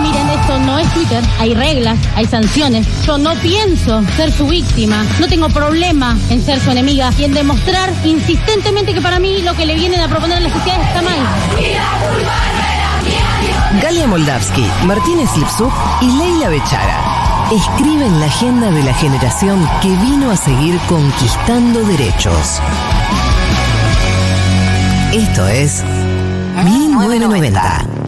Miren, esto no es Twitter. Hay reglas, hay sanciones. Yo no pienso ser su víctima. No tengo problema en ser su enemiga y en demostrar insistentemente que para mí lo que le vienen a proponer a la sociedad está mal. Galia Moldavsky, Martínez Lipsuk y Leila Bechara escriben la agenda de la generación que vino a seguir conquistando derechos. Esto es 1990.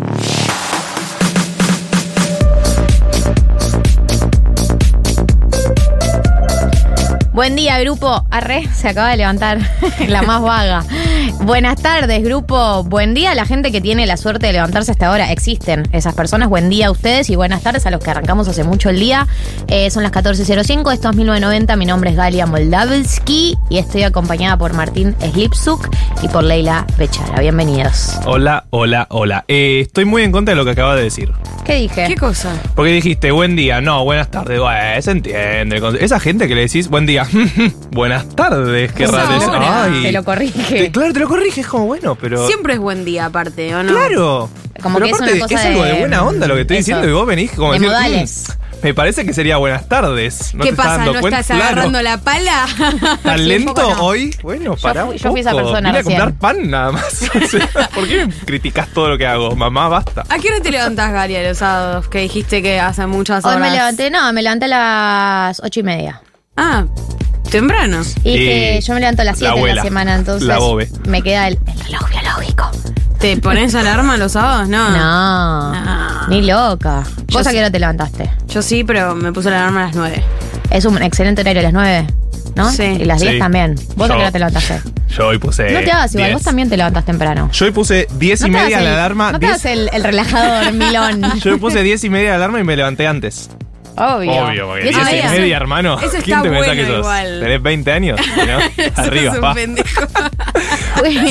Buen día, grupo. Arre, se acaba de levantar la más vaga. Buenas tardes, grupo. Buen día a la gente que tiene la suerte de levantarse hasta ahora. Existen esas personas. Buen día a ustedes y buenas tardes a los que arrancamos hace mucho el día. Eh, son las 14.05, esto es 1990. Mi nombre es Galia Moldavsky y estoy acompañada por Martín Slipsuk y por Leila Bechara. Bienvenidos. Hola, hola, hola. Eh, estoy muy en contra de lo que acabas de decir. ¿Qué dije? ¿Qué cosa? Porque dijiste buen día, no, buenas tardes. Bueno, se entiende. Esa gente que le decís buen día, buenas tardes, qué raro es. hora. Ay. Te lo corrige. Te- claro, te lo corriges como bueno, pero. Siempre es buen día, aparte, ¿o no? Claro. Como pero que es aparte, una cosa es algo de de- buena onda lo que estoy eso. diciendo y vos venís como De decir, modales. "Mm, me parece que sería buenas tardes. No ¿Qué te estás pasa? dando ¿No cuenta? estás Claro. agarrando la pala? ¿Tan Sí, un lento poco no. hoy? Bueno, pará fui- un yo fui esa poco. persona Vine a recién. comprar pan nada más. O sea, ¿Por qué me criticas todo lo que hago? Mamá, basta. ¿A qué hora te levantás, Galia, los sábados? Que dijiste que hace muchas horas. Hoy me levanté, no, me levanté a las ocho y media. Ah, temprano. Y que yo me levanto a las la 7 de la semana, entonces la bobe. me queda el, el reloj biológico. ¿Te pones alarma los sábados? No. No, No. ni loca. Yo ¿Vos a sí. qué hora te levantaste? Yo sí, pero me puse la alarma a las 9. Es un excelente horario, las 9, ¿no? Sí. Y las 10 Sí. también. ¿Vos a Yo- qué hora te levantaste? Yo hoy puse. no te hagas igual, 10. vos también te levantas temprano. Yo hoy puse 10 y no te media la el- alarma. No te 10 hagas el, el relajador, Milón. Yo puse 10 y media la alarma y me levanté antes. Obvio. Obvio, porque Diez 10 y media. media, hermano. Eso ¿Quién te pensás que bueno sos? igual. ¿Tenés 20 años? ¿No? Arriba, pa.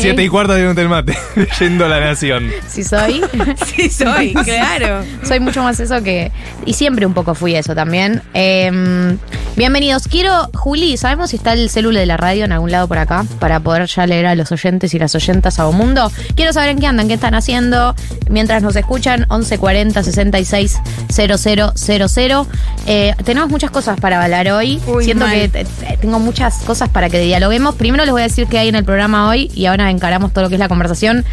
7 y cuarto de un telmate. Leyendo la nación. Si soy. sí, soy, claro. Soy mucho más eso que. Y siempre un poco fui eso también. Eh, bienvenidos. Quiero, Juli, ¿sabemos si está el celular de la radio en algún lado por acá? Para poder ya leer a los oyentes y las oyentas a un mundo. Quiero saber en qué andan, qué están haciendo. Mientras nos escuchan, 1140 66 000. Eh, tenemos muchas cosas para hablar hoy. Uy, Siento mal. que te- te- tengo muchas cosas para que dialoguemos. Primero les voy a decir qué hay en el programa hoy y ahora encaramos todo lo que es la conversación.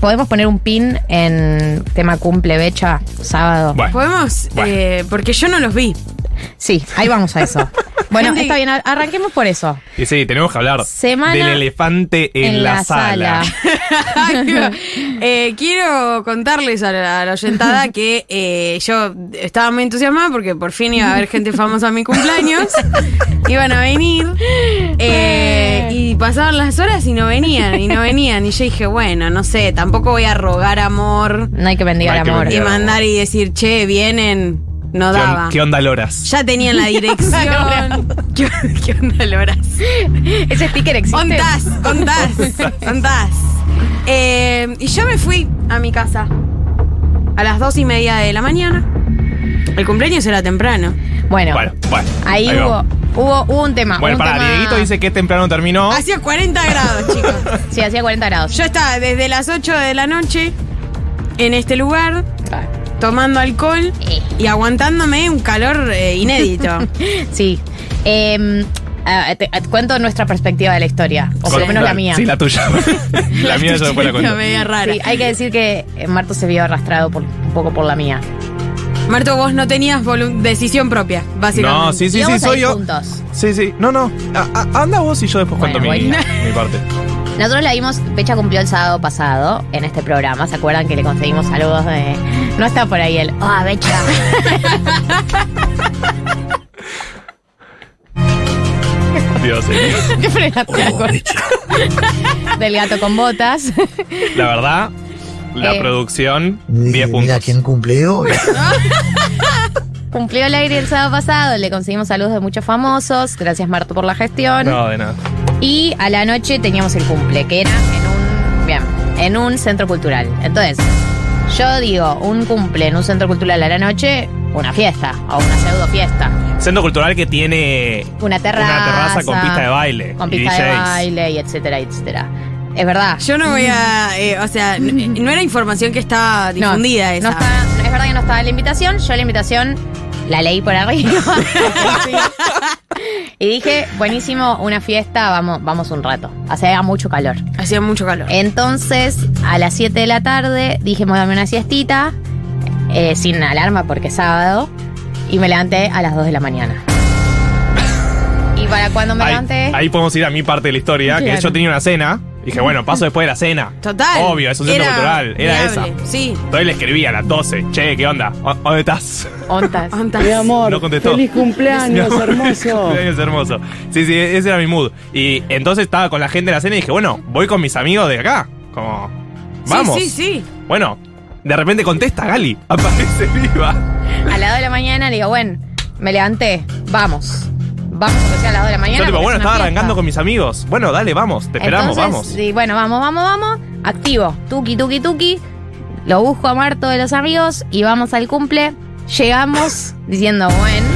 Podemos poner un pin en tema cumple Becha, sábado. Bueno. ¿Podemos? Bueno. Eh, porque yo no los vi. Sí, ahí vamos a eso. Bueno, Gente- está bien, ar- arranquemos por eso. Y sí, tenemos que hablar Semana del elefante en, la, sala. Eh, quiero contarles a la, a la oyentada que eh, yo estaba muy entusiasmada porque por fin iba a haber gente famosa en mi cumpleaños. Iban a venir. eh, y pasaban las horas y no venían, y no venían. Y yo dije, bueno, no sé, tampoco voy a rogar amor No hay que bendigar No hay que amor. y mandar y decir, che, vienen. No ¿Qué, on- daba. qué onda, Loras? Ya tenían la dirección. ¿Qué, qué onda, Loras? Ese sticker existe. Contás, contás, contás. Eh, y yo me fui a mi casa a las dos y media de la mañana. El cumpleaños era temprano. Bueno, Bueno, bueno. ahí, hubo, va. hubo, hubo un tema. Bueno, un para, tema- Dieguito dice que temprano terminó. Hacía 40 grados, chicos. Sí, hacía 40 grados. Yo estaba desde las 8 de la noche en este lugar, tomando alcohol Eh. y aguantándome un calor eh, inédito. Sí. Eh, ah, te- te cuento nuestra perspectiva de la historia, o por lo menos la mía. Sí, la tuya. la mía yo después la cuento. Media rara. Sí, hay que decir que eh, Marto se vio arrastrado por, un poco por la mía. Marto, vos no tenías decisión propia, básicamente. No, sí, sí, sí, soy yo. juntos. Sí, sí. No, no. A- a- anda vos y yo después Bueno, cuento mi, mi parte. Nosotros la vimos, Pecha cumplió el sábado pasado en este programa. ¿Se acuerdan que le conseguimos saludos de. No está por ahí el. ¡Ah, Becha! Dios, eh. ¿Qué frenaste algo? Del gato con botas. La verdad, la Eh. producción, 10 puntos. Mira quién cumple hoy. Cumplió el aire el sábado pasado. Le conseguimos saludos de muchos famosos. Gracias, Marto, por la gestión. No, de nada. Y a la noche teníamos el cumple, que era en un. Bien, en un centro cultural. Entonces, yo digo, un cumple en un centro cultural a la noche, una fiesta o una pseudo fiesta. Centro cultural que tiene Una terraza. una terraza con pista de baile. Con y pista de baile y etcétera, etcétera. Es verdad. Yo no voy a. eh, o sea, n- no era información que estaba No, difundida esa. no está- es verdad que no estaba la invitación. Yo la invitación la leí por arriba. y dije, buenísimo, una fiesta, vamos, vamos un rato. Hacía mucho calor. Hacía mucho calor. Entonces, a las 7 de la tarde, dije, voy a darme una siestita, eh, sin alarma porque es sábado, y me levanté a las 2 de la mañana. Y para cuando me Ahí, levanté... ahí podemos ir a mi parte de la historia, que yo tenía una cena. Dije, bueno, paso después de la cena. Total. Obvio, es un centro Era cultural. Era esa. viable, Sí. Entonces le escribí a las 12. Che, ¿qué onda? ¿Dó- ¿Dónde estás? Ontas. Ontas. Mi amor, No contestó. feliz cumpleaños, amor, hermoso. cumpleaños hermoso. Sí, sí, ese era mi mood. Y entonces estaba con la gente en la cena y dije, bueno, voy con mis amigos de acá. Como, vamos. Sí, sí, sí. Bueno, de repente contesta Gali. Aparece viva. A las 2 de la mañana le digo, bueno, me levanté, vamos. Vamos, porque sea a las 2 de la mañana. Yo tipo, bueno, es estaba fiesta. arrancando con mis amigos. Bueno, dale, vamos, te esperamos, Entonces, vamos. Sí, bueno, vamos, vamos, vamos. Activo. Tuki, tuki, tuki. Lo busco a Marto de los amigos y vamos al cumple. Llegamos diciendo, bueno.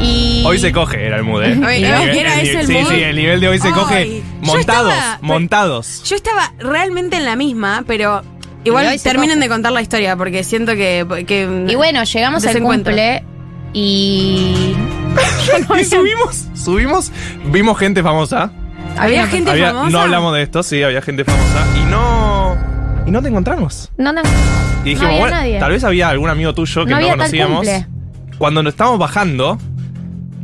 Y. Hoy se coge, era el mood, ¿eh? Hoy- El hoy nivel- era el ese el Sí, mood. sí, el nivel de hoy se Ay, coge yo montados, estaba- montados. Yo estaba realmente en la misma, pero igual terminen de contar la historia porque siento que. que Y bueno, llegamos al cumple y. y subimos, subimos, vimos gente famosa. Había gente Había- famosa. No hablamos de esto, sí, había gente famosa. Y no. Y no te encontramos. No, no. Y dijimos, No había bueno, nadie. tal vez había algún amigo tuyo que No no, había tal conocíamos. cumple. Cuando nos estamos bajando,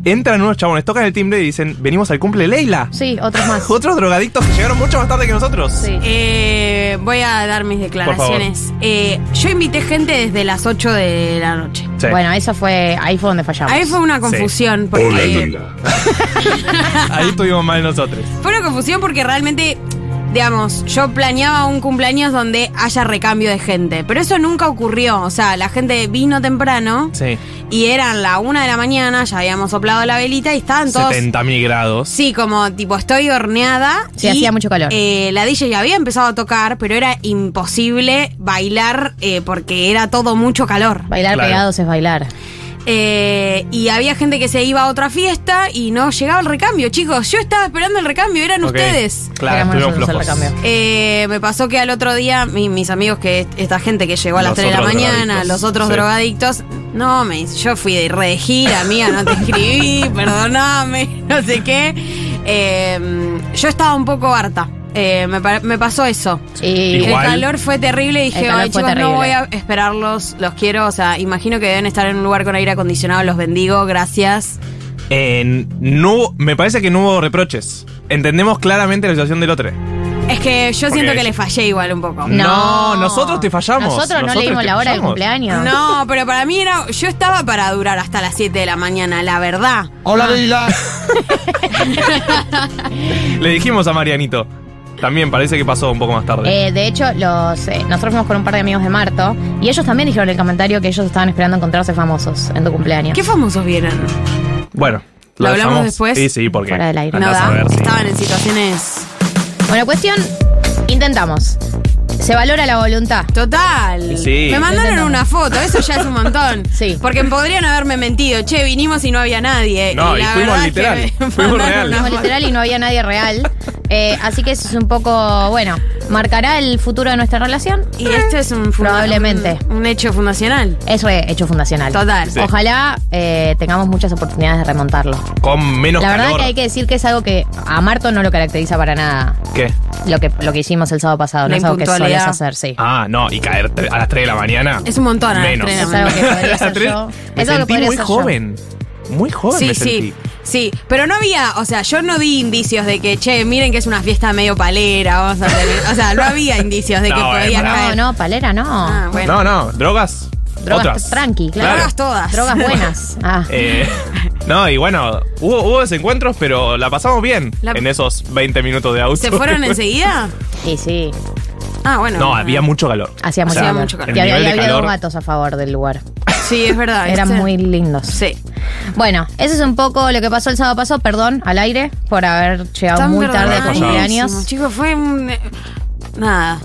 entran unos chabones, tocan el timbre y dicen, venimos al cumple de Leila. Sí, otros más. Otros drogadictos que llegaron mucho más tarde que nosotros. Sí. Eh, voy a dar mis declaraciones. Eh, yo invité gente desde las 8 de la noche. Sí. Bueno, eso fue. Ahí fue donde fallamos. Ahí fue una confusión. Porque, Ahí estuvimos mal nosotros. Fue una confusión porque realmente, digamos, yo planeaba un cumpleaños donde haya recambio de gente. Pero eso nunca ocurrió. O sea, la gente vino temprano Sí. y eran la una de la mañana, ya habíamos soplado la velita y estaban todos. 70 mil grados. Sí, como tipo, estoy horneada. Sí, y, hacía mucho calor. eh, la DJ ya había empezado a tocar, pero era imposible bailar eh, porque era todo mucho calor. Bailar Claro. pegados es bailar. Eh, y había gente que se iba a otra fiesta y no llegaba el recambio, chicos. Yo estaba esperando el recambio, eran ustedes. Claro, Éramos el recambio. Eh, me pasó que al otro día, mi- mis amigos, que esta gente que llegó a las Los 3 de la mañana, los otros Sí. drogadictos, no, me, yo fui de re de gira, amiga, no te escribí, perdoname, no sé qué. Eh, yo estaba un poco harta. Eh, me, pa- me pasó eso. Y Igual. El calor fue terrible y dije, ay no voy a esperarlos, los quiero. O sea, imagino que deben estar en un lugar con aire acondicionado, los bendigo, gracias. Eh, no, me parece que no hubo reproches. Entendemos claramente la situación del otro. Es que yo Porque- siento que le fallé igual un poco. No, nosotros te fallamos. Nosotros no leímos la hora del cumpleaños. No, pero para mí era. Yo estaba para durar hasta las 7 de la mañana, la verdad. Hola, Leila. Le dijimos a Marianito. También parece que pasó un poco más tarde. Eh, de hecho, los, eh, nosotros fuimos con un par de amigos de Marto y ellos también dijeron en el comentario que ellos estaban esperando encontrarse famosos en tu cumpleaños. ¿Qué famosos vieron? bueno. ¿Lo hablamos dejamos- después? Sí, sí, porque. Fuera del aire. a ver estaban en situaciones. Bueno, cuestión, intentamos. Se valora la voluntad. Total. Sí. Me mandaron Intentamos. una foto, eso ya es un montón. Sí. Porque podrían haberme mentido. Che, vinimos y no había nadie. No, y la fuimos verdad es literal. me Fuimos mandaron real. una Fuimos foto. literal y no había nadie real. Eh, así que eso es un poco, bueno, marcará el futuro de nuestra relación. Y esto es un funda- Probablemente. Un, un hecho fundacional. Eso es hecho fundacional. Total. Sí. Ojalá eh, tengamos muchas oportunidades de remontarlo. Con menos La verdad calor. que hay que decir que es algo que a Marto no lo caracteriza para nada. ¿Qué? Lo que, lo que hicimos el sábado pasado, no La es algo que impuntualidad. sueles hacer, sí. Ah, no, y caer tre- a las 3 de la mañana. Es un montón a las Menos. tres de la Es algo que mañana. podría A las ser tres- yo. Me Es algo que sentí podría muy ser yo. joven. Muy joven Sí, me sí. sentí. Sí, pero no había, o sea, yo no di indicios de que, che, miren que es una fiesta medio palera, vamos a tener. O sea, no había indicios de que No, podía No, caer. no, palera no. Ah, bueno. No, no, drogas. Drogas otras. tranqui, claro. Drogas todas. Drogas buenas. Ah. Eh, no, y bueno, hubo, hubo desencuentros, pero la pasamos bien La- en esos 20 minutos de auto. ¿Se fueron enseguida? Y sí, Ah, bueno. No, había mucho calor. hacía O mucho sea, calor. mucho calor. Y el había, nivel de había calor- dos gatos a favor del lugar. Sí, es verdad. Eran ¿viste? muy lindos. Sí. Bueno, eso es un poco lo que pasó el sábado pasado. Perdón al aire por haber llegado Tan muy tarde a cumpleaños. Chicos, fue un. eh, Nada.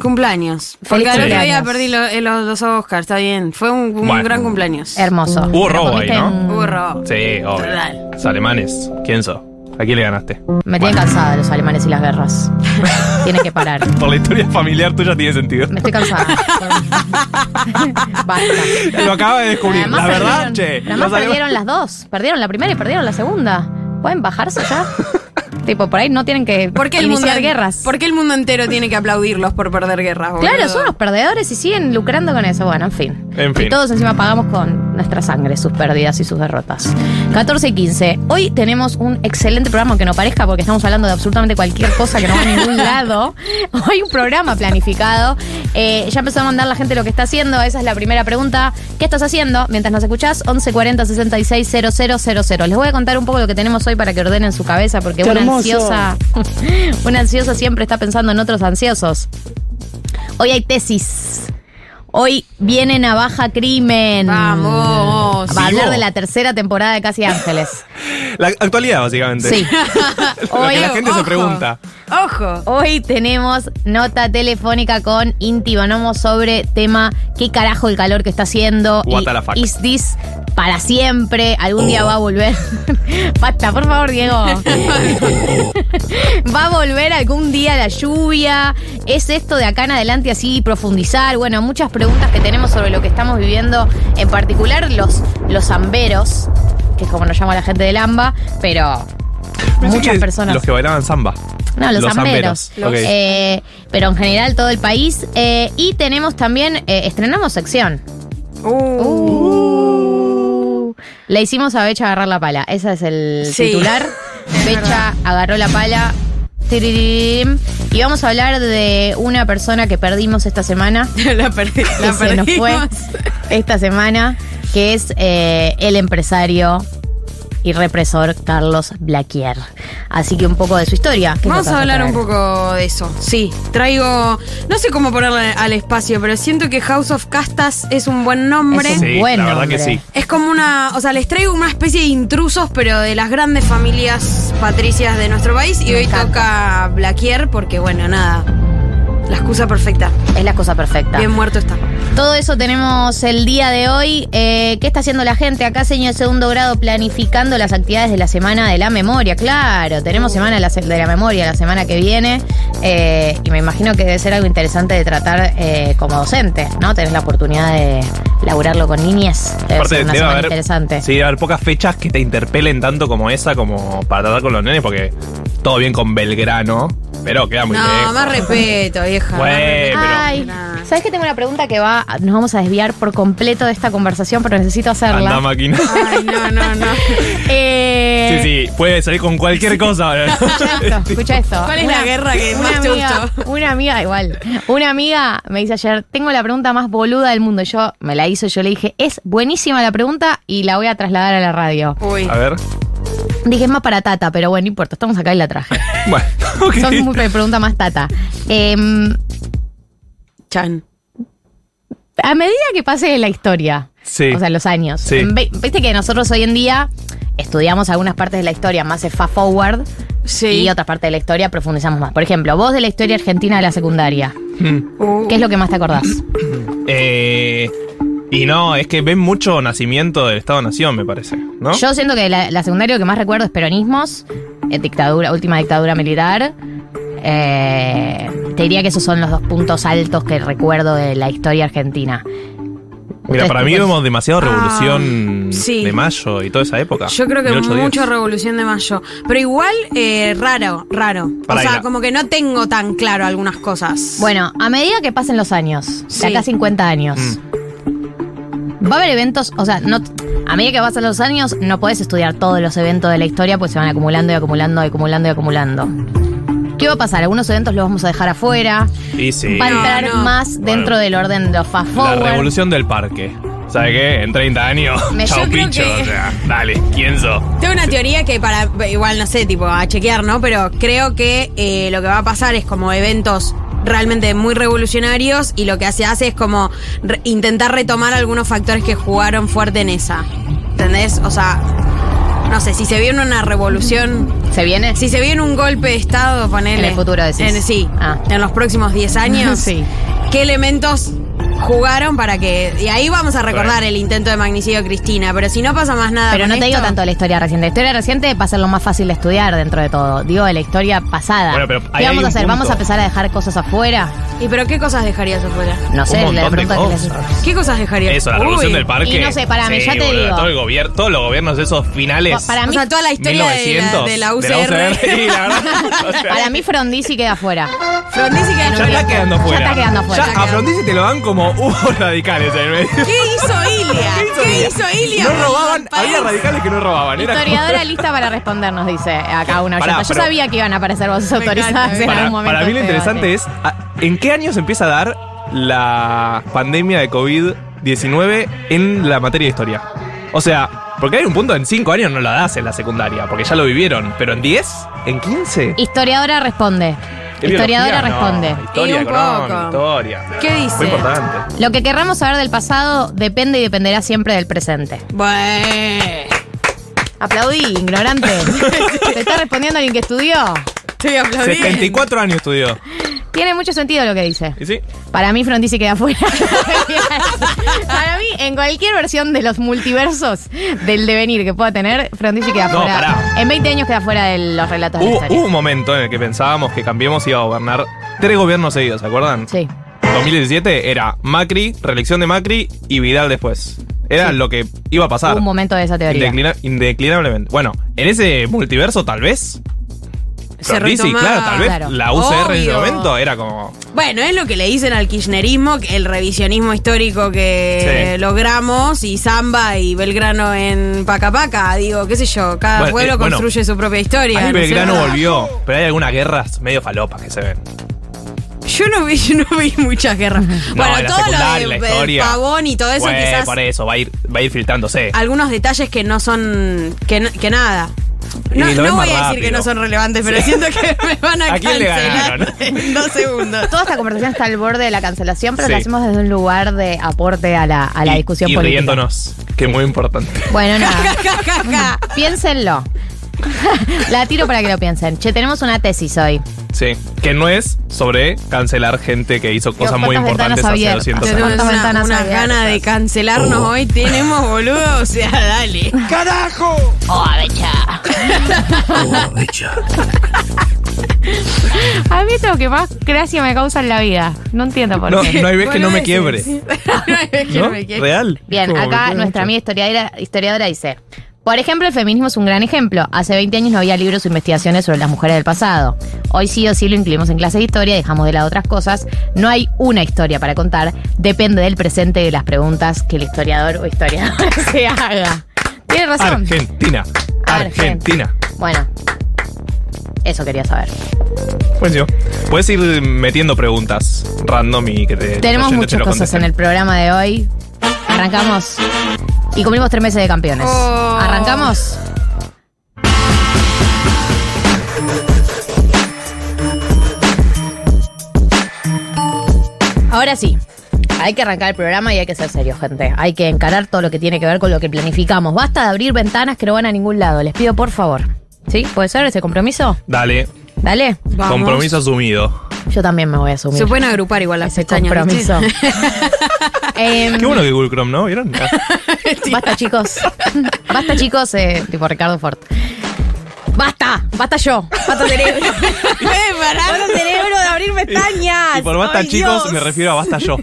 Cumpleaños. Porque Feliz al otro día perdí lo- eh, los, los Oscars, está bien. Fue un, un Bueno. gran cumpleaños. Hermoso. Hubo ¿Pero robo ahí, ¿no? en- Hubo robo. Sí, obvio. Total. Los alemanes. ¿Quién sos? ¿A quién le ganaste? Me tienen cansada los alemanes y las guerras. Tiene que parar. Por la historia familiar tuya tiene sentido. Me estoy cansada. Basta. Lo acaba de descubrir. Además la verdad, perdieron- che. Además perdieron las dos. Perdieron la primera y perdieron la segunda. ¿Pueden bajarse ya? tipo, por ahí no tienen que ¿Por qué el mundo, iniciar guerras. ¿Por qué el mundo entero tiene que aplaudirlos por perder guerras? boludo? Claro, son los perdedores y siguen lucrando con eso. Bueno, en fin. En fin. Y todos encima pagamos con nuestra sangre sus pérdidas y sus derrotas. 14 y 15. Hoy tenemos un excelente programa, aunque no parezca, porque estamos hablando de absolutamente cualquier cosa que no va a ningún lado. Hoy un programa planificado. Eh, ya empezó a mandar la gente lo que está haciendo. Esa es la primera pregunta. ¿Qué estás haciendo mientras nos escuchás? 1140 66 000. Les voy a contar un poco lo que tenemos hoy para que ordenen su cabeza, porque hermoso. Ansiosa, una ansiosa siempre está pensando en otros ansiosos. Hoy hay tesis. Hoy viene Navaja Crimen. Vamos. Va a hablar de la tercera temporada de Casi Ángeles. La actualidad, básicamente. Sí. Lo que la gente se pregunta. Ojo. Hoy tenemos nota telefónica con Inti Bonomo sobre tema qué carajo el calor que está haciendo. What y the fuck. Is this para siempre? Algún Oh. día va a volver. Basta, por favor, Diego. va a volver algún día la lluvia. ¿Es esto de acá en adelante así profundizar? Bueno, muchas preguntas que tenemos sobre lo que estamos viviendo, en particular los, los zamberos, que es como nos llama la gente del AMBA, pero Pensé muchas personas. Los que bailaban samba. No, los, zamberos. zamberos. Eh, pero en general todo el país. Eh, y tenemos también, eh, estrenamos sección. Uh. Le hicimos a Becha agarrar la pala. Ese es el Sí. titular. Becha agarró la pala. Y vamos a hablar de una persona que perdimos esta semana. la perdí. que La se nos fue perdimos. esta semana, que es eh, el empresario y represor Carlos Blaquier. Así que un poco de su historia. ¿Qué es lo Vamos a hablar un poco de eso. Sí, traigo. No sé cómo ponerle al espacio, pero siento que House of Castas es un buen nombre. Es un Sí, buen la verdad que sí. Es como una. O sea, les traigo una especie de intrusos, pero de las grandes familias patricias de nuestro país. Y Me hoy encanta. toca Blaquier, porque bueno, nada. La excusa perfecta. Es la cosa perfecta. Bien muerto está. Todo eso tenemos el día de hoy. Eh, ¿Qué está haciendo la gente acá, señor de segundo grado, planificando las actividades de la Semana de la Memoria? Claro, tenemos Semana de la, Se- de la Memoria la semana que viene eh, y me imagino que debe ser algo interesante de tratar eh, como docente, ¿no? Tenés la oportunidad de laburarlo con niñas. Debe Aparte, ser una debe semana haber, interesante. sí, debe haber pocas fechas que te interpelen tanto como esa, como para tratar con los nenes, porque todo bien con Belgrano, pero queda muy no, lejos. más respeto, vieja. Bueno, pero- Ay, ¿sabes que tengo una pregunta que va, nos vamos a desviar por completo de esta conversación, pero necesito hacerla. Anda máquina. Ay, no, no, no. Eh, Sí, sí, puede salir con cualquier cosa. Escucha esto, escucha esto. ¿Cuál es la guerra que una más te gustó? Una amiga, igual. Una amiga me dice ayer, tengo la pregunta más boluda del mundo. Yo me la hizo, yo le dije, es buenísima la pregunta y la voy a trasladar a la radio. Uy. A ver. Dije, es más para tata, pero bueno, no importa, estamos acá y la traje. Bueno, ok. Son muy pregunta más tata. Em, Chan. a medida que pase la historia, Sí. o sea, los años, Sí. ve- viste que nosotros hoy en día estudiamos algunas partes de la historia más fast forward Sí. y otras partes de la historia profundizamos más. Por ejemplo, vos de la historia argentina de la secundaria, Uh. ¿qué es lo que más te acordás? Eh, y no, es que ven mucho nacimiento del Estado-Nación, me parece, ¿no? Yo siento que la, la secundaria lo que más recuerdo es peronismos, eh, dictadura, última dictadura militar. Eh, te diría que esos son los dos puntos altos que recuerdo de la historia argentina. Mira, para mí chicos. vemos demasiado Ah, revolución sí. de mayo y toda esa época. Yo creo que 1810. mucha revolución de mayo. Pero igual, eh, raro, raro. Para o sea, como que no tengo tan claro algunas cosas. Bueno, a medida que pasen los años, Sí. de acá a 50 años, Mm. Va a haber eventos, o sea, no, A medida que pasan los años, no podés estudiar todos los eventos de la historia, pues se van acumulando y acumulando y acumulando y acumulando. ¿Qué va a pasar? Algunos eventos los vamos a dejar afuera. Y sí. Va a entrar No, no. más dentro del orden de los fast La revolución del parque. ¿Sabe qué? En 30 años. Me- Chau yo creo picho. que- O sea, dale, ¿quién sos? Tengo una teoría que para, igual no sé, tipo a chequear, ¿no? Pero creo que eh, lo que va a pasar es como eventos realmente muy revolucionarios y lo que se hace es como re- intentar retomar algunos factores que jugaron fuerte en esa. ¿Entendés? O sea, no sé, si se viene una revolución, ¿Se viene? si se viene un golpe de Estado, ponele. En el futuro decís. En- sí, Ah. en los próximos 10 años. Sí. ¿Qué elementos jugaron para que... Y ahí vamos a recordar el intento de magnicidio de Cristina, pero si no pasa más nada Pero con no te digo tanto de la historia reciente. La historia reciente va a ser lo más fácil de estudiar dentro de todo. Digo de la historia pasada. Bueno, pero ahí ¿Qué vamos a hacer? punto. ¿Vamos a empezar a dejar cosas afuera? ¿Y pero qué cosas dejarías afuera? No sé, montón de pregunta que les cosas. ¿Qué cosas dejarías? Eso, la revolución Uy. del parque. Y no sé, para mí, ya te digo. Todo el gobierno, todos los gobiernos esos finales. Pa- para O mí- sea, toda la historia de la, 1900, de la UCR. Sí, la verdad. O sea, Para mí Frondizi queda afuera. Frondizi queda ya está quedando fuera. Ya está quedando fuera. Ya a Frondizi te lo dan como hubo radicales en el medio. ¿Qué hizo Ilia? ¿Qué hizo Ilia? No robaban, había radicales que no robaban. Era como- Historiadora lista para responder, nos dice acá una Pará, oyente. Yo sabía que iban a aparecer voces autorizadas en Para, algún momento. para mí lo este interesante es ah, ¿en qué año se empieza a dar la pandemia de COVID-19 en la materia de historia? O sea, porque hay un punto en 5 años no la das en la secundaria, porque ya lo vivieron, pero en 10, en 15. Historiadora responde. ¿Es Historiadora responde. Historia, Y un poco. historia. ¿Qué dice? Muy importante. Lo que querramos saber del pasado depende y dependerá siempre del presente. Bueno. Aplaudí, ignorante. ¿Te está respondiendo alguien que estudió? Estoy aplaudiendo. 74 años estudió. Tiene mucho sentido lo que dice. ¿Y sí? Para mí Frondizi queda fuera. Para mí, en cualquier versión de los multiversos del devenir que pueda tener, Frondizi queda No, fuera. pará. En 20 años queda fuera de los relatos de la Hubo, historia. hubo un momento en el que pensábamos que Cambiemos iba a gobernar tres gobiernos seguidos, ¿se acuerdan? Sí. 2017 era Macri, reelección de Macri y Vidal después. Era Sí. lo que iba a pasar. Hubo un momento de esa teoría. Indeclina- indeclinablemente. Bueno, en ese multiverso tal vez. Se retomaba. claro, tal vez Claro. la UCR en ese Obvio. momento era como. Bueno, es lo que le dicen al kirchnerismo, el revisionismo histórico que Sí. logramos, y Zamba y Belgrano en Pacapaca, digo, qué sé yo, cada Bueno, pueblo eh, bueno. construye su propia historia. Ahí ¿no es Belgrano volvió, pero hay algunas guerras medio falopas que se ven. Yo no vi, yo no vi muchas guerras. bueno, todo lo de, de. Pavón y todo eso, Bueno, quizás por eso, va a ir, va a ir filtrándose. algunos detalles que no son, que, que nada. No, no voy a decir que no son relevantes, pero Sí. siento que me van a, ¿A quién le cancelar ganaron? en dos segundos. Toda esta conversación está al borde de la cancelación, pero Sí. la hacemos desde un lugar de aporte a la, a la Y- discusión y política. riéndonos, que es muy importante. Bueno, nada. Ja, ja, ja. Piénsenlo. la tiro para que lo piensen. Che, tenemos una tesis hoy. Sí, que no es sobre cancelar gente que hizo cosas muy ¿cuántas importantes hace abiertas? 200 Tenemos años. ¿Cuántas una, abiertas? ganas de cancelarnos Oh. hoy. Tenemos, boludo. O sea, dale. ¡Oh, becha! A mí es lo que más gracia me causa en la vida. No entiendo por No, qué. no hay vez que no me quiebre. No hay vez que ¿No? me quiebre. ¿Real? Bien, acá nuestra mucho. amiga historiadora, historiadora dice. Por ejemplo, el feminismo es un gran ejemplo. Hace 20 años no había libros o investigaciones sobre las mujeres del pasado. Hoy sí o sí lo incluimos en clase de historia, dejamos de lado otras cosas. No hay una historia para contar, depende del presente y de las preguntas que el historiador o historiadora se haga. Tiene razón. Argentina. Argentina. Bueno, eso quería saber. Buenísimo. Puedes ir metiendo preguntas random y que te. Tenemos te muchas cosas en el programa de hoy. Arrancamos y cumplimos tres meses de campeones. Oh. Arrancamos. Ahora sí. Hay que arrancar el programa y hay que ser serio, gente. Hay que encarar todo lo que tiene que ver con lo que planificamos. Basta de abrir ventanas que no van a ningún lado. Les pido por favor. ¿Sí? ¿Puede ser ese compromiso? Dale. Dale. Vamos. Compromiso asumido. Yo también me voy a asumir. Se pueden agrupar igual las ese pestañas. compromiso. Em, Qué bueno que Google Chrome, ¿no? ¿Vieron? Basta, chicos. Basta, chicos, eh, tipo Ricardo Ford. Basta, basta yo. Basta cerebro. Basta cerebro de abrir pestañas. Y por basta, Ay, chicos, Dios. me refiero a basta yo.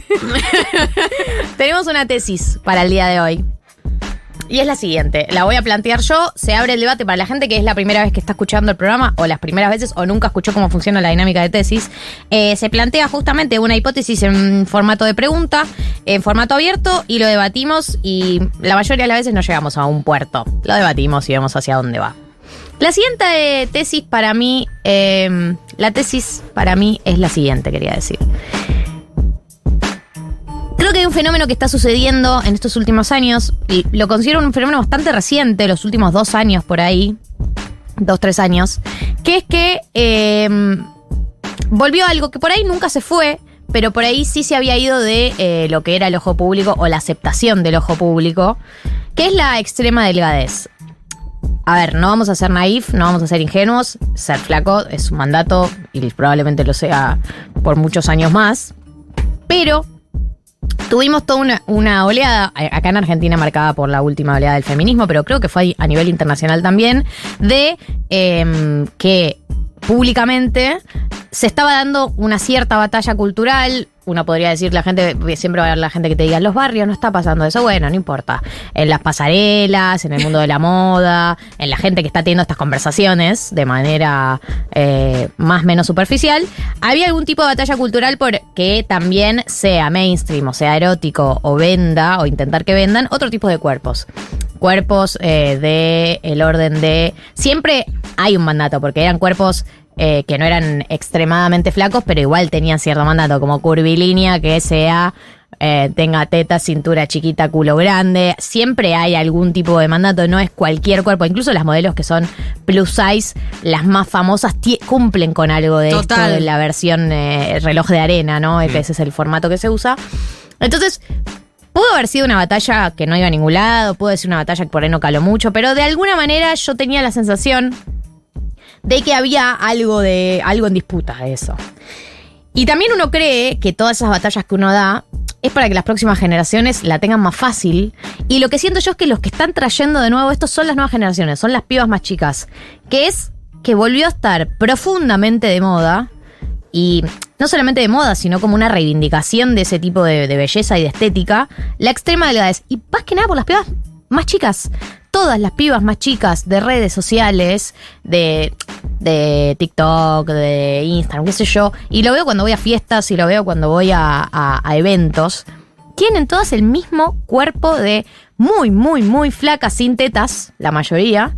Tenemos una tesis para el día de hoy. Y es la siguiente, la voy a plantear yo, se abre el debate para la gente que es la primera vez que está escuchando el programa, o las primeras veces, o nunca escuchó cómo funciona la dinámica de tesis. Eh, se plantea justamente una hipótesis en formato de pregunta, en formato abierto, y lo debatimos, y la mayoría de las veces no llegamos a un puerto. Lo debatimos y vemos hacia dónde va. La siguiente eh, tesis para mí, eh, la tesis para mí es la siguiente, quería decir. Que hay un fenómeno que está sucediendo en estos últimos años, y lo considero un fenómeno bastante reciente, los últimos dos años por ahí, dos, tres años, que es que eh, volvió algo que por ahí nunca se fue, pero por ahí sí se había ido de eh, lo que era el ojo público o la aceptación del ojo público, que es la extrema delgadez. A ver, no vamos a ser naif, no vamos a ser ingenuos. Ser flaco es un mandato y probablemente lo sea por muchos años más. Pero tuvimos toda una, oleada, a- acá en Argentina marcada por la última oleada del feminismo, pero creo que fue a nivel internacional también, de em, que públicamente se estaba dando una cierta batalla cultural. Uno podría decir, la gente, siempre va a haber la gente que te diga, en los barrios no está pasando eso. Bueno, no importa. En las pasarelas, en el mundo de la moda, en la gente que está teniendo estas conversaciones de manera eh, más o menos superficial, había algún tipo de batalla cultural por que también sea mainstream, o sea erótico, o venda, o intentar que vendan otro tipo de cuerpos cuerpos eh, de el orden de siempre hay un mandato porque eran cuerpos eh, que no eran extremadamente flacos pero igual tenían cierto mandato como curvilínea que sea eh, tenga teta, cintura chiquita, culo grande. Siempre hay algún tipo de mandato, no es cualquier cuerpo. Incluso las modelos que son plus size, las más famosas, cumplen con algo de esto de la versión eh, reloj de arena, ¿no? Ese es el formato que se usa. Entonces, Pudo haber sido una batalla que no iba a ningún lado, pudo ser una batalla que por ahí no caló mucho, pero de alguna manera yo tenía la sensación de que había algo de algo en disputa de eso. Y también uno cree que todas esas batallas que uno da es para que las próximas generaciones la tengan más fácil. Y lo que siento yo es que los que están trayendo de nuevo esto son las nuevas generaciones, son las pibas más chicas. Que es que volvió a estar profundamente de moda. Y no solamente de moda, sino como una reivindicación de ese tipo de, de belleza y de estética. La extrema delgadez. Y más que nada por las pibas más chicas. Todas las pibas más chicas de redes sociales, de, de TikTok, de Instagram, qué sé yo. Y lo veo cuando voy a fiestas y lo veo cuando voy a, a- a eventos. Tienen todas el mismo cuerpo de muy, muy, muy flacas, sin tetas, la mayoría.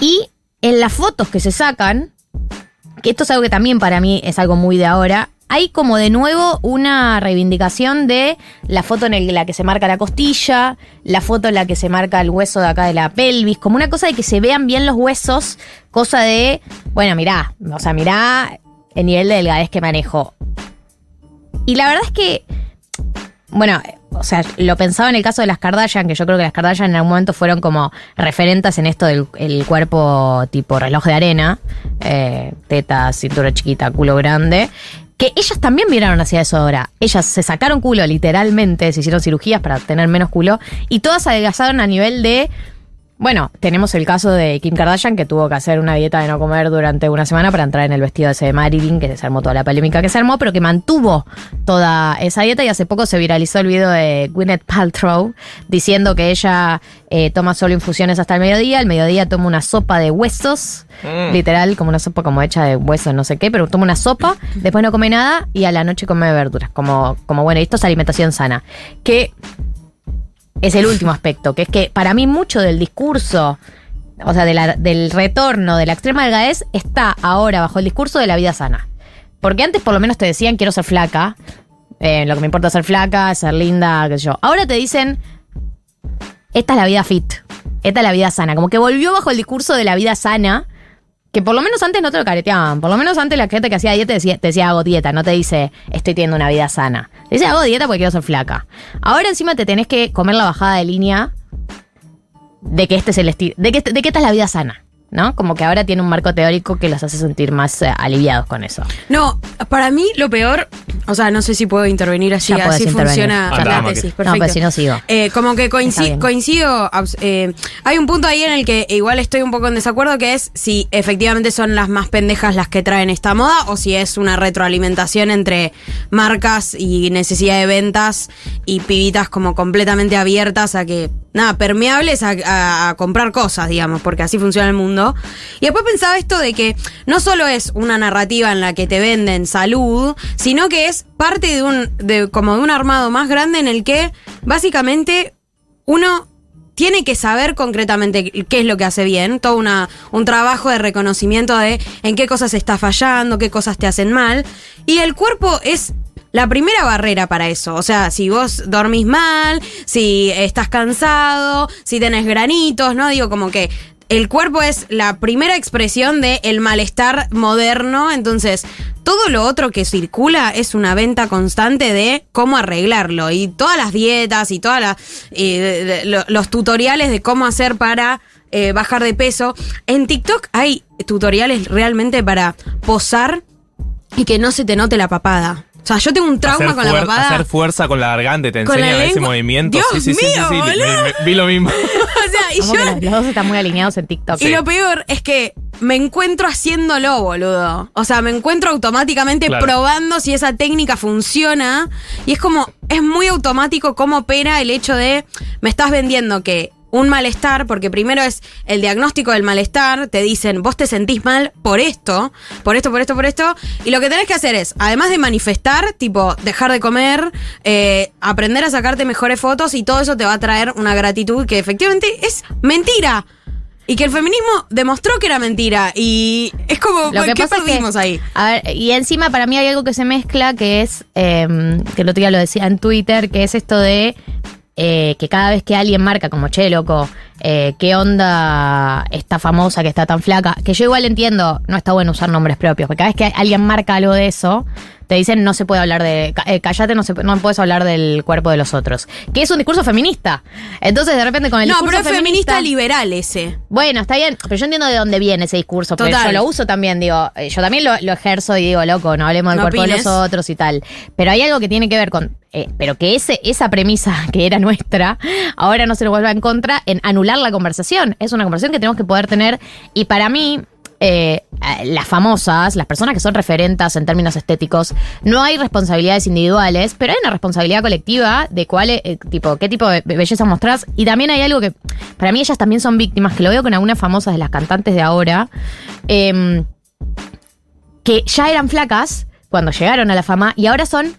Y en las fotos que se sacan, que esto es algo que también para mí es algo muy de ahora, hay como de nuevo una reivindicación de la foto en la que se marca la costilla, la foto en la que se marca el hueso de acá de la pelvis, como una cosa de que se vean bien los huesos, cosa de, bueno, mirá, o sea, mirá el nivel de delgadez que manejo. Y la verdad es que, bueno, o sea, lo pensaba en el caso de las Kardashian, que yo creo que las Kardashian en algún momento fueron como referentes en esto del el cuerpo tipo reloj de arena, eh, teta, cintura chiquita, culo grande. Que ellas también miraron hacia eso ahora. Ellas se sacaron culo, literalmente, se hicieron cirugías para tener menos culo, y todas adelgazaron a nivel de bueno, tenemos el caso de Kim Kardashian que tuvo que hacer una dieta de no comer durante una semana para entrar en el vestido ese de Marilyn, que se armó toda la polémica que se armó, pero que mantuvo toda esa dieta y hace poco se viralizó el video de Gwyneth Paltrow diciendo que ella eh, toma solo infusiones hasta el mediodía, al mediodía toma una sopa de huesos, Mm. literal, como una sopa como hecha de huesos, no sé qué, pero toma una sopa, después no come nada y a la noche come verduras, como, como bueno, esto es alimentación sana. Que es el último aspecto, que es que para mí mucho del discurso, o sea, de la- del retorno de la extrema delgadez está ahora bajo el discurso de la vida sana. Porque antes por lo menos te decían quiero ser flaca, eh, lo que me importa es ser flaca, ser linda, qué sé yo. Ahora te dicen, esta es la vida fit, esta es la vida sana. Como que volvió bajo el discurso de la vida sana, que por lo menos antes no te lo careteaban. Por lo menos antes la gente que hacía dieta decía, te decía hago dieta, no te dice estoy teniendo una vida sana. Te dice hago dieta porque quiero ser flaca. Ahora encima te tenés que comer la bajada de línea de que este es el estilo, de que, de que esta es la vida sana. ¿No? Como que ahora tiene un marco teórico que los hace sentir más eh, aliviados con eso. No, para mí lo peor, o sea, no sé si puedo intervenir así, Ya podés así intervenir. funciona la tesis. No, Perfecto. pues si no sigo. Eh, como que Está coinci- bien. coincido, abs- eh, hay un punto ahí en el que igual estoy un poco en desacuerdo, que es si efectivamente son las más pendejas las que traen esta moda o si es una retroalimentación entre marcas y necesidad de ventas y pibitas como completamente abiertas a que nada, permeables a, comprar cosas, digamos, porque así funciona el mundo. Y después pensaba esto de que no solo es una narrativa en la que te venden salud, sino que es parte de un, de, como de un armado más grande en el que básicamente uno tiene que saber concretamente qué es lo que hace bien, todo una, un trabajo de reconocimiento de en qué cosas está fallando, qué cosas te hacen mal. Y el cuerpo es la primera barrera para eso. O sea, si vos dormís mal, si estás cansado, si tenés granitos, ¿no? Digo, como que el cuerpo es la primera expresión del el malestar moderno. Entonces, todo lo otro que circula es una venta constante de cómo arreglarlo. Y todas las dietas y todos los tutoriales de cómo hacer para eh, bajar de peso. En TikTok hay tutoriales realmente para posar y que no se te note la papada. O sea, yo tengo un trauma hacer con la papada. Hacer fuerza con la garganta, te enseñan ese movimiento. Dios sí, sí, sí, sí, mío, sí, vi- lo mismo. o sea, y Como yo que los, los dos están muy alineados en TikTok. Y lo peor es que me encuentro haciéndolo, boludo. O sea, me encuentro automáticamente Claro. probando si esa técnica funciona. Y es como, es muy automático cómo opera el hecho de, me estás vendiendo que un malestar, porque primero es el diagnóstico del malestar, te dicen, vos te sentís mal por esto, por esto, por esto, por esto, y lo que tenés que hacer es, además de manifestar, tipo, dejar de comer, eh, aprender a sacarte mejores fotos y todo eso te va a traer una gratitud que efectivamente es mentira. Y que el feminismo demostró que era mentira. Y es como, Lo que ¿qué pasa es que- perdimos ahí? A ver, y encima para mí hay algo que se mezcla que es, eh, que el otro día lo decía en Twitter, que es esto de eh, que cada vez que alguien marca como, che, loco, eh, ¿qué onda esta famosa que está tan flaca? Que yo igual entiendo, no está bueno usar nombres propios, porque cada vez que alguien marca algo de eso, te dicen no se puede hablar de, eh, callate, no, se, no puedes hablar del cuerpo de los otros. Que es un discurso feminista. Entonces de repente con el no, discurso pero es feminista liberal ese. bueno, está bien, pero yo entiendo de dónde viene ese discurso, porque Total. yo lo uso también, digo, eh, yo también lo, lo ejerzo y digo, loco, no hablemos del No cuerpo de los otros y tal. Pero hay algo que tiene que ver con, eh, pero que ese, esa premisa que era nuestra, ahora no se nos vuelva en contra en anular la conversación. Es una conversación que tenemos que poder tener y para mí... eh, las famosas, las personas que son referentes en términos estéticos, no hay responsabilidades individuales, pero hay una responsabilidad colectiva de cuál, eh, tipo, qué tipo de belleza mostrás. Y también hay algo que, para mí ellas también son víctimas, que lo veo con algunas famosas de las cantantes de ahora, em, que ya eran flacas cuando llegaron a la fama y ahora son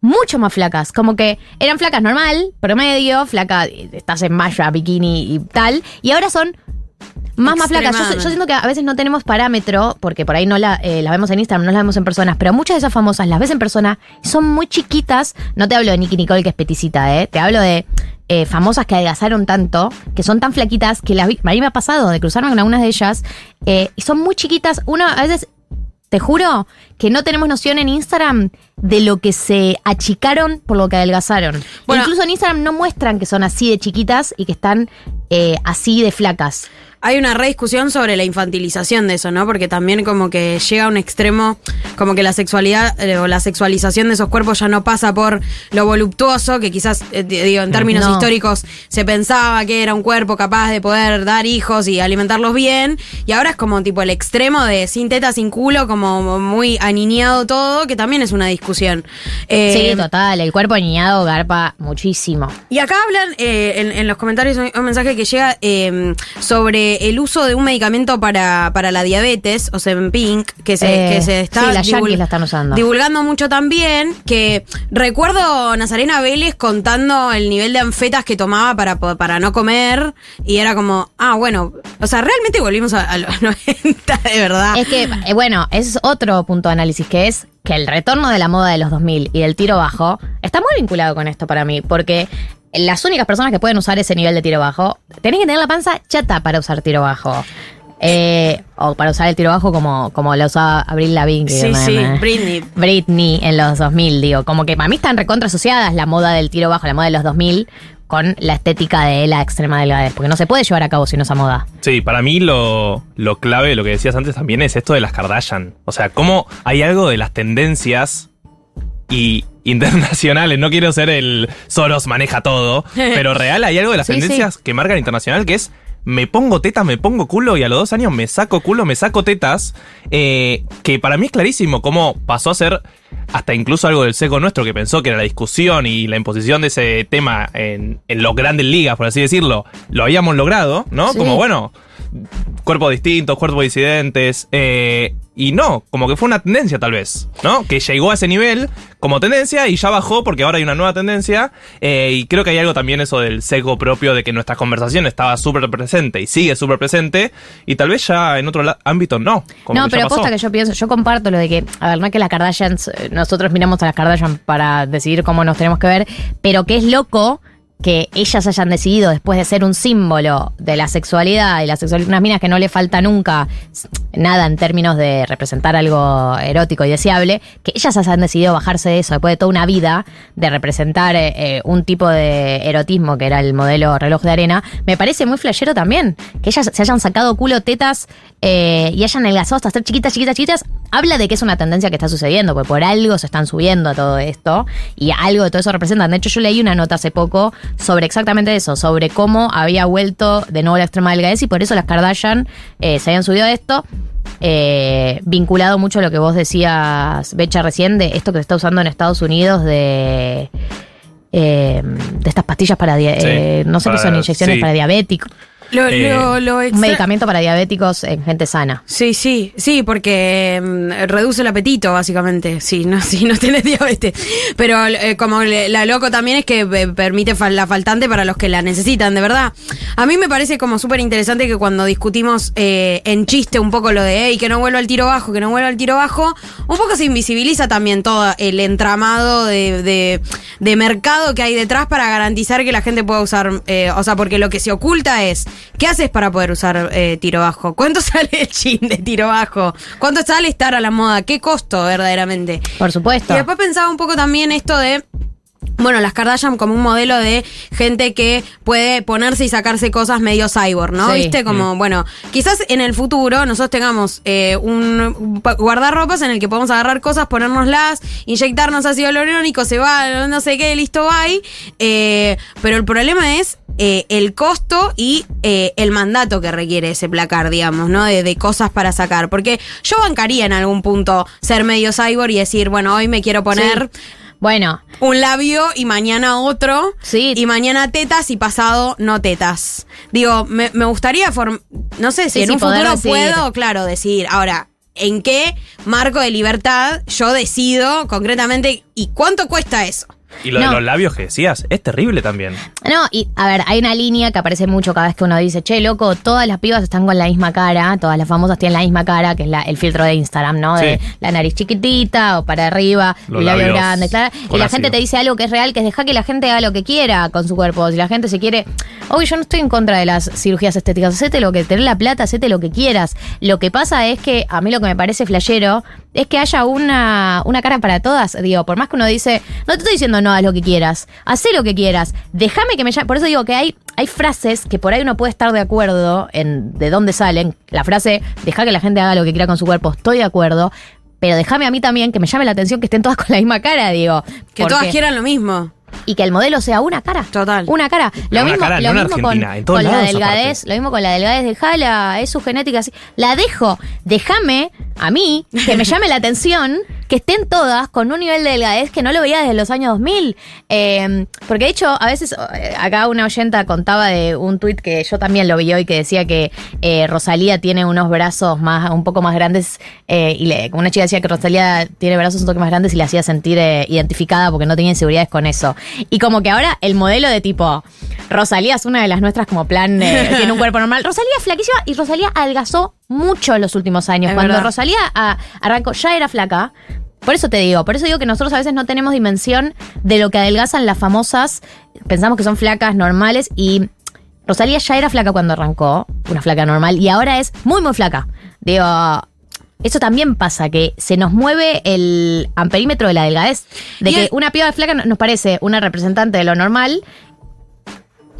mucho más flacas. Como que eran flacas normal, promedio, flaca, estás en malla, bikini y tal, y ahora son más, más flacas. Yo, yo siento que a veces no tenemos parámetro, porque por ahí no la, eh, la vemos en Instagram, no la vemos en personas, pero muchas de esas famosas las ves en persona, son muy chiquitas. No te hablo de Nicky Nicole, que es peticita, ¿eh? Te hablo de eh, famosas que adelgazaron tanto, que son tan flaquitas, que las vi, a mí me ha pasado de cruzarme con algunas de ellas, eh, y son muy chiquitas. Uno a veces te juro que no tenemos noción en Instagram de lo que se achicaron por lo que adelgazaron. Incluso en Instagram no muestran que son así de chiquitas y que están eh, así de flacas. Hay una rediscusión sobre la infantilización de eso, ¿no? Porque también como que llega a un extremo, como que la sexualidad eh, o la sexualización de esos cuerpos ya no pasa por lo voluptuoso, que quizás, eh, di- digo, en términos No. históricos se pensaba que era un cuerpo capaz de poder dar hijos y alimentarlos bien, y ahora es como tipo el extremo de sin teta, sin culo, como muy aniñado todo, que también es una discusión. Eh, sí, total. El cuerpo niñado garpa muchísimo. y acá hablan en, en los comentarios un, un mensaje que llega eh, el uso de un medicamento para, para la diabetes, o Pink, que se, Eh, que se está sí, la están usando. divulgando mucho también. Que recuerdo Nazarena Vélez contando el nivel de anfetas que tomaba para, para no comer. Y era como, ah, bueno, o sea, realmente volvimos a, a los 90, de verdad. Es que, eh, bueno, ese es otro punto de análisis, que es que el retorno de la moda de los 2000 y del tiro bajo está muy vinculado con esto para mí, porque las únicas personas que pueden usar ese nivel de tiro bajo, tenés que tener la panza chata para usar tiro bajo. Eh, o para usar el tiro bajo como, como lo usaba Abril Lavigne. Sí, sí, me- Britney. Britney en los 2000, digo. Como que para mí están recontra asociadas la moda del tiro bajo, la moda de los 2000, con la estética de la extrema delgadez. Porque no se puede llevar a cabo sin esa moda. Sí, para mí lo, lo clave, lo que decías antes también es esto de las Kardashian. O sea, cómo hay algo de las tendencias y internacionales. No quiero ser el Soros maneja todo, pero real hay algo de las Sí, tendencias que marcan internacional que es me pongo tetas, me pongo culo y a los dos años me saco culo, me saco tetas. eh, que para mí es clarísimo cómo pasó a ser hasta incluso algo del seco nuestro que pensó que era la discusión y la imposición de ese tema en, en los grandes ligas, por así decirlo, lo habíamos logrado, ¿no? Sí. Como bueno, cuerpos distintos, cuerpos disidentes. eh, y no, como que fue una tendencia tal vez, ¿no? Que llegó a ese nivel como tendencia y ya bajó porque ahora hay una nueva tendencia. eh, y creo que hay algo también eso del seco propio de que nuestra conversación estaba súper presente y sigue súper presente. Y tal vez ya en otro ámbito no. como no, pero pasó. posta que yo pienso, yo comparto lo de que, a ver, no es que las Kardashians, eh, nosotros miramos a las Kardashian para decidir cómo nos tenemos que ver, pero que es loco que ellas hayan decidido, después de ser un símbolo de la sexualidad y la sexualidad, unas minas que no le falta nunca nada en términos de representar algo erótico y deseable, que ellas hayan decidido bajarse de eso después de toda una vida de representar eh, eh, un tipo de erotismo que era el modelo reloj de arena, me parece muy flashero también. Que ellas se hayan sacado culo, tetas eh, y hayan adelgazado hasta ser chiquitas, chiquitas, chiquitas, habla de que es una tendencia que está sucediendo, porque por algo se están subiendo a todo esto y algo de todo eso representan. De hecho, yo leí una nota hace poco sobre exactamente eso, sobre cómo había vuelto de nuevo la extrema delgadez y por eso las Kardashian eh, se habían subido a esto. eh, vinculado mucho a lo que vos decías, Becha, recién, de esto que se está usando en Estados Unidos de, eh, de estas pastillas para, Sí, eh, no sé qué son, inyecciones sí. para diabéticos. Lo, Eh, lo, lo Un medicamento para diabéticos en gente sana. Sí, sí, sí, porque mm, reduce el apetito, básicamente, si no, si no tenés diabetes. Pero eh, como le- la loco también es que eh, permite fal- la faltante para los que la necesitan, de verdad. A mí me parece como súper interesante que cuando discutimos eh, en chiste un poco lo de, hey, que no vuelva al tiro bajo, que no vuelva al tiro bajo, un poco se invisibiliza también todo el entramado de, de- de mercado que hay detrás para garantizar que la gente pueda usar, eh, o sea, porque lo que se oculta es, ¿qué haces para poder usar eh, tiro bajo? ¿Cuánto sale el jean de tiro bajo? ¿Cuánto sale estar a la moda? ¿Qué costo verdaderamente? Por supuesto. Y después pensaba un poco también esto de. Bueno, las Kardashian como un modelo de gente que puede ponerse y sacarse cosas medio cyborg, ¿no? Sí. ¿Viste? Como, bueno, quizás en el futuro nosotros tengamos eh, un pa- guardarropas en el que podemos agarrar cosas, ponérnoslas, inyectarnos ácido hialurónico, se va, no sé qué, listo, bye. Eh, pero el problema es eh, el costo y eh, el mandato que requiere ese placar, digamos, ¿no? De, de cosas para sacar. Porque yo bancaría en algún punto ser medio cyborg y decir, bueno, hoy me quiero poner Bueno, un labio y mañana otro. Sí. Y mañana tetas y pasado no tetas. Digo, me, me gustaría, no sé si Sí, en sí, un futuro puedo, claro, decir, ahora, ¿en qué marco de libertad yo decido concretamente y cuánto cuesta eso? Y lo No. de los labios que decías, es terrible también. No, y a ver, hay una línea que aparece mucho cada vez que uno dice, che, loco, todas las pibas están con la misma cara, todas las famosas tienen la misma cara, que es la- el filtro de Instagram, ¿no? De la nariz chiquitita o para arriba, Los el labio labios grande, claro. Y la ácido. gente te dice algo que es real, que es dejar que la gente haga lo que quiera con su cuerpo. Si la gente se quiere. Obvio, yo no estoy en contra de las cirugías estéticas. Hacete lo que, tener la plata, hacete lo que quieras. Lo que pasa es que a mí lo que me parece flashero es que haya una, una cara para todas. Digo, por más que uno dice, no te estoy diciendo no haz lo que quieras, hacé lo que quieras, déjame que me llame. Por eso digo que hay, hay frases que por ahí uno puede estar de acuerdo en de dónde salen. La frase, deja que la gente haga lo que quiera con su cuerpo, estoy de acuerdo. Pero déjame a mí también que me llame la atención que estén todas con la misma cara, digo. Que porque- todas quieran lo mismo. Y que el modelo sea una cara. Total. Una cara. Lo una mismo, cara, lo no mismo con, en la delgadez, lo mismo con la delgadez, dejala, es su genética así. La dejo, déjame a mí que me llame la atención que estén todas con un nivel de delgadez que no lo veía desde los años 2000. Eh, porque de hecho, a veces, eh, acá una oyenta contaba de un tuit que yo también lo vi hoy que decía que eh, Rosalía tiene unos brazos más, un poco más grandes eh, y le- una chica decía que Rosalía tiene brazos un toque más grandes y le hacía sentir eh, identificada porque no tenía inseguridades con eso. Y como que ahora el modelo de tipo, Rosalía es una de las nuestras como plan, eh, tiene un cuerpo normal. Rosalía es flaquísima y Rosalía adelgazó mucho en los últimos años. Es Cuando verdad. Rosalía ah, arrancó, ya era flaca. Por eso te digo, por eso digo que nosotros a veces no tenemos dimensión de lo que adelgazan las famosas. Pensamos que son flacas normales y Rosalía ya era flaca cuando arrancó, una flaca normal, y ahora es muy, muy flaca. Digo, eso también pasa, que se nos mueve el amperímetro de la delgadez. De Y que una piba flaca no- nos parece una representante de lo normal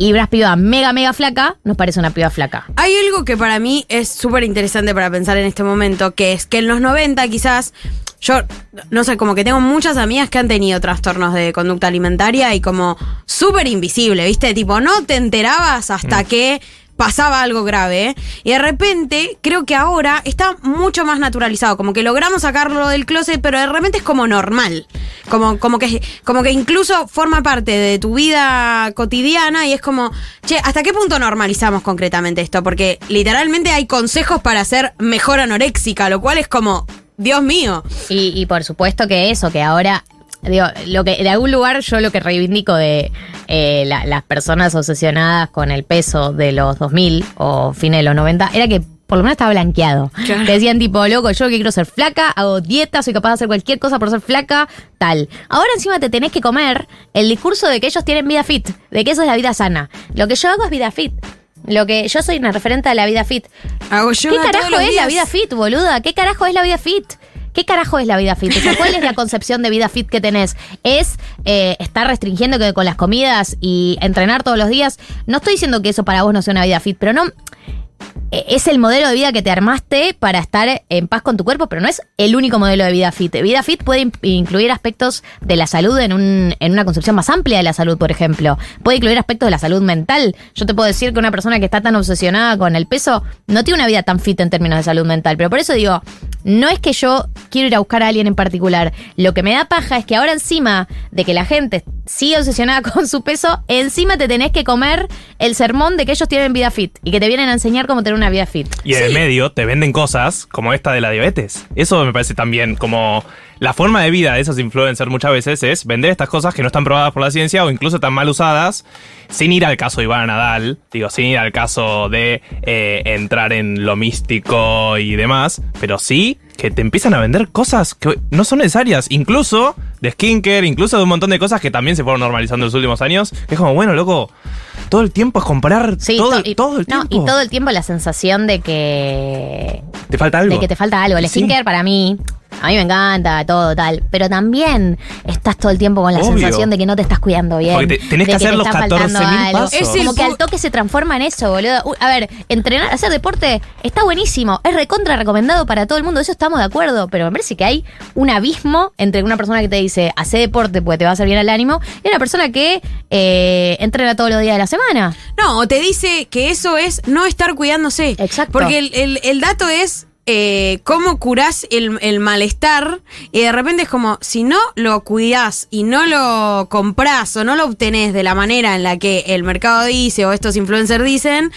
y una piba mega, mega flaca nos parece una piba flaca. Hay algo que para mí es súper interesante para pensar en este momento, que es que en los 90 quizás, yo no sé, como que tengo muchas amigas que han tenido trastornos de conducta alimentaria y como súper invisible, ¿viste? Tipo, no te enterabas hasta que pasaba algo grave. ¿eh? Y de repente, creo que ahora está mucho más naturalizado. Como que logramos sacarlo del closet, pero de repente es como normal. Como, como, que, como que incluso forma parte de tu vida cotidiana y es como, che, ¿hasta qué punto normalizamos concretamente esto? Porque literalmente hay consejos para ser mejor anoréxica, lo cual es como, Dios mío. Y, y por supuesto que eso, que ahora digo, lo que de algún lugar yo lo que reivindico de eh, la- las personas obsesionadas con el peso de los 2000 o fines de los 90 era que por lo menos estaba blanqueado. Claro. Te decían tipo, loco, yo que quiero ser flaca, hago dieta, soy capaz de hacer cualquier cosa por ser flaca, tal. Ahora encima te tenés que comer el discurso de que ellos tienen vida fit, de que eso es la vida sana. Lo que yo hago es vida fit. Lo que yo soy una referente de la vida fit. Hago ¿Qué carajo es la vida fit, boluda? ¿Qué carajo es la vida fit? ¿Qué carajo es la vida fit? O sea, ¿cuál es la concepción de vida fit que tenés? ¿Es eh, estar restringiendo que con las comidas y entrenar todos los días? No estoy diciendo que eso para vos no sea una vida fit, pero no. eh, Es el modelo de vida que te armaste para estar en paz con tu cuerpo, pero no es el único modelo de vida fit. Vida fit puede in- incluir aspectos de la salud en, un, en una concepción más amplia de la salud, por ejemplo. Puede incluir aspectos de la salud mental. Yo te puedo decir que una persona que está tan obsesionada con el peso no tiene una vida tan fit en términos de salud mental. Pero por eso digo, no es que yo quiero ir a buscar a alguien en particular. Lo que me da paja es que ahora encima de que la gente sigue obsesionada con su peso, encima te tenés que comer el sermón de que ellos tienen vida fit y que te vienen a enseñar cómo tener una vida fit. Y en el medio te venden cosas como esta de la diabetes. Eso me parece también como la forma de vida de esos influencers muchas veces es vender estas cosas que no están probadas por la ciencia o incluso están mal usadas, sin ir al caso de Iván Nadal, digo, sin ir al caso de eh, entrar en lo místico y demás, pero sí que te empiezan a vender cosas que no son necesarias, incluso de skincare, incluso de un montón de cosas que también se fueron normalizando en los últimos años, que es como, bueno, loco, todo el tiempo es comprar Sí, todo, to- y- todo el no, tiempo. y todo el tiempo la sensación de que Te falta algo. de que te falta algo. El Sí. skincare para mí, a mí me encanta, todo tal. Pero también estás todo el tiempo con la Obvio. sensación de que no te estás cuidando bien. Porque te- tenés de que hacer te los está faltando 14.000 algo. pasos. Es Como que al toque se transforma en eso, boludo. Uh, a ver, entrenar, hacer deporte está buenísimo. Es recontra recomendado para todo el mundo. Eso estamos de acuerdo. Pero me parece que hay un abismo entre una persona que te dice, hace deporte porque te va a hacer bien al ánimo, y una persona que eh, entrena todos los días de la semana. No, o te dice que eso es no estar cuidándose. Exacto. Porque el, el- el dato es eh, cómo curás el, el malestar y de repente es como, si no lo cuidás y no lo comprás o no lo obtenés de la manera en la que el mercado dice o estos influencers dicen,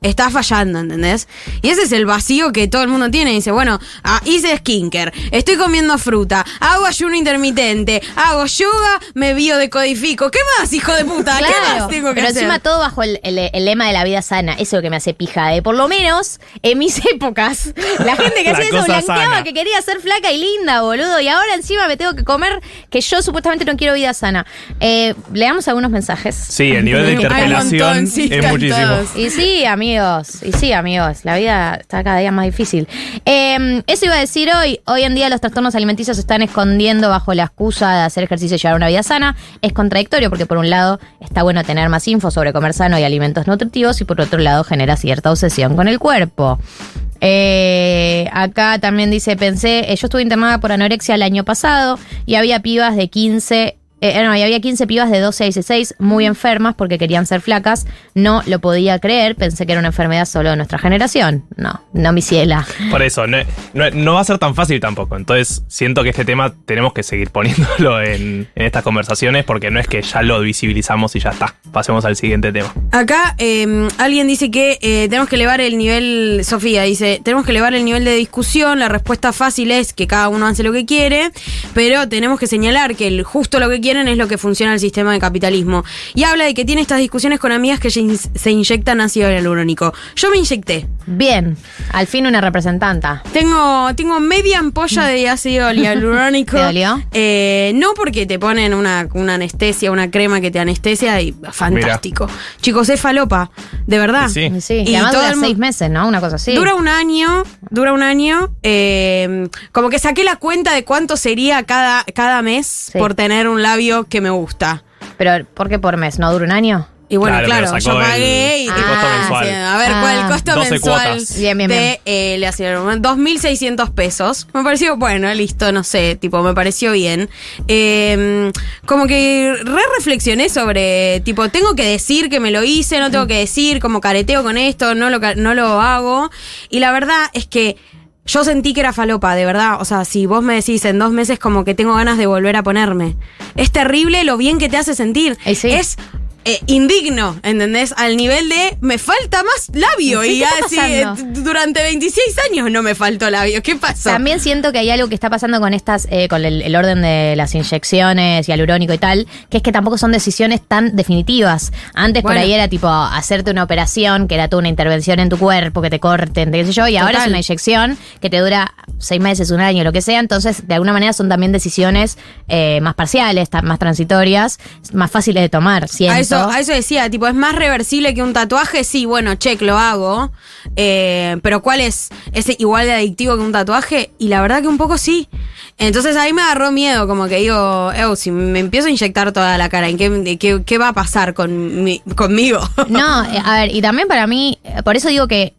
estás fallando, ¿entendés? Y ese es el vacío que todo el mundo tiene. Dice, bueno, ah, hice skincare, estoy comiendo fruta, hago ayuno intermitente, hago yoga, me biodecodifico. ¿Qué más, hijo de puta? ¿Qué más tengo que pero hacer? encima todo bajo el, el- el lema de la vida sana. Eso es lo que me hace pija. De por lo menos en mis épocas, la gente que La hacía eso blanqueaba sana. que quería ser flaca y linda, boludo. Y ahora encima me tengo que comer que yo supuestamente no quiero vida sana. Eh, leamos algunos mensajes. Sí, el nivel de interpelación montón, sí, es muchísimo. todos. Y sí, amigos, y sí, amigos, la vida está cada día más difícil. Eh, eso iba a decir hoy, hoy en día los trastornos alimenticios se están escondiendo bajo la excusa de hacer ejercicio y llevar una vida sana. Es contradictorio porque por un lado está bueno tener más info sobre comer sano y alimentos nutritivos y por otro lado genera cierta obsesión con el cuerpo. Eh, acá también dice, pensé, eh, yo estuve internada por anorexia el año pasado y había pibas de 15, eh, no, y había 15 pibas de 12 a 16 muy enfermas porque querían ser flacas. No lo podía creer, pensé que era una enfermedad solo de nuestra generación. No, no mi ciela. Por eso, no, no- no va a ser tan fácil tampoco. Entonces, siento que este tema tenemos que seguir poniéndolo en, en estas conversaciones porque no es que ya lo visibilizamos y ya está. Pasemos al siguiente tema. Acá eh, alguien dice que eh, tenemos que elevar el nivel, Sofía dice, tenemos que elevar el nivel de discusión, la respuesta fácil es que cada uno hace lo que quiere, pero tenemos que señalar que el, justo lo que quieren es lo que funciona el sistema de capitalismo. Y habla de que tiene estas discusiones con amigas que se in- se inyectan ácido hialurónico. Yo me inyecté. Bien, al fin una representanta. Tengo, tengo media ampolla de ácido hialurónico. ¿Te dolió? Eh, no porque te ponen una, una anestesia, una crema que te anestesia y fantástico. Chicos, es falopa, de verdad. Sí. Y sí, Y y además todo dura el seis meses, ¿no? Una cosa así. Dura un año, dura un año. eh, como que saqué la cuenta de cuánto sería cada, cada mes Sí. por tener un labio que me gusta. Pero, ¿por qué por mes? ¿No dura un año? Y bueno, Claro, yo sacó el- pagué y el costo mensual. sí, a ver, ¿cuál el Ah. costo 12 mensual. Bien, bien, de bien. eh, le hacían 2.600 pesos? Me pareció, bueno, listo, no sé, tipo, me pareció bien. Eh, como que re reflexioné sobre, tipo, tengo que decir que me lo hice, no tengo que decir, como careteo con esto, no lo, no lo hago. Y la verdad es que yo sentí que era falopa, de verdad. O sea, si vos me decís en dos meses como que tengo ganas de volver a ponerme. Es terrible lo bien que te hace sentir. Sí. Es eh, indigno, ¿entendés? Al nivel de me falta más labio. ¿Qué y así, eh, durante 26 años no me faltó labio. ¿Qué pasó? También siento que hay algo que está pasando con estas, eh, con el, el orden de las inyecciones y alurónico y tal, que es que tampoco son decisiones tan definitivas. Antes por Bueno. ahí era tipo hacerte una operación, que era toda una intervención en tu cuerpo, que te corten, qué sé yo, y ahora es una inyección que te dura seis meses, un año, lo que sea. Entonces, de alguna manera son también decisiones eh, más parciales, más transitorias, más fáciles de tomar, siento. A eso, a eso decía, tipo, ¿es más reversible que un tatuaje? Sí, bueno, check, lo hago. Eh, pero ¿cuál es? ¿Es igual de adictivo que un tatuaje? Y la verdad que un poco sí. Entonces ahí me agarró miedo, como que digo, "Ew, si me empiezo a inyectar toda la cara, ¿en qué, qué, qué va a pasar con mi- conmigo? No, eh, a ver, y también para mí, por eso digo que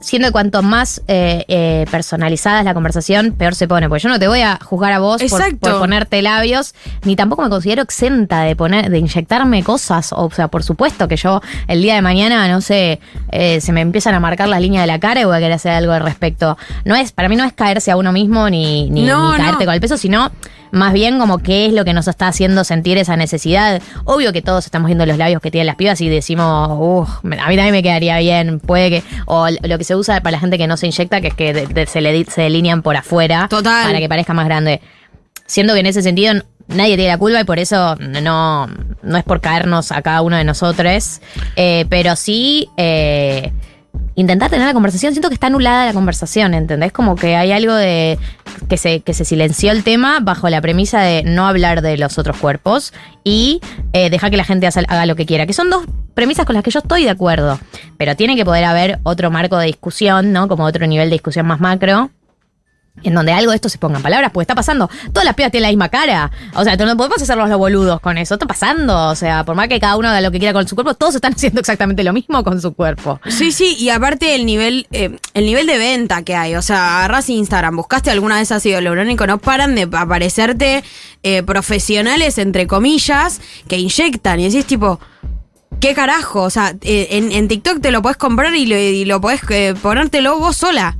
siendo que cuanto más eh, eh, personalizada es la conversación, peor se pone. Porque yo no te voy a juzgar a vos por, ponerte labios, ni tampoco me considero exenta de poner, de inyectarme cosas. O sea, por supuesto que yo el día de mañana, no sé, eh, se me empiezan a marcar las líneas de la cara y voy a querer hacer algo al respecto. No es, para mí no es caerse a uno mismo ni, ni, No, ni caerte no. con el peso, sino más bien como qué es lo que nos está haciendo sentir esa necesidad. Obvio que todos estamos viendo los labios que tienen las pibas y decimos, uff, a mí también me quedaría bien, puede que. O lo que se usa para la gente que no se inyecta, que es que de- de- se, le, se delinean por afuera Total. para que parezca más grande. Siendo que en ese sentido nadie tiene la culpa y por eso no, no es por caernos a cada uno de nosotros, eh, pero sí eh, intentar tener la conversación. Siento que está anulada la conversación, ¿entendés? Como que hay algo de que se, que se silenció el tema bajo la premisa de no hablar de los otros cuerpos y eh, dejar que la gente haga, haga lo que quiera, que son dos premisas con las que yo estoy de acuerdo, pero tiene que poder haber otro marco de discusión, ¿no? Como otro nivel de discusión más macro en donde algo de esto se ponga en palabras, porque está pasando. Todas las pibas tienen la misma cara. O sea, no podemos hacerlos los boludos con eso. Está pasando. O sea, por más que cada uno haga lo que quiera con su cuerpo, todos están haciendo exactamente lo mismo con su cuerpo. Sí, sí, y aparte el nivel, eh, el nivel de venta que hay. O sea, agarras Instagram, buscaste alguna vez ácido hialurónico, no paran de aparecerte eh, profesionales, entre comillas, que inyectan. Y decís tipo. ¿Qué carajo? O sea, eh, en, en TikTok te lo podés comprar y lo, y lo podés eh, ponértelo vos sola.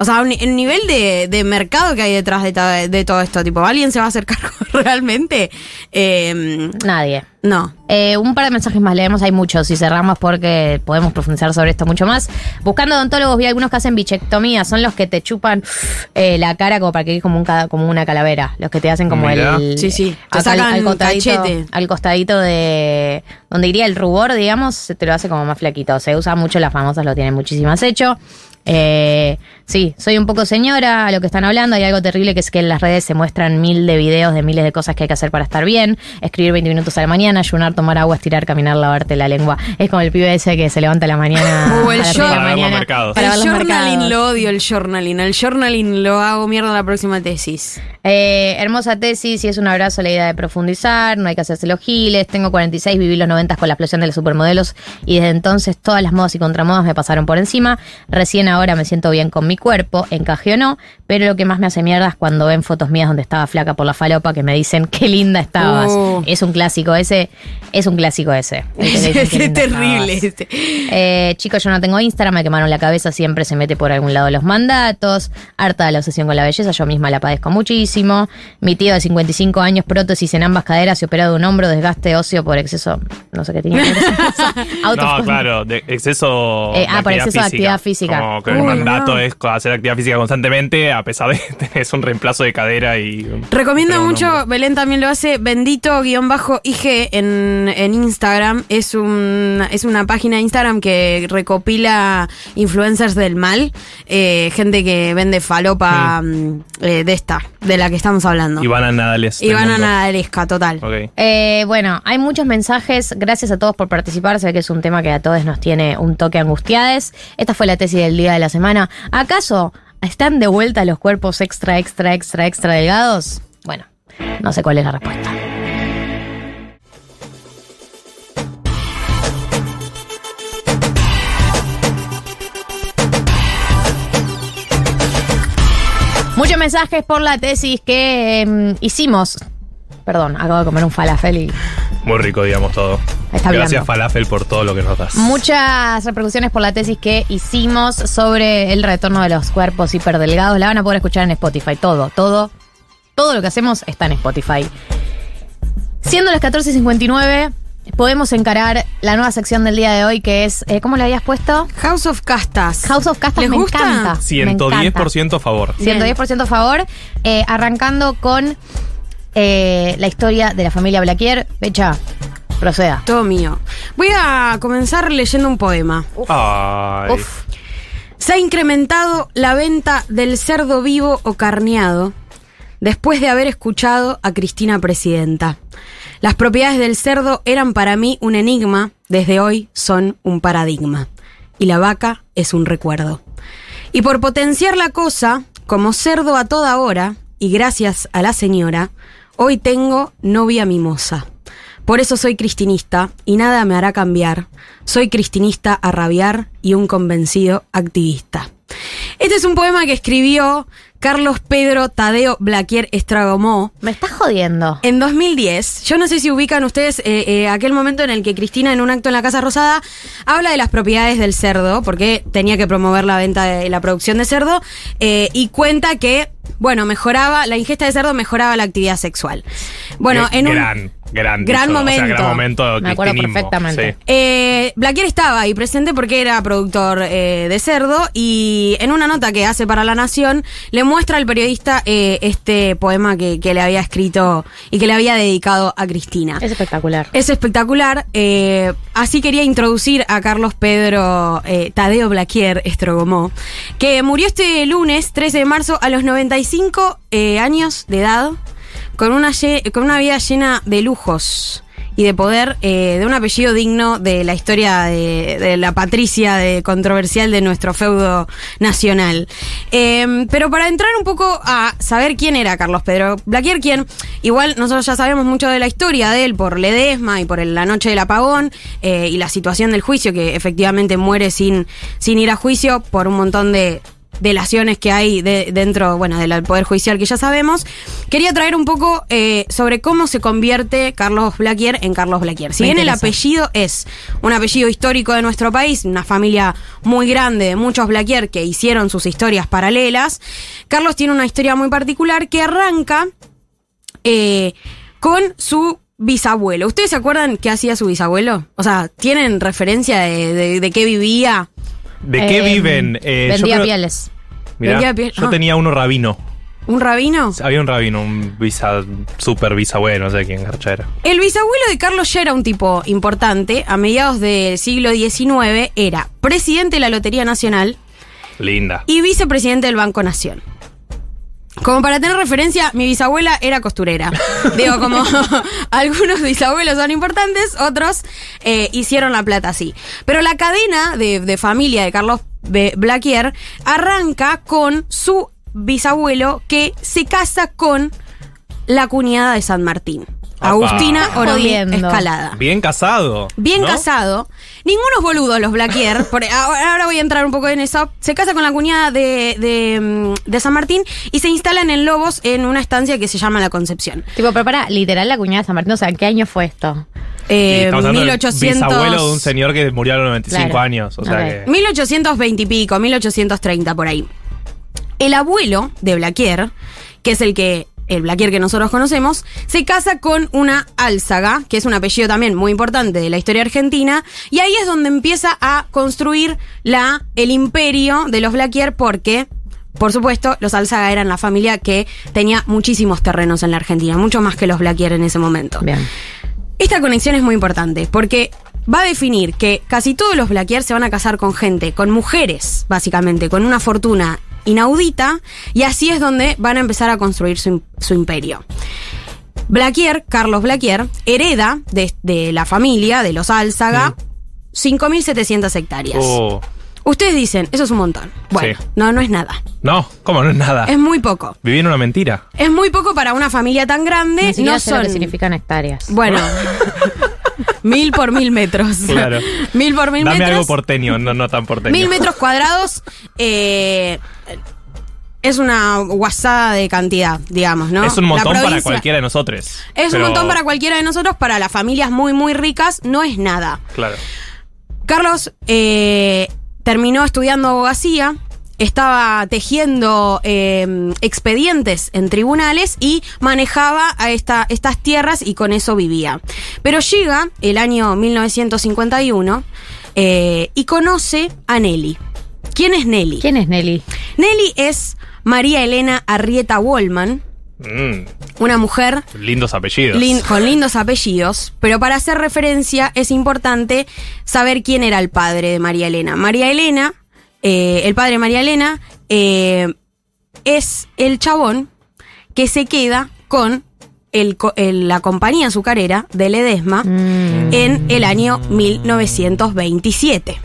O sea, un- el nivel de, de mercado que hay detrás de, ta- de todo esto, tipo, ¿alguien se va a hacer cargo realmente? Eh, Nadie. no. Eh, un par de mensajes más leemos, hay muchos y cerramos porque podemos profundizar sobre esto mucho más. Buscando odontólogos vi algunos que hacen bichectomía, son los que te chupan eh, la cara como para que quede como, un, como una calavera, los que te hacen como el... Sí, sí, te acá al- sacan al, costadito, cachete. al costadito de donde iría el rubor, digamos, se te lo hace como más flaquito. Se usa mucho, las famosas lo tienen muchísimas hecho. Eh, sí, soy un poco señora a lo que están hablando. Hay algo terrible que es que en las redes se muestran mil de videos de miles de cosas que hay que hacer para estar bien. Escribir 20 minutos a la mañana, ayunar, tomar agua, estirar, caminar, lavarte la lengua. Es como el pibe ese que se levanta a la mañana. Uh, el a la mañana para el journaling mercados. lo odio, el journaling. El journaling lo hago mierda la próxima tesis. Eh, hermosa tesis y es un abrazo la idea de profundizar, no hay que hacerse los giles, tengo 46, viví los 90 con la explosión de los supermodelos y desde entonces todas las modas y contramodas me pasaron por encima, recién ahora me siento bien con mi cuerpo, encaje o no, pero lo que más me hace mierda es cuando ven fotos mías donde estaba flaca por la falopa que me dicen qué linda estabas. Oh. Es un clásico ese, es un clásico ese. es "Qué linda terrible. estabas". este. Eh, chicos, yo no tengo Instagram, me quemaron la cabeza, siempre se mete por algún lado los mandatos. Harta de la obsesión con la belleza, yo misma la padezco muchísimo. Mi tío de 55 años, prótesis en ambas caderas y operado de un hombro, desgaste óseo por exceso, no sé qué tenía. No, claro, de exceso. Eh, ah, por exceso de actividad física. Como que el mandato no. es hacer actividad física constantemente, a pesar de que tenés un reemplazo de cadera y. Recomiendo pero un mucho. Belén también lo hace, bendito-ig en, en Instagram. Es, un, es una página de Instagram que recopila influencers del mal. eh, gente que vende falopa mm, eh, de esta, de la que estamos hablando. Ivana Nadales. del Ivana. Nadalesca, total. Eh, bueno, hay muchos mensajes. Gracias a todos por participar. Sé que es un tema que a todos nos tiene un toque angustiades. Esta fue la tesis del día de la semana. ¿Acaso están de vuelta los cuerpos extra, extra, extra, extra delgados? Bueno, no sé cuál es la respuesta. Muchos mensajes por la tesis que em, hicimos Perdón, acabo de comer un falafel y Muy rico, digamos todo. Está Gracias, hablando. Falafel, por todo lo que nos das. Muchas repercusiones por la tesis que hicimos sobre el retorno de los cuerpos hiperdelgados. La van a poder escuchar en Spotify. Todo, todo, todo lo que hacemos está en Spotify. Siendo las 14.59, podemos encarar la nueva sección del día de hoy que es. eh, ¿Cómo le habías puesto? House of Castas. House of Castas ¿Les me gusta? encanta. me encanta. 110% a favor. 110% a favor. Eh, arrancando con eh, la historia de la familia Blaquier. Becha, proceda. Todo mío. Voy a comenzar leyendo un poema. Ay. Uf. Se ha incrementado la venta del cerdo vivo o carneado después de haber escuchado a Cristina Presidenta. Las propiedades del cerdo eran para mí un enigma, desde hoy son un paradigma. Y la vaca es un recuerdo. Y por potenciar la cosa, como cerdo a toda hora, y gracias a la señora, hoy tengo novia mimosa. Por eso soy cristinista y nada me hará cambiar. Soy cristinista a rabiar y un convencido activista. Este es un poema que escribió Carlos Pedro Tadeo Blaquier Estragomó. Me estás jodiendo. En 2010, yo no sé si ubican ustedes eh, eh, aquel momento en el que Cristina, en un acto en la Casa Rosada, habla de las propiedades del cerdo, porque tenía que promover la venta de la producción de cerdo, eh, y cuenta que, bueno, mejoraba, la ingesta de cerdo mejoraba la actividad sexual. Bueno, en un. Gran, gran, gran dicho, momento. O sea, gran momento. Me acuerdo perfectamente. sí. Eh, Blaquier estaba ahí presente porque era productor eh, de cerdo y en una nota que hace para La Nación le muestra al periodista eh, este poema que, que le había escrito y que le había dedicado a Cristina. Es espectacular. Es espectacular. eh, así quería introducir a Carlos Pedro eh, Tadeo Blaquier Estrogomó, que murió este lunes 13 de marzo a los 95 eh, años de edad, con una, con una vida llena de lujos y de poder, eh, de un apellido digno de la historia de, la patricia de, controversial de nuestro feudo nacional. Eh, pero para entrar un poco a saber quién era Carlos Pedro Blaquier, quien igual nosotros ya sabemos mucho de la historia de él por Ledesma y por la noche del apagón eh, y la situación del juicio, que efectivamente muere sin, sin ir a juicio por un montón de delaciones que hay de- dentro, bueno, del Poder Judicial que ya sabemos. Quería traer un poco eh, sobre cómo se convierte Carlos Blaquier en Carlos Blaquier. Si Me bien el apellido es un apellido histórico de nuestro país, una familia muy grande de muchos Blaquier que hicieron sus historias paralelas, Carlos tiene una historia muy particular que arranca eh, con su bisabuelo. ¿Ustedes se acuerdan qué hacía su bisabuelo? O sea, ¿tienen referencia de, de- de qué vivía? ¿De qué Eh, viven? Eh, yo vendía creo- pieles. Mirá, Vendía piel- yo ah. tenía uno rabino. ¿Un rabino? Había un rabino, un visa, super bisabuelo, no sé quién garcha era. El bisabuelo de Carlos ya era un tipo importante. A mediados del siglo XIX era presidente de la Lotería Nacional Linda. y vicepresidente del Banco Nación. Como para tener referencia, mi bisabuela era costurera. Digo, como algunos bisabuelos son importantes, otros eh, hicieron la plata así. Pero la cadena de, de familia de Carlos B- Blaquier arranca con su bisabuelo que se casa con la cuñada de San Martín. Agustina jodiendo. Escalada. Bien casado. Bien ¿no? casado. Ningunos boludos los Blaquier. por- ahora, ahora voy a entrar un poco en eso. Se casa con la cuñada de, de, mm, de San Martín y se instalan en Lobos en una estancia que se llama La Concepción. Tipo, pero para, literal, la cuñada de San Martín, o sea, ¿qué año fue esto? Eh, estamos hablando del 1800. bisabuelo de un señor que murió a los 95 Claro. años. O sea Ok. que. 1820 y pico, 1830 por ahí. El abuelo de Blaquier, que es el que el Blaquier que nosotros conocemos, se casa con una Álzaga, que es un apellido también muy importante de la historia argentina, y ahí es donde empieza a construir la, el imperio de los Blaquier porque... Por supuesto, los Álzaga eran la familia que tenía muchísimos terrenos en la Argentina, mucho más que los Blaquier en ese momento. Bien. Esta conexión es muy importante porque va a definir que casi todos los Blaquier se van a casar con gente, con mujeres, básicamente, con una fortuna inaudita, y así es donde van a empezar a construir su, su imperio. Blaquier, Carlos Blaquier, hereda de, de la familia, de los Álzaga, 5.700 hectáreas. Oh, Ustedes dicen, eso es un montón. Bueno, Sí. no, no es nada. no, ¿cómo no es nada? Es muy poco. Viví en una mentira. Es muy poco para una familia tan grande. Ni siquiera no sé lo son... que significan hectáreas. Bueno, mil por mil metros. Claro. mil por mil Dame metros. algo porteño, no, no tan porteño. Mil metros cuadrados. eh, es una guasada de cantidad, digamos, ¿no? Es un montón para cualquiera de nosotros. Es Pero- un montón para cualquiera de nosotros, para las familias muy, muy ricas, no es nada. Claro. Carlos eh, terminó estudiando abogacía, estaba tejiendo eh, expedientes en tribunales y manejaba a esta, estas tierras y con eso vivía. Pero llega el año 1951 eh, y conoce a Nelly. ¿Quién es Nelly? ¿Quién es Nelly? Nelly es María Elena Arrieta Wallman, Mm, una mujer lindos apellidos. Lin- con lindos apellidos, pero para hacer referencia es importante saber quién era el padre de María Elena. María Elena, eh, el padre María Elena, eh, es el chabón que se queda con el co- el- la compañía azucarera de Ledesma en el año 1927.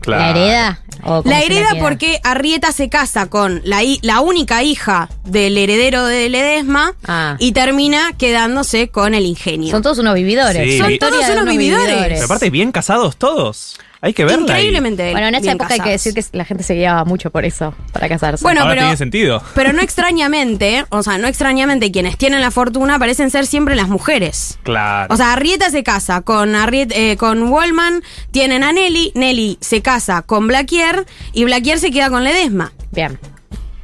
Claro. ¿La hereda? ¿O La hereda porque Arrieta se casa con la, la única hija del heredero de Ledesma Ah. y termina quedándose con el ingenio. Son todos unos vividores. Sí. Son todos unos vividores. Pero aparte, bien casados todos. Hay que verla. Increíblemente. Bueno, en esa época hay que casados. decir que la gente se guiaba mucho por eso, para casarse. Bueno, Ahora pero- tiene sentido. Pero no extrañamente, o sea, no extrañamente, quienes tienen la fortuna parecen ser siempre las mujeres. Claro. O sea, Arrieta se casa con Arriet- eh, con Wallman, tienen a Nelly, Nelly se casa con Blaquier y Blaquier se queda con Ledesma. Bien.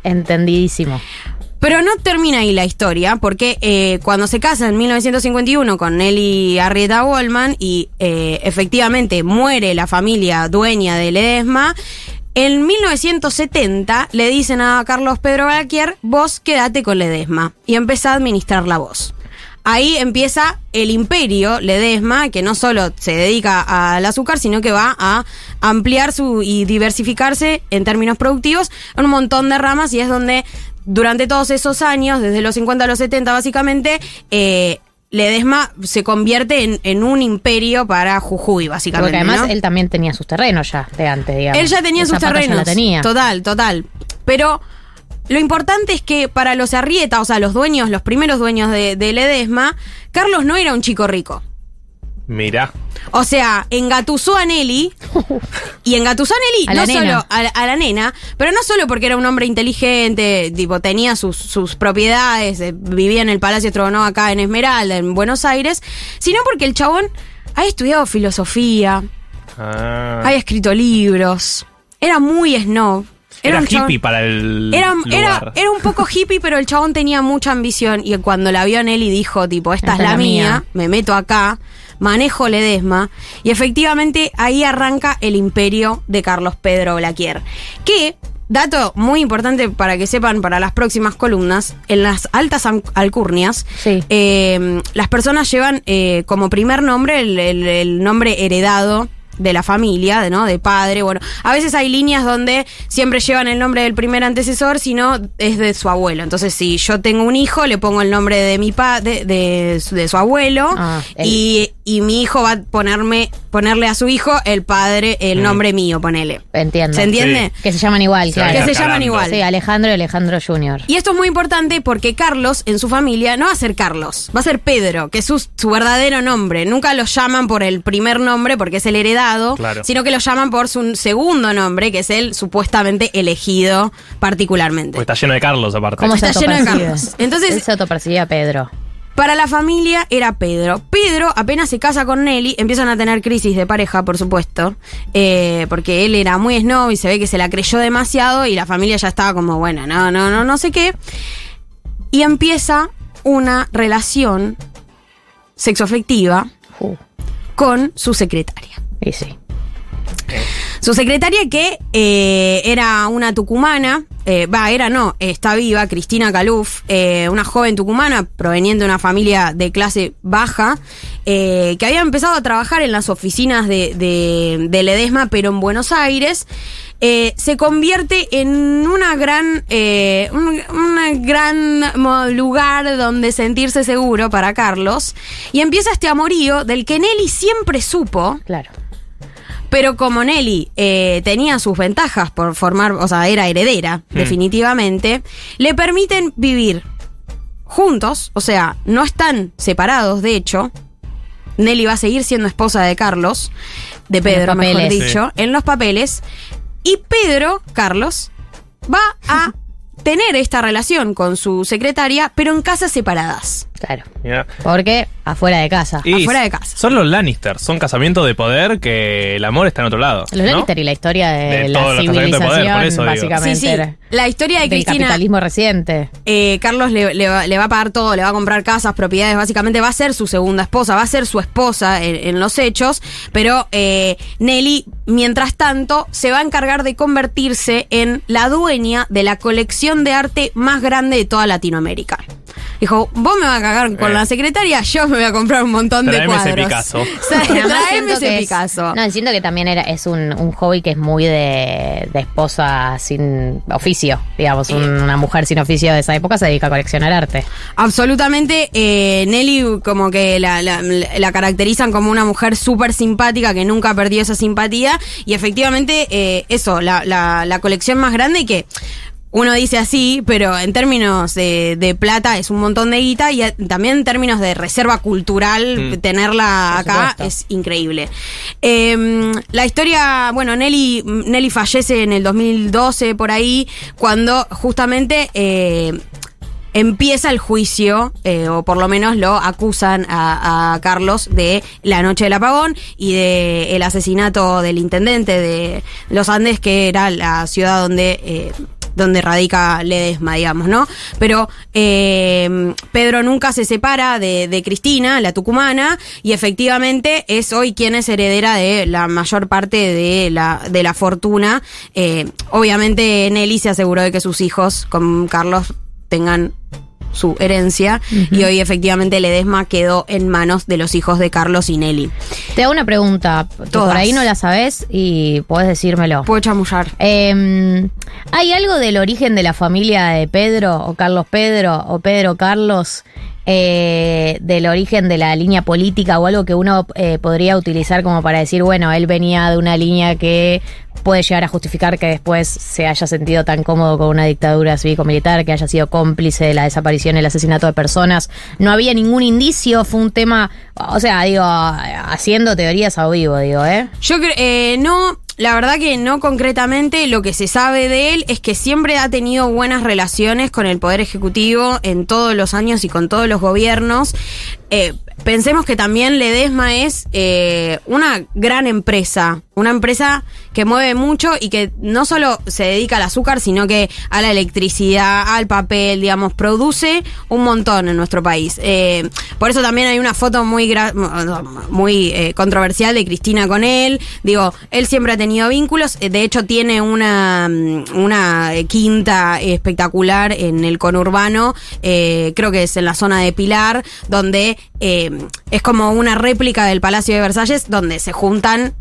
Entendidísimo. Pero no termina ahí la historia, porque eh, cuando se casa en 1951 con Nelly Arrieta Wallman y eh, efectivamente muere la familia dueña de Ledesma, en 1970 le dicen a Carlos Pedro Blaquier, vos quédate con Ledesma y empezá a administrar la voz. Ahí empieza el imperio Ledesma, que no solo se dedica al azúcar, sino que va a ampliar su y diversificarse en términos productivos en un montón de ramas y es donde durante todos esos años, desde los 50 a los 70 básicamente, eh, Ledesma se convierte en, en un imperio para Jujuy, básicamente. Porque además ¿no? él también tenía sus terrenos ya de antes, digamos. Él ya tenía Esa sus terrenos. la tenía. Total, total. Pero lo importante es que para los Arrieta, o sea, los dueños, los primeros dueños de, de Ledesma, Carlos no era un chico rico. Mirá. O sea, engatusó a Nelly. Y engatusó a Nelly A la no nena. solo a, la- a la nena, pero no solo porque era un hombre inteligente, tipo, tenía sus, sus propiedades, eh, vivía en el Palacio Trono acá en Esmeralda, en Buenos Aires, sino porque el chabón ha estudiado filosofía, Ah. ha escrito libros, era muy snob. Era, un chabón- hippie para el era, era, lugar. era un poco hippie, pero el chabón tenía mucha ambición. Y cuando la vio a Nelly dijo, tipo, esta, es la, mía, me meto acá, manejo Ledesma. Y efectivamente ahí arranca el imperio de Carlos Pedro Blaquier. Que, dato muy importante para que sepan para las próximas columnas, en las altas alcurnias, eh, las personas llevan eh, como primer nombre el, el- el nombre heredado de la familia, de, ¿no? De padre. Bueno, a veces hay líneas donde siempre llevan el nombre del primer antecesor, sino es de su abuelo. Entonces, si yo tengo un hijo, le pongo el nombre de mi pa de, de su- de su abuelo Ah, y, y mi hijo va a ponerme, ponerle a su hijo el padre, el Mm. nombre mío, ponele. Entiendo. ¿Se entiende? Que se llaman igual, claro. Que se llaman igual. Sí, Alejandro y Alejandro Jr. Y esto es muy importante porque Carlos, en su familia, no va a ser Carlos, va a ser Pedro, que es su, su verdadero nombre. Nunca lo llaman por el primer nombre porque es el heredado, Claro. sino que lo llaman por su segundo nombre, que es el supuestamente elegido particularmente. Pues está lleno de Carlos, aparte. ¿Cómo se Está lleno de? Carlos. Entonces- Él se autopercibía Pedro. Para la familia era Pedro. Pedro apenas se casa con Nelly, empiezan a tener crisis de pareja, por supuesto, eh, porque él era muy snob y se ve que se la creyó demasiado y la familia ya estaba como, bueno, no, no, no, no sé qué. Y empieza una relación sexoafectiva Uh, con su secretaria. Y sí. Su secretaria que eh, era una tucumana, eh, va, era no, está viva, Cristina Caluf, eh, una joven tucumana proveniente de una familia de clase baja, que había empezado a trabajar en las oficinas de, de, de Ledesma, pero en Buenos Aires. eh, se convierte en una gran, eh, un una gran lugar donde sentirse seguro para Carlos. Y empieza este amorío del que Nelly siempre supo. Claro. Pero como Nelly eh, tenía sus ventajas por formar, o sea, era heredera, Hmm. definitivamente, le permiten vivir juntos, o sea, no están separados, de hecho. Nelly va a seguir siendo esposa de Carlos, de Pedro, mejor dicho, en los papeles. Y Pedro, Carlos, va a tener esta relación con su secretaria, pero en casas separadas. Claro. Porque afuera de casa. Y Afuera de casa. Son los Lannister, son casamientos de poder que el amor está en otro lado. Los ¿no? Lannister y la historia de, De la todos los casamientos de civilización, poder, por eso básicamente. Sí, sí. La historia de del Cristina. capitalismo reciente. Eh, Carlos le, le va, le va a pagar todo, le va a comprar casas, propiedades, básicamente va a ser su segunda esposa, va a ser su esposa en, en los hechos, pero eh, Nelly, mientras tanto, se va a encargar de convertirse en la dueña de la colección de arte más grande de toda Latinoamérica. Dijo, vos me vas a cagar con Eh. la secretaria, yo me voy a comprar un montón de Traeme ese cuadros. Picasso. O sea, Traeme ese es- Picasso. no, siento que también era, es un, un hobby que es muy de, de esposa sin oficio. Digamos, un- una mujer sin oficio de esa época se dedica a coleccionar arte. Absolutamente, eh, Nelly como que la, la- la caracterizan como una mujer súper simpática que nunca perdió esa simpatía y efectivamente eh, eso, la, la- la colección más grande que uno dice así, pero en términos de, de plata es un montón de guita y también en términos de reserva cultural, Mm. tenerla Por acá supuesto. es increíble. Eh, la historia, bueno, Nelly, Nelly fallece en el 2012 por ahí, cuando justamente... eh, empieza el juicio, eh, o por lo menos lo acusan a, a Carlos de la noche del apagón y de el asesinato del intendente de Los Andes, que era la ciudad donde... eh, donde radica Ledesma, digamos, ¿no? Pero eh, Pedro nunca se separa de, de Cristina, la tucumana, y efectivamente es hoy quien es heredera de la mayor parte de la, de la fortuna. Eh, obviamente Nelly se aseguró de que sus hijos con Carlos tengan su herencia y hoy efectivamente Ledesma quedó en manos de los hijos de Carlos y Nelly. Te hago una pregunta, que por ahí no la sabes y podés decírmelo. Puedo chamullar. Eh, ¿Hay algo del origen de la familia de Pedro o Carlos Pedro o Pedro Carlos? Eh, del origen de la línea política o algo que uno eh, podría utilizar como para decir, bueno, él venía de una línea que puede llegar a justificar que después se haya sentido tan cómodo con una dictadura cívico-militar, que haya sido cómplice de la desaparición el asesinato de personas. No había ningún indicio, fue un tema, o sea, digo, haciendo teorías a vivo, digo, ¿eh? Yo creo, eh, no, la verdad que no concretamente, lo que se sabe de él es que siempre ha tenido buenas relaciones con el Poder Ejecutivo en todos los años y con todos los gobiernos. Eh, pensemos que también Ledesma es eh, una gran empresa, una empresa que mueve mucho y que no solo se dedica al azúcar, sino que a la electricidad, al papel, digamos, produce un montón en nuestro país. Eh, por eso también hay una foto muy, muy eh, controversial de Cristina con él. Digo, él siempre ha tenido vínculos, eh, de hecho tiene una, mm, una quinta espectacular en el conurbano, creo que es en la zona de Pilar, donde es como una réplica del Palacio de Versalles, donde se juntan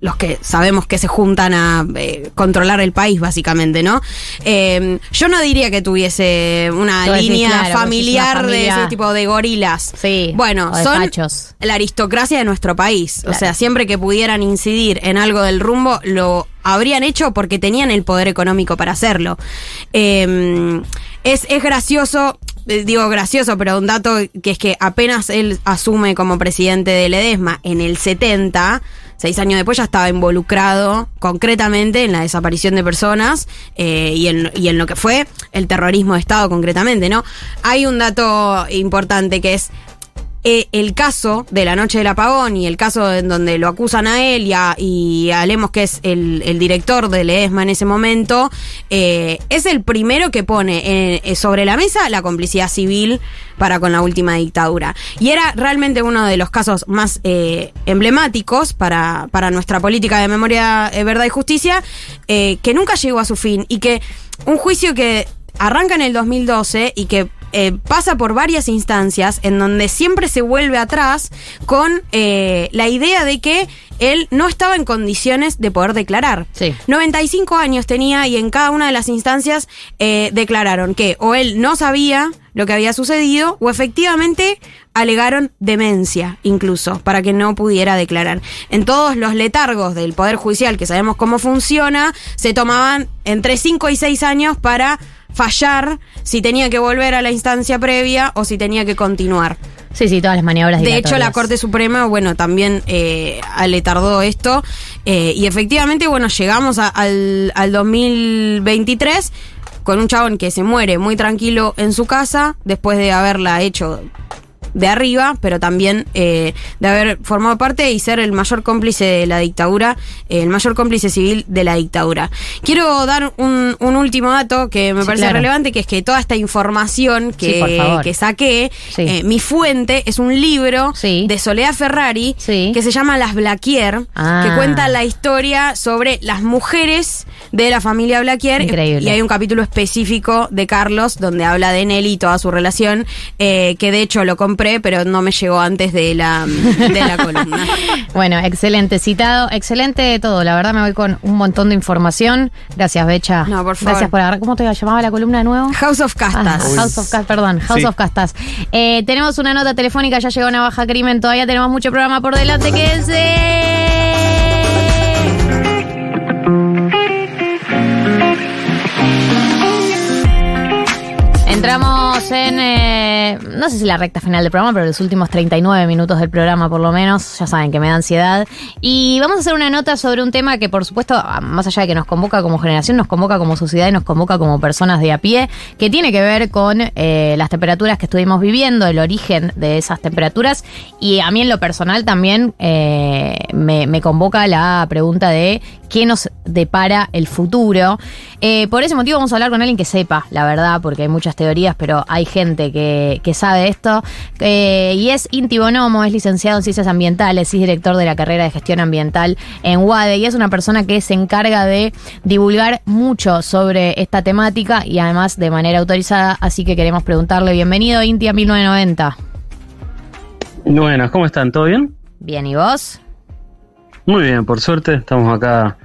los que sabemos que se juntan a eh, controlar el país, básicamente, ¿no? Eh, yo no diría que tuviese una Tú decís, línea claro, una familiar de ese tipo de gorilas. Sí. Bueno, de son fachos. la aristocracia de nuestro país. O sea, siempre que pudieran incidir en algo del rumbo, lo habrían hecho porque tenían el poder económico para hacerlo. Eh, es, es gracioso, eh, digo gracioso, pero un dato que es que apenas él asume como presidente de Ledesma en el 70, seis años después ya estaba involucrado concretamente en la desaparición de personas eh, y, en, y en lo que fue el terrorismo de Estado concretamente, ¿no? Hay un dato importante que es eh, el caso de la noche del apagón y el caso en donde lo acusan a él y a, Lemos, que es el, director de Ledesma en ese momento, eh, es el primero que pone eh, sobre la mesa la complicidad civil para con la última dictadura. Y era realmente uno de los casos más emblemáticos para, para nuestra política de memoria, verdad y justicia, que nunca llegó a su fin y que un juicio que arranca en el 2012 y que eh, pasa por varias instancias en donde siempre se vuelve atrás con eh, la idea de que él no estaba en condiciones de poder declarar. Sí. 95 años tenía y en cada una de las instancias eh, declararon que o él no sabía lo que había sucedido o efectivamente alegaron demencia incluso para que no pudiera declarar. En todos los letargos del Poder Judicial, que sabemos cómo funciona, se tomaban entre 5 y 6 años para fallar si tenía que volver a la instancia previa o si tenía que continuar. Sí, sí, todas las maniobras De hecho, la. Corte Suprema, bueno, también eh, le tardó esto. eh, y efectivamente, bueno, llegamos a- al, al 2023 con un chabón que se muere muy tranquilo en su casa después de haberla hecho de arriba, pero también eh, de haber formado parte y ser el mayor cómplice de la dictadura, eh, el mayor cómplice civil de la dictadura. Quiero dar un, un último dato que me Sí, parece claro. relevante, que es que toda esta información Sí, que, que saqué, Sí. eh, mi fuente es un libro de Soledad Ferrari que se llama Las Blaquier, Ah. que cuenta la historia sobre las mujeres de la familia Blaquier. Increíble. Y hay un capítulo específico de Carlos donde habla de Nelly y toda su relación, eh, que de hecho lo compré, pero no me llegó antes de la, de la columna. Bueno, excelente citado, excelente todo. La verdad me voy con un montón de información. Gracias, Becha. No, por favor. Gracias por agarrar. ¿Cómo te llamaba la columna de nuevo? House of Castas. Ah, House of Castas, perdón, House Sí. of Castas. Eh, tenemos una nota telefónica, ya llegó una baja crimen, todavía tenemos mucho programa por delante. Quédense. Entramos en, eh, no sé si la recta final del programa, pero los últimos 39 minutos del programa por lo menos, ya saben que me da ansiedad. Y vamos a hacer una nota sobre un tema que por supuesto, más allá de que nos convoca como generación, nos convoca como sociedad y nos convoca como personas de a pie, que tiene que ver con eh, las temperaturas que estuvimos viviendo, el origen de esas temperaturas. Y a mí en lo personal también eh, me, convoca la pregunta de qué nos depara el futuro. Por ese motivo vamos a hablar con alguien que sepa, la verdad, porque hay muchas teorías, pero hay gente que, que sabe esto. Eh, y es Inti Bonomo, es licenciado en Ciencias Ambientales, es director de la carrera de Gestión Ambiental en UADE y es una persona que se encarga de divulgar mucho sobre esta temática y además de manera autorizada, así que queremos preguntarle, bienvenido Inti a 1990. Buenas, ¿cómo están? ¿Todo bien? Bien, ¿y vos? Muy bien, por suerte. Estamos acá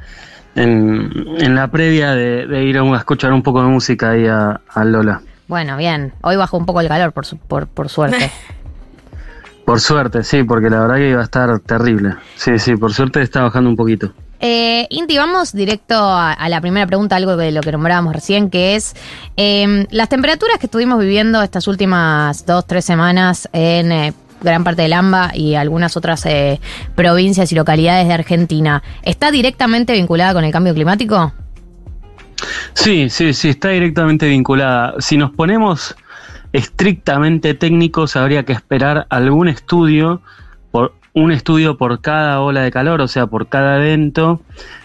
en, en la previa de, de ir a escuchar un poco de música ahí a, a Lola. Bueno, bien. Hoy bajó un poco el calor, por, su- por, por suerte. Por suerte, sí, porque la verdad que iba a estar terrible. Sí, sí, por suerte está bajando un poquito. Eh, Inti, vamos directo a, a la primera pregunta, algo de lo que nombrábamos recién, que es eh, las temperaturas que estuvimos viviendo estas últimas dos, tres semanas en eh, gran parte del AMBA y algunas otras eh, provincias y localidades de Argentina, ¿está directamente vinculada con el cambio climático? Sí, sí, sí, está directamente vinculada. Si nos ponemos estrictamente técnicos, habría que esperar algún estudio, por un estudio por cada ola de calor, o sea, por cada evento,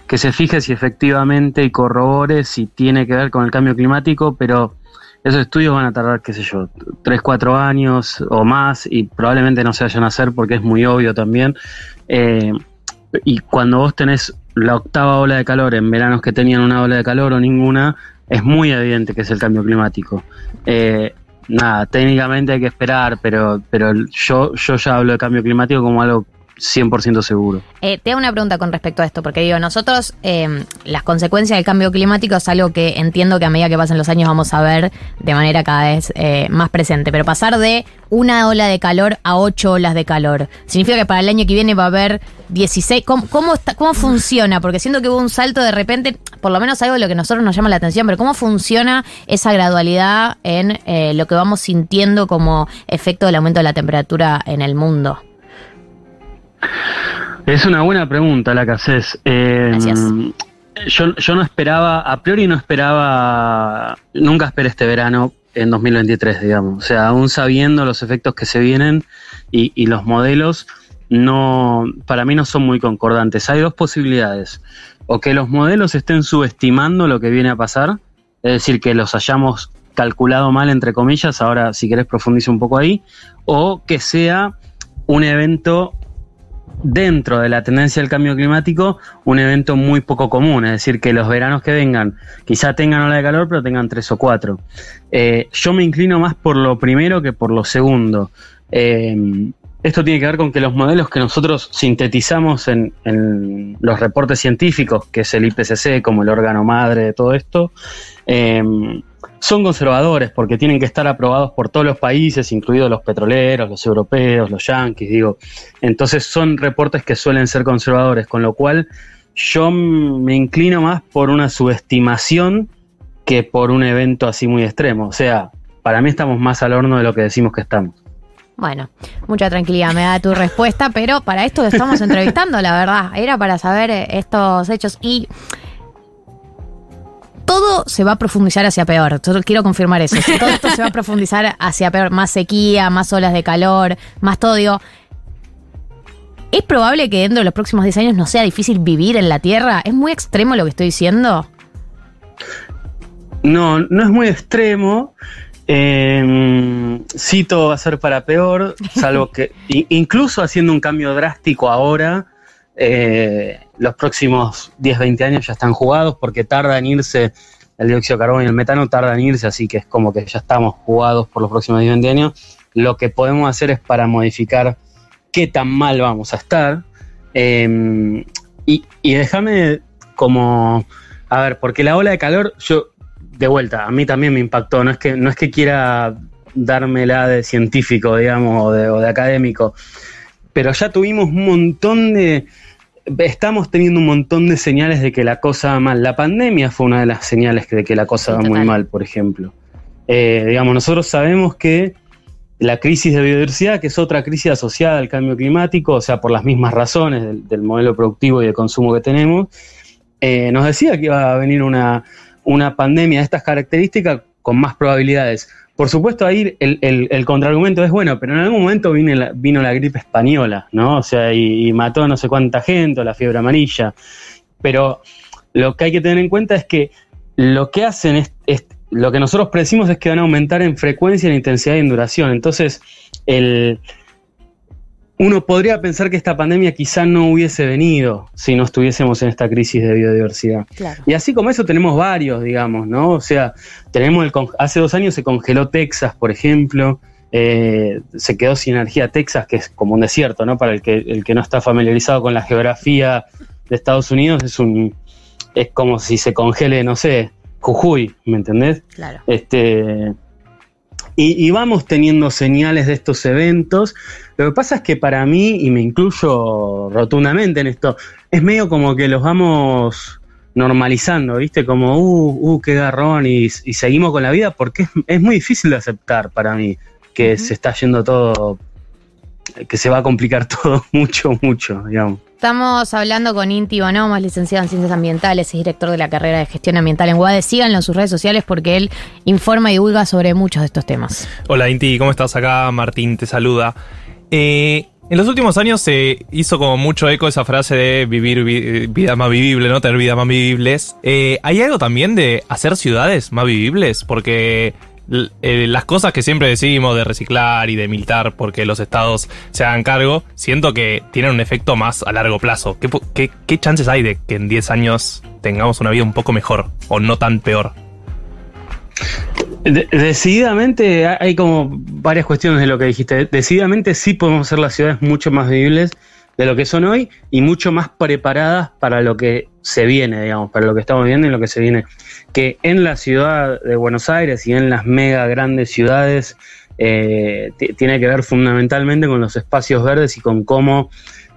que se fije si efectivamente y corrobore si tiene que ver con el cambio climático, pero esos estudios van a tardar, qué sé yo, 3, 4 años o más y probablemente no se vayan a hacer porque es muy obvio también. Eh, y cuando vos tenés la octava ola de calor en veranos que tenían una ola de calor o ninguna, es muy evidente que es el cambio climático. Eh, nada, técnicamente hay que esperar, pero, pero yo, yo ya hablo de cambio climático como algo 100% seguro. Eh, te hago una pregunta con respecto a esto, porque digo, nosotros eh, las consecuencias del cambio climático es algo que entiendo que a medida que pasen los años vamos a ver de manera cada vez eh, más presente, pero pasar de una ola de calor a ocho olas de calor, significa que para el año que viene va a haber 16, ¿cómo, cómo, está- cómo funciona? Porque siento que hubo un salto de repente, por lo menos algo de lo que a nosotros nos llama la atención, pero ¿cómo funciona esa gradualidad en eh, lo que vamos sintiendo como efecto del aumento de la temperatura en el mundo? Es una buena pregunta la que haces. Eh, Yo, yo no esperaba, a priori no esperaba, nunca esperé este verano en 2023, digamos. O sea, aún sabiendo los efectos que se vienen y, y los modelos, no, para mí no son muy concordantes. Hay dos posibilidades. O que los modelos estén subestimando lo que viene a pasar, es decir, que los hayamos calculado mal, entre comillas, ahora si querés profundice un poco ahí, o que sea un evento dentro de la tendencia del cambio climático un evento muy poco común, es decir, que los veranos que vengan quizá tengan ola de calor, pero tengan tres o cuatro. Eh, yo me inclino más por lo primero que por lo segundo. Eh, esto tiene que ver con que los modelos que nosotros sintetizamos en, los reportes científicos, que es el IPCC como el órgano madre de todo esto, eh, son conservadores porque tienen que estar aprobados por todos los países, incluidos los petroleros, los europeos, los yanquis, digo. Entonces son reportes que suelen ser conservadores, con lo cual yo me inclino más por una subestimación que por un evento así muy extremo. O sea, para mí estamos más al horno de lo que decimos que estamos. Bueno, mucha tranquilidad me da tu respuesta, pero para esto estamos entrevistando, la verdad. Era para saber eh, estos hechos. Y todo se va a profundizar hacia peor. Yo quiero confirmar eso. Todo esto se va a profundizar hacia peor. Más sequía, más olas de calor, más todo. Digo, ¿Es probable que dentro de los próximos 10 años no sea difícil vivir en la Tierra? ¿Es muy extremo lo que estoy diciendo? No, no es muy extremo. Eh, sí, todo va a ser para peor, salvo que incluso haciendo un cambio drástico ahora, eh, los próximos 10, 20 años ya están jugados porque tarda en irse el dióxido de carbono y el metano, tarda en irse, así que es como que ya estamos jugados por los próximos 10, 20 años. Lo que podemos hacer es para modificar qué tan mal vamos a estar. Em, y, déjame como, a ver, porque la ola de calor, yo, de vuelta, a mí también me impactó, no es que, no es que quiera dármela de científico, digamos, o de, académico, pero ya tuvimos un montón de, estamos teniendo un montón de señales de que la cosa va mal. La pandemia fue una de las señales de que la cosa va muy mal, por ejemplo. Eh, digamos, nosotros sabemos que la crisis de biodiversidad, que es otra crisis asociada al cambio climático, o sea, por las mismas razones del, modelo productivo y de consumo que tenemos, eh, nos decía que iba a venir una, pandemia de estas características con más probabilidades. Por supuesto, ahí el, contraargumento es bueno, pero en algún momento vino la, vino la gripe española, ¿no? O sea, y, mató no sé cuánta gente, la fiebre amarilla. Pero lo que hay que tener en cuenta es que lo que hacen es lo que nosotros predecimos es que van a aumentar en frecuencia, en intensidad y en duración. Entonces, el, uno podría pensar que esta pandemia quizá no hubiese venido si no estuviésemos en esta crisis de biodiversidad. Y así como eso tenemos varios, digamos, ¿no? O sea, tenemos el hace dos años se congeló Texas, por ejemplo, eh, se quedó sin energía Texas, que es como un desierto, ¿no? Para el que, el que no está familiarizado con la geografía de Estados Unidos, es un es como si se congele, no sé, Jujuy, ¿me entendés? Claro. Este, y, vamos teniendo señales de estos eventos. Lo que pasa es que para mí, y me incluyo rotundamente en esto, es medio como que los vamos normalizando, ¿viste? Como, uh, uh, qué garrón, y, seguimos con la vida, porque es, muy difícil de aceptar para mí que se está yendo todo, que se va a complicar todo mucho, mucho, digamos. Estamos hablando con Inti Bonomo, licenciado en Ciencias Ambientales, y director de la carrera de Gestión Ambiental en UADE. Síganlo en sus redes sociales porque él informa y divulga sobre muchos de estos temas. Hola Inti, ¿cómo estás acá? Martín te saluda. Eh, en los últimos años se hizo como mucho eco esa frase de vivir vida más vivible, ¿no? Tener vida más vivibles. Eh, ¿Hay algo también de hacer ciudades más vivibles? Porque eh, las cosas que siempre decimos de reciclar y de militar porque los estados se hagan cargo, siento que tienen un efecto más a largo plazo. ¿Qué, qué, chances hay de que en 10 años tengamos una vida un poco mejor o no tan peor? decididamente hay como varias cuestiones de lo que dijiste. Decididamente sí podemos hacer las ciudades mucho más vivibles de lo que son hoy y mucho más preparadas para lo que se viene, digamos, para lo que estamos viendo y lo que se viene. Que en la ciudad de Buenos Aires y en las mega grandes ciudades eh, tiene que ver fundamentalmente con los espacios verdes y con cómo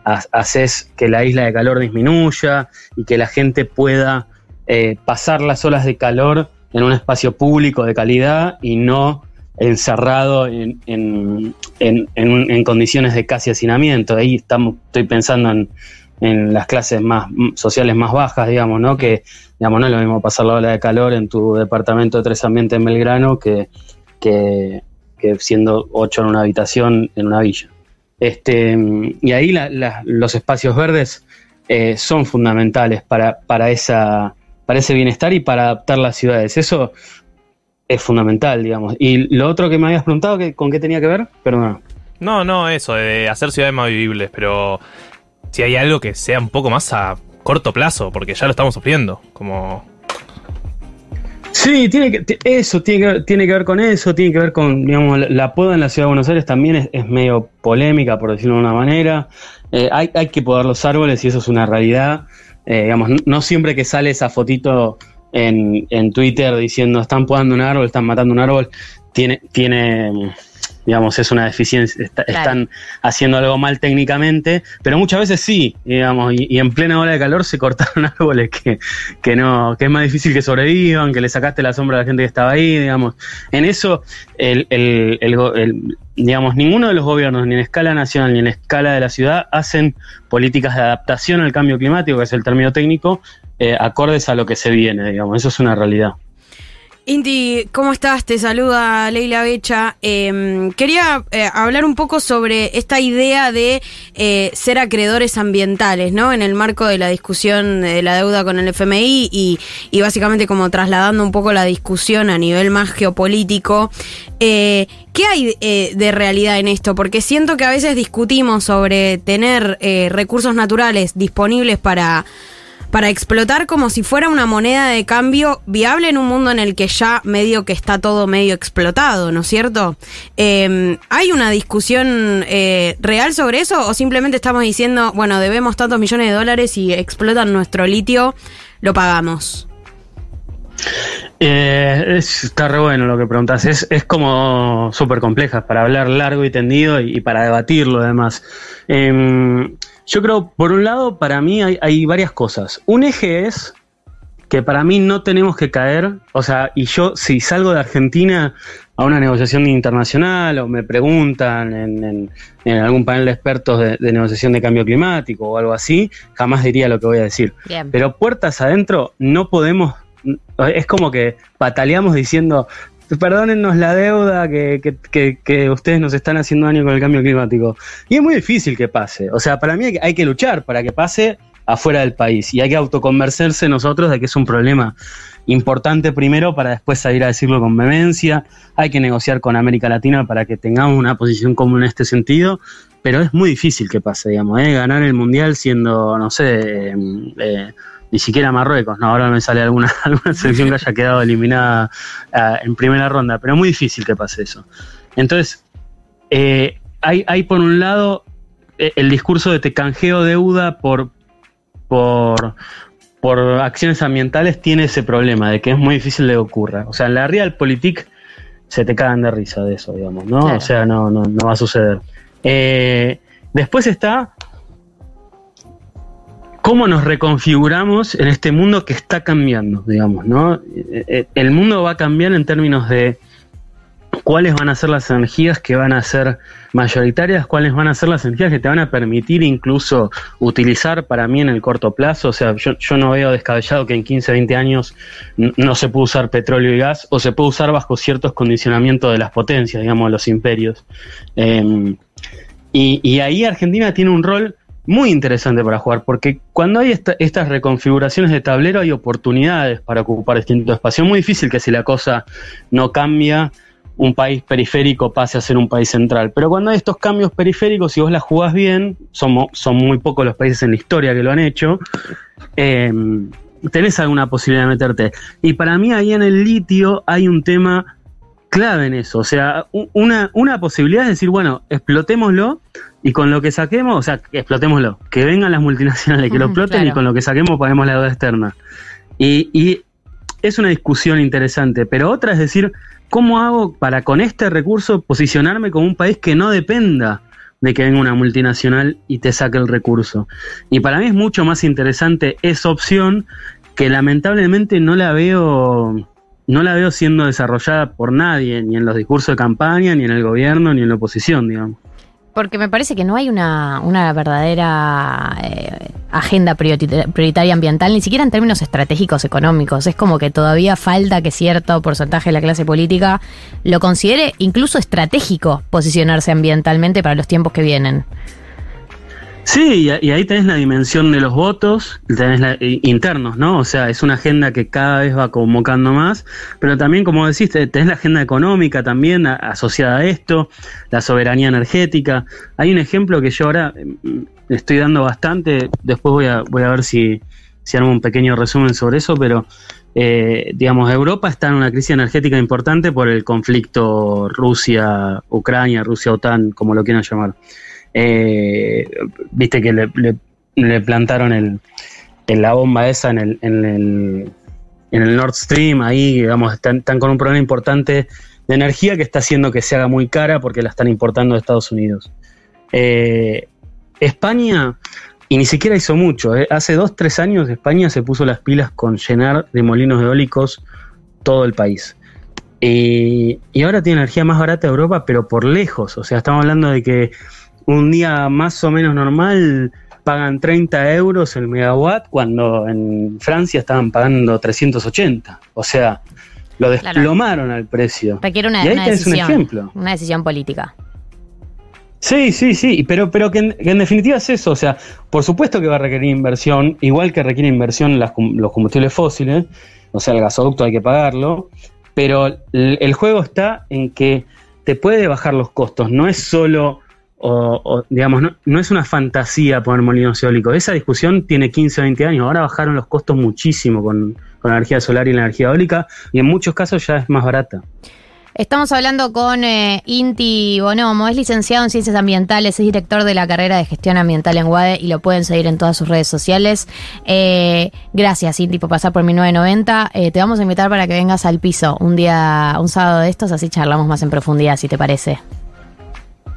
haces que la isla de calor disminuya y que la gente pueda eh, pasar las olas de calor en un espacio público de calidad y no encerrado en, en, en, condiciones de casi hacinamiento. Ahí estamos, estoy pensando en, las clases más sociales más bajas, digamos, ¿no? Que, digamos, no es lo mismo pasar la ola de calor en tu departamento de tres ambientes en Belgrano que, que, siendo ocho en una habitación en una villa. Este, y ahí los espacios verdes eh, son fundamentales para, para, esa, para ese bienestar y para adaptar las ciudades. Eso es fundamental, digamos. Y lo otro que me habías preguntado, ¿con qué tenía que ver? Perdón. No, no, eso, de hacer ciudades más vivibles, pero si hay algo que sea un poco más a corto plazo, porque ya lo estamos sufriendo, como... Sí, tiene que, eso tiene que, tiene que ver con eso, tiene que ver con, digamos, la, poda en la ciudad de Buenos Aires también es, medio polémica, por decirlo de una manera. Eh, hay, hay, que podar los árboles y eso es una realidad. Eh, digamos, no siempre que sale esa fotito en, en Twitter diciendo están podando un árbol, están matando un árbol, tiene, tiene, digamos, es una deficiencia, está- Claro. están haciendo algo mal técnicamente, pero muchas veces sí, digamos, y, y en plena ola de calor se cortaron árboles que, que no, que es más difícil que sobrevivan, que le sacaste la sombra a la gente que estaba ahí, digamos. En eso, el, el- el el- digamos, ninguno de los gobiernos, ni en escala nacional ni en escala de la ciudad, hacen políticas de adaptación al cambio climático, que es el término técnico, eh, acordes a lo que se viene, digamos, eso es una realidad. Inti, ¿cómo estás? Te saluda Leila Becha. Eh, quería eh, hablar un poco sobre esta idea de eh, ser acreedores ambientales, ¿no? En el marco de la discusión de la deuda con el FMI y, y básicamente como trasladando un poco la discusión a nivel más geopolítico. Eh, ¿Qué hay eh, de realidad en esto? Porque siento que a veces discutimos sobre tener eh, recursos naturales disponibles para para explotar como si fuera una moneda de cambio viable en un mundo en el que ya medio que está todo medio explotado, ¿no es cierto? Eh, ¿Hay una discusión eh, real sobre eso o simplemente estamos diciendo, bueno, debemos tantos millones de dólares y explotan nuestro litio, lo pagamos? Eh, es- está re bueno lo que preguntas. Es, es como súper compleja para hablar largo y tendido y, para debatirlo además. Em, yo creo, por un lado, para mí hay, hay varias cosas. Un eje es que para mí no tenemos que caer, o sea, y yo si salgo de Argentina a una negociación internacional o me preguntan en, en- en algún panel de expertos de, de negociación de cambio climático o algo así, jamás diría lo que voy a decir. Bien. Pero puertas adentro no podemos, es como que pataleamos diciendo, perdónennos la deuda que, que- que- que ustedes nos están haciendo daño con el cambio climático. Y es muy difícil que pase. O sea, para mí hay que, luchar para que pase afuera del país y hay que autoconvencerse nosotros de que es un problema importante primero para después salir a decirlo con vehemencia. Hay que negociar con América Latina para que tengamos una posición común en este sentido, pero es muy difícil que pase, digamos, ¿eh? ganar el mundial siendo, no sé, eh, eh, ni siquiera Marruecos, no, ahora me sale alguna, alguna selección que haya quedado eliminada ah, en primera ronda, pero es muy difícil que pase eso. Entonces, eh, hay, hay por un lado eh, el discurso de te canjeo deuda por, por, por acciones ambientales tiene ese problema de que es muy difícil de que ocurra. O sea, en la Realpolitik se te cagan de risa de eso, digamos, ¿no? Claro. O sea, no, no, no va a suceder. Eh, después está cómo nos reconfiguramos en este mundo que está cambiando, digamos, ¿no? Eh, eh, El mundo va a cambiar en términos de cuáles van a ser las energías que van a ser mayoritarias, cuáles van a ser las energías que te van a permitir incluso utilizar para mí en el corto plazo. O sea, yo, no veo descabellado que en 15, 20 años no se puede usar petróleo y gas o se puede usar bajo ciertos condicionamientos de las potencias, digamos, de los imperios. Eh, y, y ahí Argentina tiene un rol muy interesante para jugar, porque cuando hay esta- estas reconfiguraciones de tablero hay oportunidades para ocupar distintos espacios. Es muy difícil que si la cosa no cambia, un país periférico pase a ser un país central. Pero cuando hay estos cambios periféricos, si vos la jugás bien, somos, son muy pocos los países en la historia que lo han hecho, eh, tenés alguna posibilidad de meterte. Y para mí ahí en el litio hay un tema clave en eso. O sea, una, una posibilidad es decir, bueno, explotémoslo y con lo que saquemos, o sea, que explotémoslo, que vengan las multinacionales, que lo exploten y con lo que saquemos paguemos la deuda externa. Y, y es una discusión interesante, pero otra es decir, ¿cómo hago para con este recurso posicionarme como un país que no dependa de que venga una multinacional y te saque el recurso? Y para mí es mucho más interesante esa opción que lamentablemente no la veo no la veo siendo desarrollada por nadie, ni en los discursos de campaña, ni en el gobierno, ni en la oposición, digamos. Porque me parece que no hay una, una verdadera eh, agenda priorita- prioritaria ambiental, ni siquiera en términos estratégicos económicos. Es como que todavía falta que cierto porcentaje de la clase política lo considere incluso estratégico posicionarse ambientalmente para los tiempos que vienen. Sí, y, ahí tenés la dimensión de los votos, tenés la, internos, ¿no? O sea, es una agenda que cada vez va convocando más, pero también, como decís, te- tenés la agenda económica también asociada a esto, la soberanía energética. Hay un ejemplo que yo ahora mm, estoy dando bastante, después voy a, voy a ver si, si hago un pequeño resumen sobre eso, pero eh, digamos, Europa está en una crisis energética importante por el conflicto Rusia-Ucrania, Rusia-OTAN, como lo quieran llamar. Eh, Viste que le, plantaron el, la bomba esa en el, en el, en Nord Stream, ahí, digamos, están, con un problema importante de energía que está haciendo que se haga muy cara porque la están importando de Estados Unidos. Eh, España, y ni siquiera hizo mucho, eh, hace dos, tres años España se puso las pilas con llenar de molinos eólicos todo el país. Y ahora tiene energía más barata de Europa, pero por lejos. O sea, estamos hablando de que un día más o menos normal pagan 30 euros el megawatt cuando en Francia estaban pagando 380. O sea, lo Claro. desplomaron al precio. Requiere una, y ahí una tenés un decisión. ejemplo. Una decisión política. Sí, sí, sí, pero, pero que, en, que en definitiva es eso, o sea, por supuesto que va a requerir inversión, igual que requiere inversión las los combustibles fósiles, o sea, el gasoducto hay que pagarlo, pero el, el juego está en que te puede bajar los costos, no es solo, o, digamos, no, no es una fantasía poner molinos eólicos, esa discusión tiene 15 o 20 años, ahora bajaron los costos muchísimo con, con la energía solar y la energía eólica, y en muchos casos ya es más barata. Estamos hablando con eh, Inti Bonomo, es licenciado en Ciencias Ambientales, es director de la carrera de Gestión Ambiental en UADE y lo pueden seguir en todas sus redes sociales. Eh, gracias, Inti, por pasar por 1990. Eh, te vamos a invitar para que vengas al piso un día, un sábado de estos, así charlamos más en profundidad, si te parece.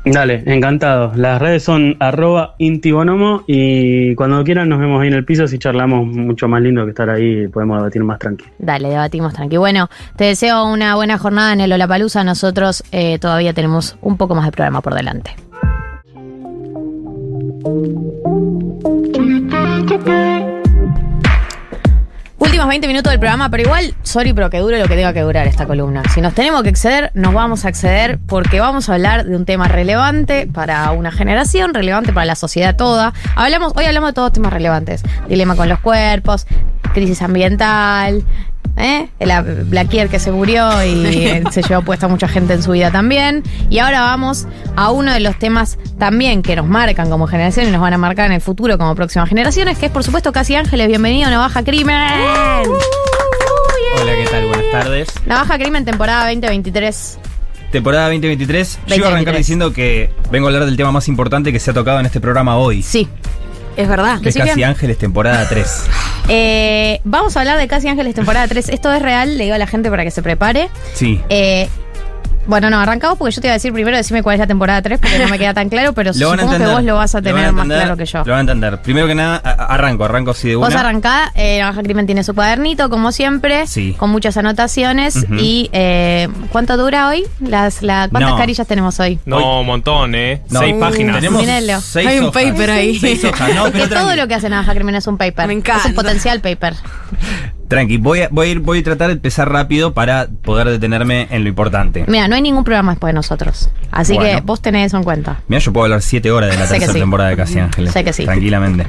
Dale, encantado. Las redes son arroba intibonomo y cuando quieran nos vemos ahí en el piso si charlamos mucho más lindo que estar ahí y podemos debatir más tranquilo. Dale, debatimos tranqui. Bueno, te deseo una buena jornada en el Olapalooza. Nosotros eh, todavía tenemos un poco más de programa por delante. Últimos 20 minutos del programa, pero igual, sorry, pero que dure lo que tenga que durar esta columna. Si nos tenemos que exceder, nos vamos a exceder porque vamos a hablar de un tema relevante para una generación, relevante para la sociedad toda. Hablamos, hoy hablamos de todos temas relevantes. Dilema con los cuerpos, crisis ambiental, ¿eh? la Blackier que se murió y se llevó puesta mucha gente en su vida también. Y ahora vamos a uno de los temas también que nos marcan como generación y nos van a marcar en el futuro como próximas generaciones, que es por supuesto Casi Ángeles. Bienvenido a Navaja Crimen. Hola, ¿qué tal? Buenas tardes. Navaja Crimen, temporada 2023. Temporada 2023. Yo iba a arrancar 2023. diciendo que vengo a hablar del tema más importante que se ha tocado en este programa hoy. Sí. Es verdad. Que es Casi Ángeles, temporada 3. Eh, vamos a hablar de Casi Ángeles, temporada 3. Esto es real, le digo a la gente para que se prepare. Sí. Eh, bueno, no, arrancamos porque yo te iba a decir primero, decime cuál es la temporada 3 porque no me queda tan claro, pero Lo van a supongo que entender. vos lo vas a tener más entender, claro que yo. Lo van a entender. Primero que nada, arranco, arranco así de una. Vos arrancá, eh, Navaja Crimen tiene su cuadernito, como siempre, Sí. con muchas anotaciones. Y eh, ¿cuánto dura hoy? Las, la, ¿Cuántas No. carillas tenemos hoy? No, un montón, ¿eh? No. Seis páginas. tenemos seis Hay un hojas. paper ahí. Seis hojas. No, Es pero que todo lo que hace Navaja Crimen es un paper. Me Es encanta. un potencial paper. Tranqui, voy a, voy, a ir, voy a tratar de empezar rápido para poder detenerme en lo importante. Mira, no hay ningún programa después de nosotros. Así Bueno. que vos tenés eso en cuenta. Mira, yo puedo hablar siete horas de la tercera sí. temporada de Casi Ángeles. Sé que sí. Tranquilamente.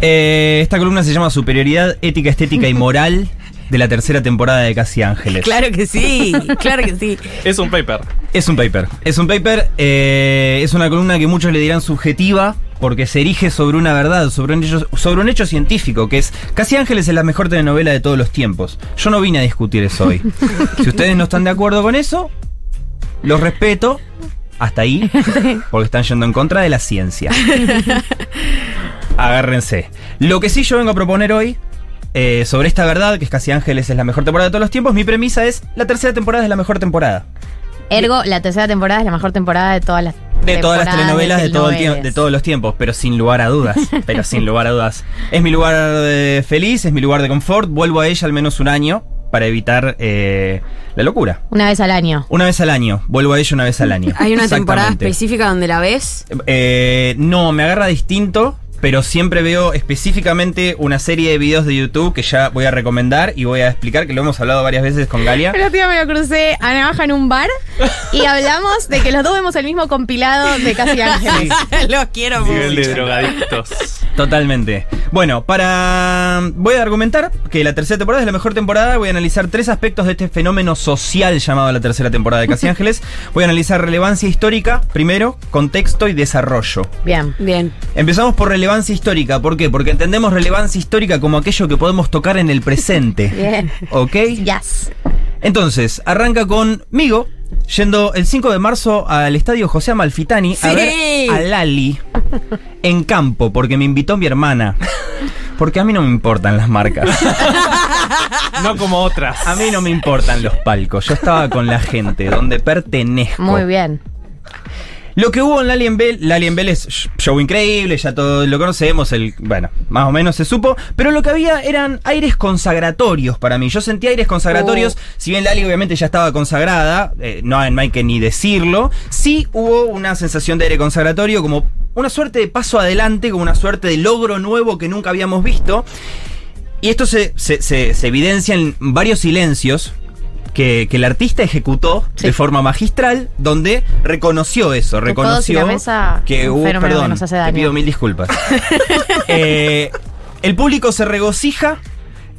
Eh, esta columna se llama Superioridad Ética, Estética y Moral de la tercera temporada de Casi Ángeles. Claro que sí, claro que sí. Es un paper. Es un paper. Es un paper, eh, es una columna que muchos le dirán subjetiva porque se erige sobre una verdad, sobre un hecho, sobre un hecho científico, que es Casi Ángeles es la mejor telenovela de todos los tiempos. Yo no vine a discutir eso hoy. si ustedes no están de acuerdo con eso, los respeto. Hasta ahí, porque están yendo en contra de la ciencia. Agárrense. Lo que sí yo vengo a proponer hoy, eh, sobre esta verdad, que es Casi Ángeles es la mejor temporada de todos los tiempos, mi premisa es, la tercera temporada es la mejor temporada. Ergo, la tercera temporada es la mejor temporada de todas las De todas las telenovelas de, todo el de todos los tiempos, pero sin lugar a dudas. pero sin lugar a dudas. Es mi lugar de feliz, es mi lugar de confort. Vuelvo a ella al menos un año para evitar eh, la locura. Una vez al año. Una vez al año. Vuelvo a ella una vez al año. ¿Hay una temporada específica donde la ves? Eh, no, me agarra distinto. Pero siempre veo específicamente una serie de videos de YouTube que ya voy a recomendar y voy a explicar, que lo hemos hablado varias veces con Galia. El otro día me lo crucé a Navaja en un bar y hablamos de que los dos vemos el mismo compilado de Casi Ángeles. Los quiero Nivel de mucho. drogadictos. Totalmente. Bueno, para. Voy a argumentar que la tercera temporada es la mejor temporada. Voy a analizar tres aspectos de este fenómeno social llamado la tercera temporada de Casi Ángeles. Voy a analizar relevancia histórica, primero, contexto y desarrollo. Bien. Bien. Empezamos por relevancia histórica. ¿Por qué? Porque entendemos relevancia histórica como aquello que podemos tocar en el presente. Bien. ¿Ok? Yes. Entonces, arranca conmigo, yendo el 5 de marzo al estadio José Amalfitani a ver a Lali en campo, porque me invitó mi hermana. Porque a mí no me importan las marcas. no como otras. A mí no me importan los palcos. Yo estaba con la gente, donde pertenezco. Muy bien. Lo que hubo en la Alien Bell, la Alien Bell es show increíble, ya todos lo conocemos, el, bueno, más o menos se supo, pero lo que había eran aires consagratorios para mí. Yo sentía aires consagratorios, si bien Lali obviamente ya estaba consagrada, eh, no hay que ni decirlo, sí hubo una sensación de aire consagratorio como una suerte de paso adelante, como una suerte de logro nuevo que nunca habíamos visto. Y esto se, se, se, se evidencia en varios silencios que, que el artista ejecutó de forma magistral, donde reconoció eso, reconoció que un hubo, que perdón, nos hace te daño. pido mil disculpas. Eh, el público se regocija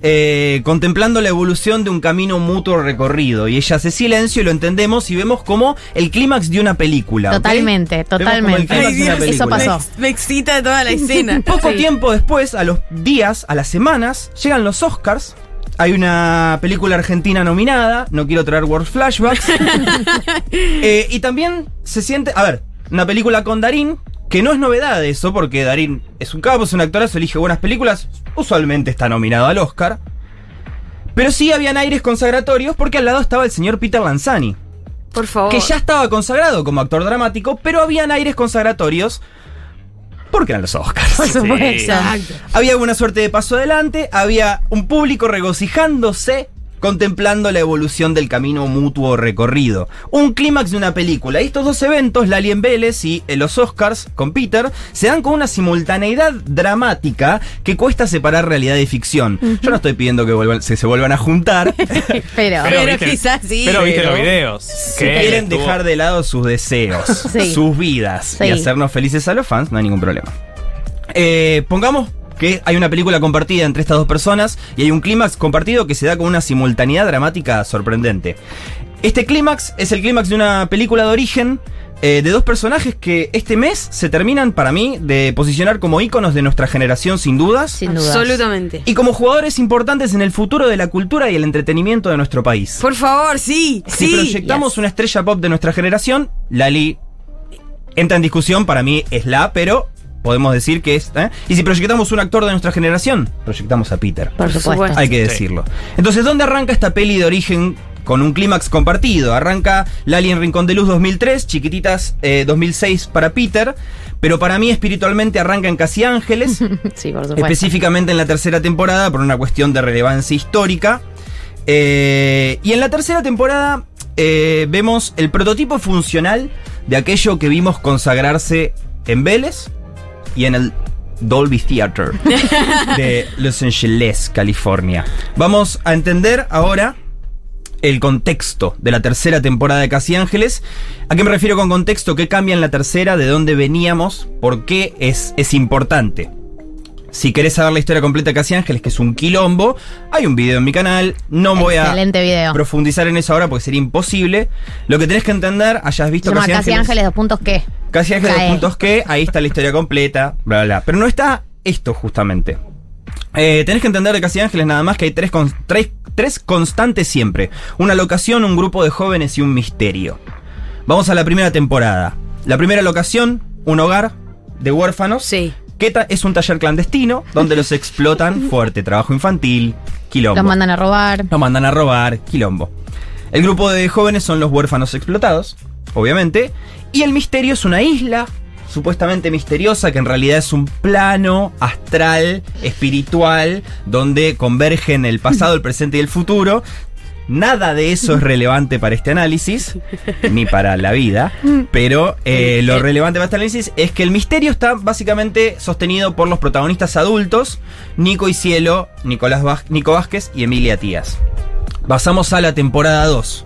eh, contemplando la evolución de un camino mutuo recorrido y ella hace silencio y lo entendemos y vemos como el clímax de una película. Totalmente, Vemos como el totalmente. una Eso pasó. Me excita toda la escena. Poco Sí. tiempo después, a los días, a las semanas, llegan los Oscars. Hay una película argentina nominada, no quiero traer World Flashbacks. Eh, y también se siente, a ver, una película con Darín, que no es novedad eso, porque Darín es un capo, es un actorazo, elige buenas películas, usualmente está nominado al Oscar. Pero sí habían aires consagratorios porque al lado estaba el señor Peter Lanzani. Por favor. Que ya estaba consagrado como actor dramático, pero habían aires consagratorios porque eran los Oscars. Por supuesto. Exacto. Había alguna suerte de paso adelante, había un público regocijándose contemplando la evolución del camino mutuo recorrido. Un clímax de una película. Y estos dos eventos, la Alien Vélez y eh, los Oscars con Peter, se dan con una simultaneidad dramática que cuesta separar realidad y ficción. Yo no estoy pidiendo que vuelvan- se, se vuelvan a juntar. Pero, Pero viste- quizás sí. Pero viste Pero- los videos. Si que quieren estuvo- dejar de lado sus deseos, Sí. sus vidas y Sí. hacernos felices a los fans, no hay ningún problema. Eh, pongamos que hay una película compartida entre estas dos personas y hay un clímax compartido que se da con una simultaneidad dramática sorprendente. Este clímax es el clímax de una película de origen eh, de dos personajes que este mes se terminan para mí de posicionar como íconos de nuestra generación sin dudas. sin duda. Absolutamente. Y como jugadores importantes en el futuro de la cultura y el entretenimiento de nuestro país. Por favor, sí, Si sí. proyectamos una estrella pop de nuestra generación, Lali entra en discusión, para mí es la, pero podemos decir que es. ¿eh? Y si proyectamos un actor de nuestra generación, proyectamos a Peter. Por supuesto. Hay que decirlo. Entonces, ¿dónde arranca esta peli de origen con un clímax compartido? Arranca Lali en Rincón de Luz 2003, Chiquititas eh, 2006 para Peter, pero para mí espiritualmente arranca en Casi Ángeles. Sí, por supuesto. específicamente en la tercera temporada por una cuestión de relevancia histórica. Eh, y en la tercera temporada eh, vemos el prototipo funcional de aquello que vimos consagrarse en Vélez y en el Dolby Theater de Los Angeles, California. Vamos a entender ahora el contexto de la tercera temporada de Casi Ángeles. ¿A qué me refiero con contexto? ¿Qué cambia en la tercera? ¿De dónde veníamos? ¿Por qué es, es importante? Si querés saber la historia completa de Casi Ángeles, que es un quilombo, hay un video en mi canal. No voy a video. profundizar en eso ahora porque sería imposible. Lo que tenés que entender, hayas visto Casi Casi Ángeles. Ángeles, dos puntos qué. Casi Ángeles, Cae. dos puntos que, ahí está la historia completa, bla, bla, bla. Pero no está esto justamente. Eh, tenés que entender de Casi Ángeles nada más que hay tres, con- tres, tres constantes siempre. Una locación, un grupo de jóvenes y un misterio. Vamos a la primera temporada. La primera locación, un hogar de huérfanos. Sí. Que ta- es un taller clandestino donde los explotan fuerte. Trabajo infantil, quilombo. Los mandan a robar. Los mandan a robar, quilombo. El grupo de jóvenes son los huérfanos explotados, obviamente. Y el misterio es una isla supuestamente misteriosa que en realidad es un plano astral, espiritual, donde convergen el pasado, el presente y el futuro. Nada de eso es relevante para este análisis, ni para la vida, pero eh, lo relevante para este análisis es que el misterio está básicamente sostenido por los protagonistas adultos, Nico y Cielo, Nicolás Vaz- Nico Vázquez y Emilia Tías. Pasamos a la temporada 2.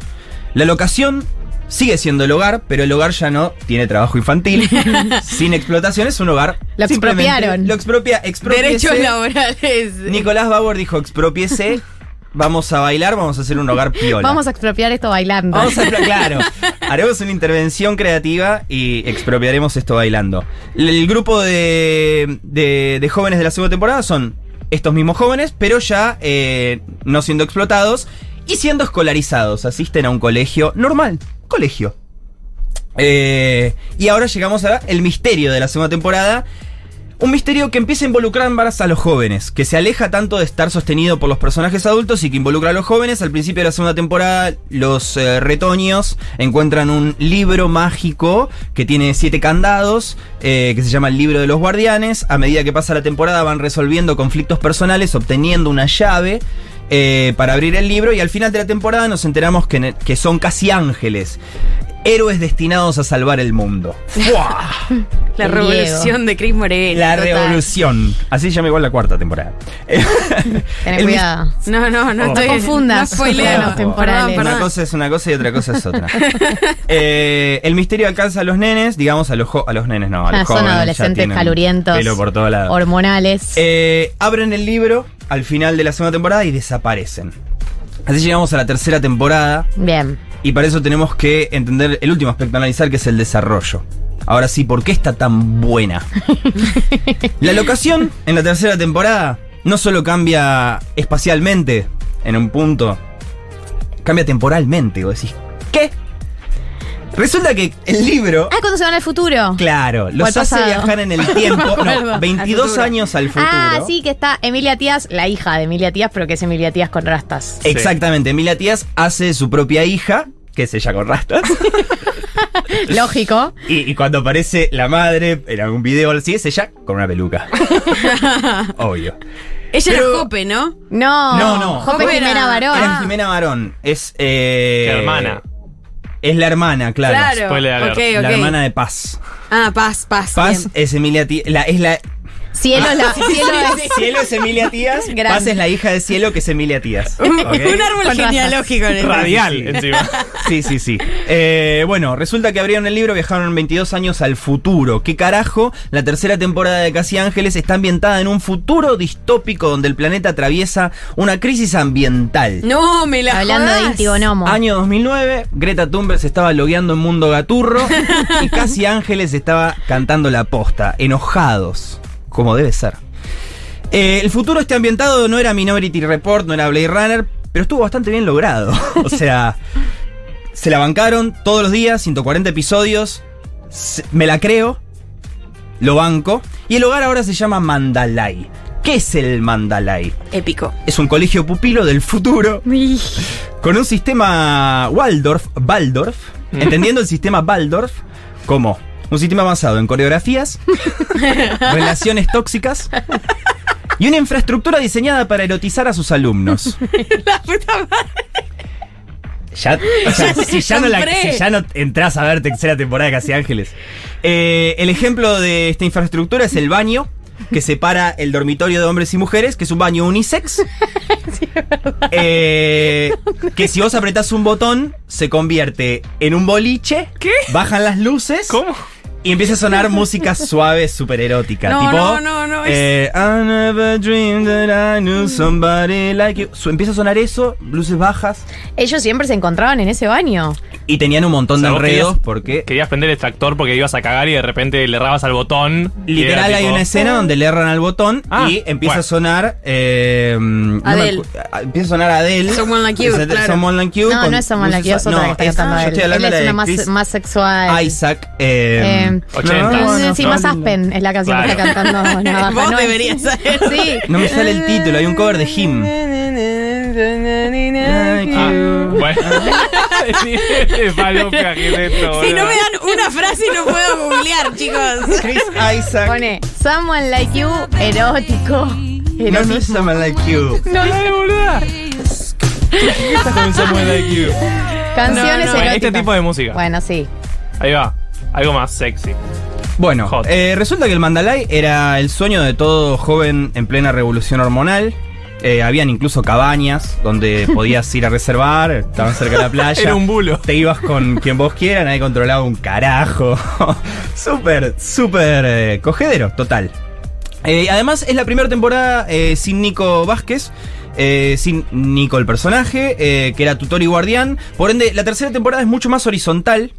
La locación sigue siendo el hogar, pero el hogar ya no tiene trabajo infantil, sin explotación, es un hogar. Lo expropiaron. Lo expropia, expropiese. Derechos laborales. Nicolás Bauer dijo, expropiese, vamos a bailar, vamos a hacer un hogar piola. Vamos a expropiar esto bailando. Vamos a claro. Haremos una intervención creativa y expropiaremos esto bailando. El grupo de, de- de jóvenes de la segunda temporada son estos mismos jóvenes, pero ya eh, no siendo explotados y siendo escolarizados. Asisten a un colegio normal. Colegio. Eh, y ahora llegamos a el misterio de la segunda temporada. Un misterio que empieza a involucrar más a los jóvenes, que se aleja tanto de estar sostenido por los personajes adultos y que involucra a los jóvenes. Al principio de la segunda temporada, los eh, retoños encuentran un libro mágico que tiene siete candados, eh, que se llama el libro de los guardianes. A medida que pasa la temporada van resolviendo conflictos personales, obteniendo una llave. eh, para abrir el libro y al final de la temporada nos enteramos que, son casi ángeles, héroes destinados a salvar el mundo. La El revolución de Cris Morena. La total. revolución. Así se llama igual la cuarta temporada. Tenés cuidado. No, no, no Oh. estoy. No confundas. No spoileanos. Temporales. Una cosa es una cosa y otra cosa es otra. Eh, el misterio alcanza a los nenes, digamos a los, jo- a los nenes, no, a los Ah, son jóvenes, ya adolescentes calurientos. Pelo por todos lados. Hormonales. Eh, abren el libro al final de la segunda temporada y desaparecen. Así llegamos a la tercera temporada Bien. Y para eso tenemos que entender el último aspecto a analizar que es el desarrollo. Ahora sí, ¿por qué está tan buena? La locación en la tercera temporada no solo cambia espacialmente en un punto, cambia temporalmente. Vos decís, ¿qué? Resulta que el libro, Ah, cuando se van al futuro. claro, los hace pasado. viajar en el tiempo, No me no, acuerdo. 22 Al futuro. años al futuro. Ah, sí, que está Emilia Tías, la hija de Emilia Tías, pero que es Emilia Tías con rastas. Exactamente, Emilia Tías hace su propia hija, que es ella con rastas. Lógico. Y, y cuando aparece la madre en algún video así, es ella con una peluca. Obvio. Ella Pero- era Jope, ¿no? No. No, no. Jope Jope Jimena era- Barón. Era Jimena Barón. Es. Eh, hermana. Es la hermana, claro. Claro. Spoiler alert. Ok, ok. La hermana de Paz. Ah, paz, paz. Paz bien. es Emilia Tías. La, es la. Cielo, la, cielo es. Cielo es Emilia Tías. Gran. Paz es la hija de Cielo, que es Emilia Tías. Un, ¿Ok? un árbol Con genealógico en el Radial, Sí, sí. encima. Sí, sí, sí. Eh, bueno, resulta que abrieron el libro, viajaron 22 años al futuro. ¿Qué carajo? La tercera temporada de Casi Ángeles está ambientada en un futuro distópico donde el planeta atraviesa una crisis ambiental. No, me la Hablando de jodas. Íntigo Nomo. Año 2009, Greta Thunberg se estaba logueando en Mundo Gaturro y Casi Ángeles estaba cantando la posta, enojados, como debe ser. Eh, el futuro este ambientado no era Minority Report, no era Blade Runner, pero estuvo bastante bien logrado. O sea, se la bancaron todos los días, 140 episodios, se- me la creo, lo banco, y el hogar ahora se llama Mandalay. ¿Qué es el Mandalay? Épico. Es un colegio pupilo del futuro con un sistema Waldorf, Waldorf, entendiendo el sistema Waldorf como un sistema basado en coreografías, relaciones tóxicas y una infraestructura diseñada para erotizar a sus alumnos. La puta madre. Ya, o sea, si, ya no la- Compré. si ya no entras a ver tercera temporada de Casi Ángeles. Eh, el ejemplo de esta infraestructura es el baño que separa el dormitorio de hombres y mujeres, que es un baño unisex. Eh, que si vos apretás un botón, se convierte en un boliche. ¿Qué? Bajan las luces. ¿Cómo? Y empieza a sonar música suave, súper erótica. No, tipo, no, no, no, es- eh, I never dreamed that I knew somebody like you. Empieza a sonar eso, luces bajas. Ellos siempre se encontraban en ese baño. Y tenían un montón O sea, de enredos querías- porque. Querías prender el extractor porque ibas a cagar y de repente le errabas al botón. Literal era hay tipo- una escena donde le erran al botón Ah, y empieza bueno. a sonar. eh, no me Adele. acu- ah, empieza a sonar Adele. Someone Like You, Es- claro. Someone Like You. No, con no es Someone Like You, es otra no, que está es- cantando yo él. es una más, más sexual. Isaac. eh, Eh, 80. no, no, sí, más. Aspen es la canción que está cantando Navaja. Vos ¿no? deberías saber. Sí. No me sale el título, hay un cover de Him. Ah, bueno. Falopia, ¿qué es esto, Si no me dan una frase no puedo googlear, chicos. Chris Isaac. Pone Someone Like You, erótico. No, no es. Someone Like You. No, no, boluda. ¿Qué estás con Someone Like You? Canciones No, no, eróticas. Este tipo de música. Bueno, sí. Ahí va. Algo más sexy. Bueno, eh, resulta que el Mandalay era el sueño de todo joven en plena revolución hormonal. Eh, habían incluso cabañas donde podías ir a reservar, estaban cerca de la playa. Era un bulo. Te ibas con quien vos quieras, nadie controlaba un carajo. súper, súper eh, cogedero, total. Eh, además, es la primera temporada sin Nico Vázquez. sin Nico el personaje, que era tutor y guardián. Por ende, la tercera temporada es mucho más horizontal.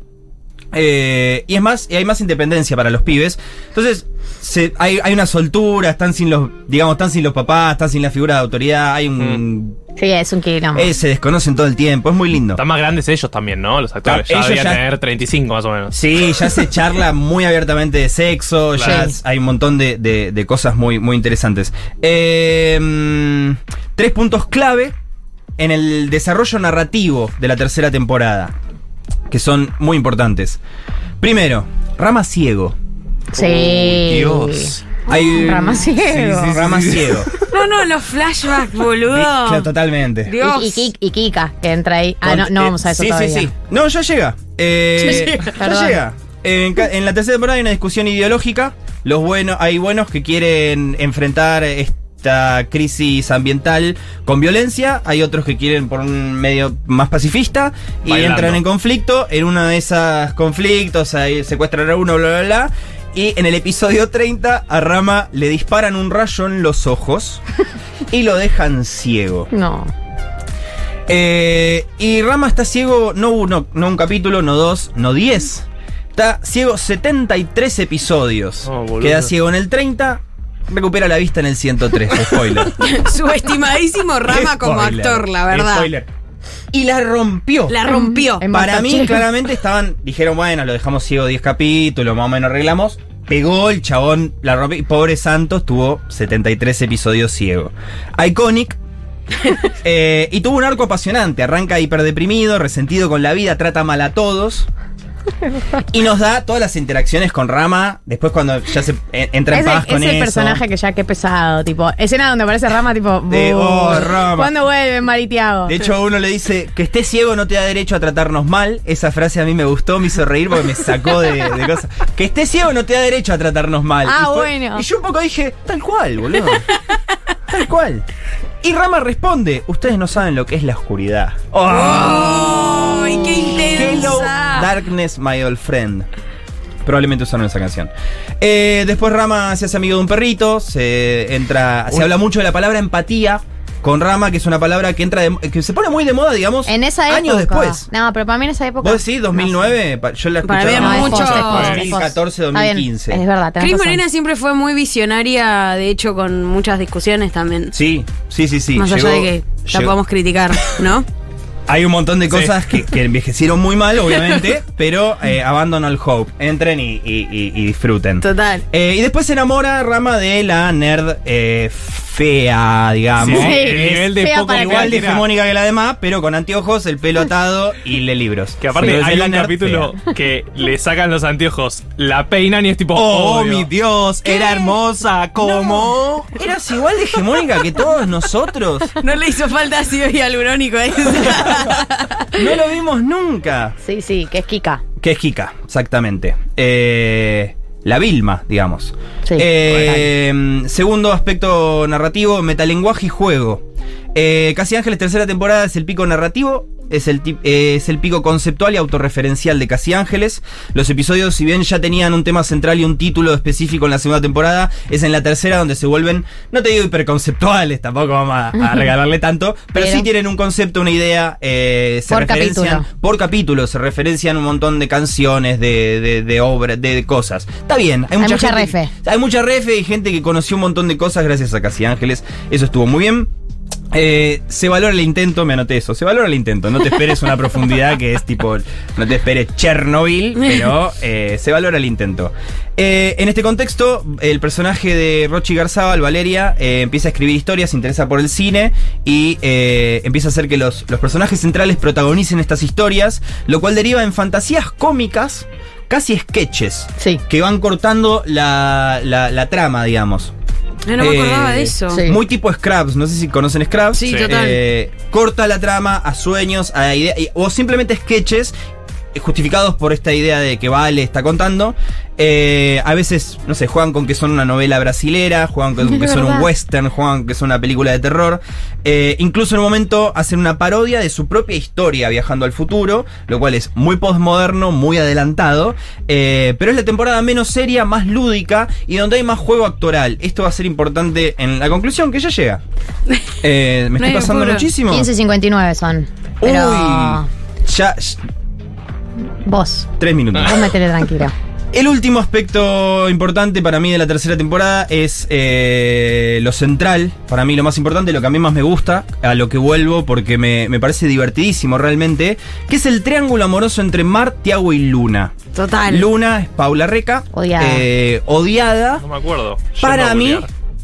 Eh, y es más, y hay más independencia para los pibes. Entonces, se- hay, hay una soltura, están sin los, digamos, están sin los papás, están sin la figura de autoridad, hay un. Sí, es un quilombo. eh, se desconocen todo el tiempo, es muy lindo. Están más grandes ellos también, ¿no? Los actores. Claro, Ya ellos ya- tener 35 más o menos. Sí, ya se charla muy abiertamente de sexo, ya hay un montón de, de- de cosas muy, muy interesantes. Eh, mm, tres puntos clave en el desarrollo narrativo de la tercera temporada, que son muy importantes. Primero, Rama Ciego. Sí. Dios. Hay, Rama ciego. Rama Ciego. No, no, los flashbacks, boludo. Claro, totalmente. Dios. Y, y Kik- y Kika, que entra ahí. Ah, no, no Eh, vamos a eso sí, todavía. Sí, sí, No, ya llega. Eh, Ya llega. ya llega. En, la tercera temporada hay una discusión ideológica. Los buenos, hay buenos que quieren enfrentar esta crisis ambiental con violencia. Hay otros que quieren por un medio más pacifista y Bailando. entran en conflicto. En uno de esos conflictos ahí secuestran a uno, bla, bla, bla. Y en el episodio 30 a Rama le disparan un rayo en los ojos y lo dejan ciego. No. Eh, y Rama está ciego, no uno, no un capítulo, no dos, no diez. Está ciego 73 episodios. Oh. Queda ciego en el 30, recupera la vista en el 103. Spoiler. Subestimadísimo Rama como Spoiler. actor, la verdad. Spoiler. Y la rompió. La rompió. En Para mí, claramente estaban. Dijeron, bueno, lo dejamos ciego 10 capítulos, más o menos arreglamos. Pegó el chabón, la rompió. Y pobre Santos tuvo 73 episodios ciego. Iconic. eh, y tuvo un arco apasionante. Arranca hiperdeprimido, resentido con la vida, trata mal a todos. Y nos da todas las interacciones con Rama. Después, cuando ya se eh, entra en Es paz el, con es el eso. personaje que ya qué pesado, tipo, escena donde aparece Rama, tipo, De, "Buh, oh, Rama". ¿cuándo vuelve Maritiago? De hecho, uno le dice que esté ciego no te da derecho a tratarnos mal. Esa frase a mí me gustó, me hizo reír porque me sacó de, de cosas. Que esté ciego no te da derecho a tratarnos mal. Ah, y, fue- bueno. y yo un poco dije, tal cual, boludo. tal cual. Y Rama responde, ustedes no saben lo que es la oscuridad. ¡Ay, qué Hello, intensa! Darkness, my old friend. Probablemente usaron esa canción. Eh, después Rama se hace amigo de un perrito. Se entra. Se Uy. habla mucho de la palabra empatía con Rama, que es una palabra que entra de- que se pone muy de moda, digamos, En esa época. años después. No, pero para mí en esa época. ¿Vos decís 2009? Pa- Yo la Para escuchaba mí No, mucho- post. 2014, Está bien, 2015. Es verdad, Cris. Morena siempre fue muy visionaria, de hecho, con muchas discusiones también. Sí, sí, sí, sí. Más allá Llegó- de que la llegó- podamos criticar, ¿no? Hay un montón de Sí. cosas que, que envejecieron muy mal, obviamente, pero eh, abandon all hope. Entren y, y- y- y disfruten. Total. Eh, y después se enamora Rama de la nerd eh, fea, digamos. Sí, sí, el nivel de fea poco para igual de hegemónica que la demás, pero con anteojos, el pelo atado y lee libros. Que aparte es hay un capítulo fea. que le sacan los anteojos, la peinan y es tipo, Oh, oh, mi Dios, era hermosa, ¿cómo? Eras igual de hegemónica que todos nosotros. No le hizo falta ácido hialurónico a eso. No lo vimos nunca. Sí, sí, que es Kika. Que es Kika, exactamente. Eh, la Vilma, digamos. Sí, Eh, segundo aspecto narrativo, metalenguaje y juego. Eh, Casi Ángeles, tercera temporada, es el pico narrativo. Es el, tip- eh, es el pico conceptual y autorreferencial de Casi Ángeles. Los episodios, si bien ya tenían un tema central y un título específico en la segunda temporada, es en la tercera donde se vuelven, no te digo hiperconceptuales, tampoco vamos a, a regalarle tanto, pero, Pero- sí tienen un concepto, una idea, eh, se Por referencian capítulo. por capítulo, se referencian un montón de canciones, de, de, de obras, de, de cosas. Está bien, hay Hay mucha, gente refe. hay mucha refe y gente que conoció un montón de cosas gracias a Casi Ángeles. Eso estuvo muy bien. Eh, se valora el intento, me anoté eso. Se valora el intento. No te esperes una profundidad que es tipo. No te esperes Chernobyl, pero eh, se valora el intento. Eh, en este contexto, el personaje de Rochi Garzabal, Valeria, empieza a escribir historias, se interesa por el cine y empieza a hacer que los, los personajes centrales protagonicen estas historias, lo cual deriva en fantasías cómicas, casi sketches, Sí. que van cortando la, la- la trama, digamos. No, no me Eh, acordaba de eso. sí. Muy tipo Scraps, no sé si conocen Scraps. Sí, total. Eh, corta la trama a sueños, a ideas, o simplemente sketches eh, justificados por esta idea de que Vale está contando. Eh, a veces, no sé, juegan con que son una novela brasilera, juegan con que son un western, juegan que son una película de terror. Eh, incluso en un momento hacen una parodia de su propia historia viajando al futuro, lo cual es muy postmoderno, muy adelantado. eh, pero es la temporada menos seria, más lúdica y donde hay más juego actoral. Esto va a ser importante en la conclusión que ya llega. Eh, me No estoy pasando muchísimo. 15.59 son. Pero. Uy, ya, Vos. Tres minutos. Vos metele tranquilo. El último aspecto importante para mí de la tercera temporada es eh, lo central. Para mí lo más importante, lo que a mí más me gusta, a lo que vuelvo porque me, me parece divertidísimo realmente, que es el triángulo amoroso entre Mar, Tiago y Luna. Total. Luna es Paula Reca. Odiada. eh, odiada. No me acuerdo. Para mí.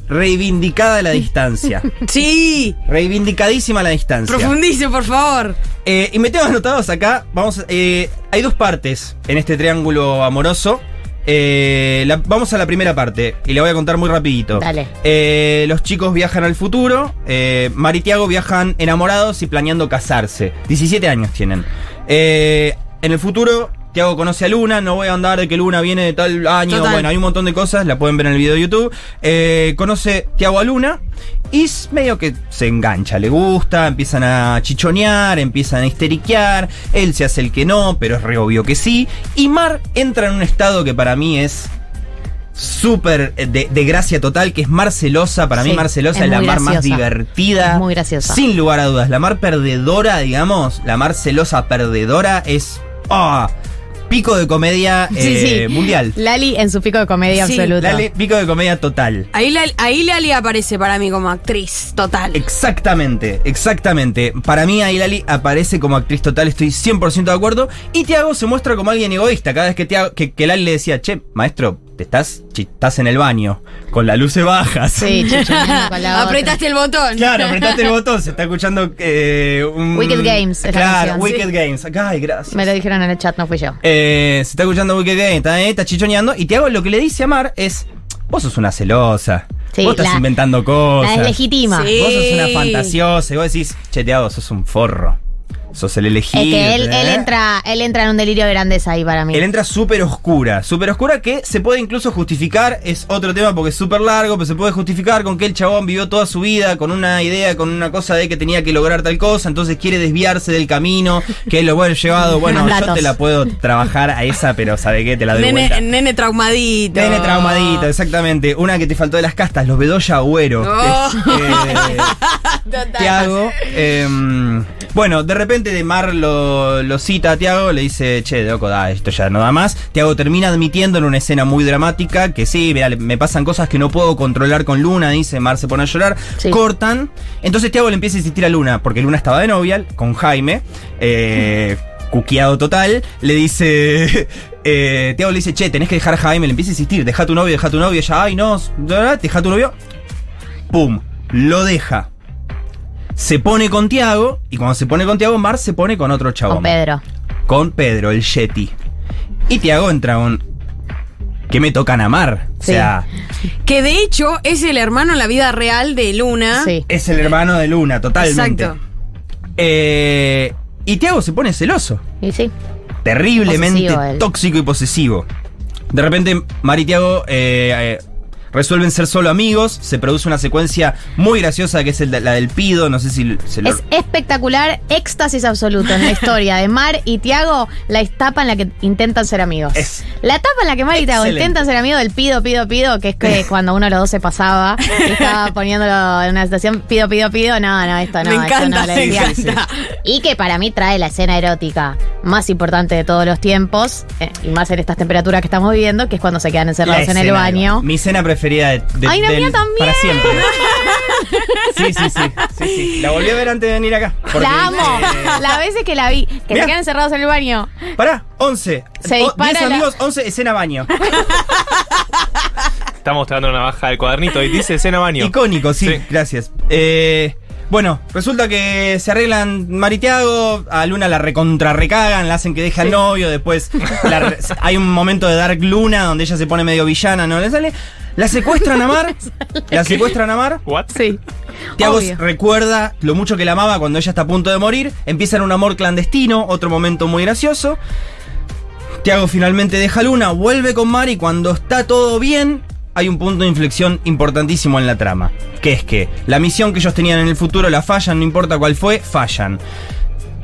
Reivindicada la distancia. Sí. Reivindicadísima la distancia. Profundice, por favor. Eh, y me tengo anotados acá. Vamos, eh, hay dos partes en este triángulo amoroso. Eh, la- vamos a la primera parte y la voy a contar muy rapidito. Dale. Eh, los chicos viajan al futuro. Eh, Mar y Tiago viajan enamorados y planeando casarse. 17 años tienen. En el futuro, Tiago conoce a Luna. No voy a andar de que Luna viene de tal año. Total. Bueno, hay un montón de cosas. La pueden ver en el video de YouTube. Eh, conoce Tiago a Luna. Y es medio que se engancha, le gusta, empiezan a chichonear, empiezan a histeriquear, él se hace el que no, pero es re obvio que sí. Y Mar entra en un estado que para mí es súper eh, de, de gracia total, que es Mar celosa. Para mí Sí, Mar celosa es es, la Mar más divertida. Es muy graciosa. Sin lugar a dudas. La Mar perdedora, digamos, la Mar celosa perdedora es... ah, pico de comedia eh, sí. mundial. Lali en su pico de comedia Sí, absoluto. Dale, pico de comedia total. Ahí, la- ahí Lali aparece para mí como actriz, total. Exactamente, exactamente. Para mí Ailali aparece como actriz total, estoy 100% de acuerdo. Y Tiago se muestra como alguien egoísta. Cada vez que, Tiago, que, que Lali le decía, che, maestro, te estás, estás en el baño, con las luces bajas. Sí, chichoneando con la. Apretaste el botón. Claro, apretaste el botón, se está escuchando eh, un... Wicked Games es la Claro, canción, Wicked sí. Games. Ay, gracias. Me lo dijeron en el chat, no fui yo. Eh, se está escuchando Wicked Games, está, eh, está chichoneando. Y Tiago lo que le dice a Mar es, vos sos una celosa. Sí, vos estás la- inventando cosas. La deslegitima. Sí. Vos sos una fantasiosa y vos decís, che, Tiago, sos un forro. Sos el elegido. Es que él, ¿eh? él entra, él entra en un delirio de grandeza ahí para mí. Él entra súper oscura, súper oscura que se puede incluso justificar, es otro tema porque es súper largo, pero se puede justificar con que el chabón vivió toda su vida con una idea, con una cosa de que tenía que lograr tal cosa, entonces quiere desviarse del camino, que es lo bueno llevado, bueno, yo te la puedo trabajar a esa, pero ¿sabe qué? Te la doy Nene, vuelta. nene traumadito. Nene traumadito, exactamente. Una que te faltó de las castas, los Bedoya Agüero. Oh. eh, Total. Tiago. em, bueno, de repente de Mar lo, lo cita a Tiago, le dice, che, loco, da, esto ya no da más. Tiago termina admitiendo en una escena muy dramática que sí, mirá, me pasan cosas que no puedo controlar con Luna, dice, Mar se pone a llorar. Sí. Cortan. Entonces Tiago le empieza a insistir a Luna, porque Luna estaba de novia con Jaime. Eh, cuqueado total, le dice. Eh, Tiago le dice, che, tenés que dejar a Jaime, le empieza a insistir, deja tu novio, deja tu novio, ya, ay, no, deja tu novio. Pum, lo deja. Se pone con Tiago, y cuando se pone con Tiago, Mar se pone con otro chabón. Con Pedro. Con Pedro, el Yeti. Y Tiago entra con. Que me tocan a Mar. O sea, Que de hecho es el hermano en la vida real de Luna. Sí. es el hermano de Luna, totalmente. Exacto. Eh, y Tiago se pone celoso. Y sí. terriblemente Posesivo tóxico y posesivo. De repente, Mar y Tiago eh, eh, resuelven ser solo amigos. Se produce una secuencia muy graciosa que es el de- la del Pido. No sé si se lo. Es espectacular, éxtasis absoluto en la historia de Mar y Tiago, la etapa en la que intentan ser amigos. Es la etapa en la que Mar y Tiago intentan ser amigos del pido, pido, pido, que es que cuando uno de los dos se pasaba y estaba poniéndolo en una situación, pido, pido, pido, no, no, esto no, Me esto encanta, no, le me decía. encanta. Y que para mí trae la escena erótica más importante de todos los tiempos, eh, y más en estas temperaturas que estamos viviendo, que es cuando se quedan la encerrados en el baño. Mi escena preferida de, de- Ay, la del- mía también. Para siempre. Sí, sí, sí, sí, sí. La volví a ver antes de venir acá. porque, La amo. eh, Las veces que la vi, que Mirá. se quedan encerrados en el baño. Pará, 11. Se O- dispara 10 la- amigos, 11, escena baño. Está mostrando una baja del cuadernito y dice escena baño. Icónico, sí, Sí. gracias. Eh, bueno, resulta que se arreglan Maritiago, a Luna la recontra recagan, la hacen que deje al novio, después la re- hay un momento de Dark Luna donde ella se pone medio villana, no le sale. La secuestran a Mar, la secuestran a Mar. ¿What? Sí. Tiago recuerda lo mucho que la amaba cuando ella está a punto de morir. Empiezan un amor clandestino, otro momento muy gracioso. Tiago finalmente deja Luna, vuelve con Mar y cuando está todo bien, hay un punto de inflexión importantísimo en la trama. Que es que la misión que ellos tenían en el futuro la fallan, no importa cuál fue, fallan.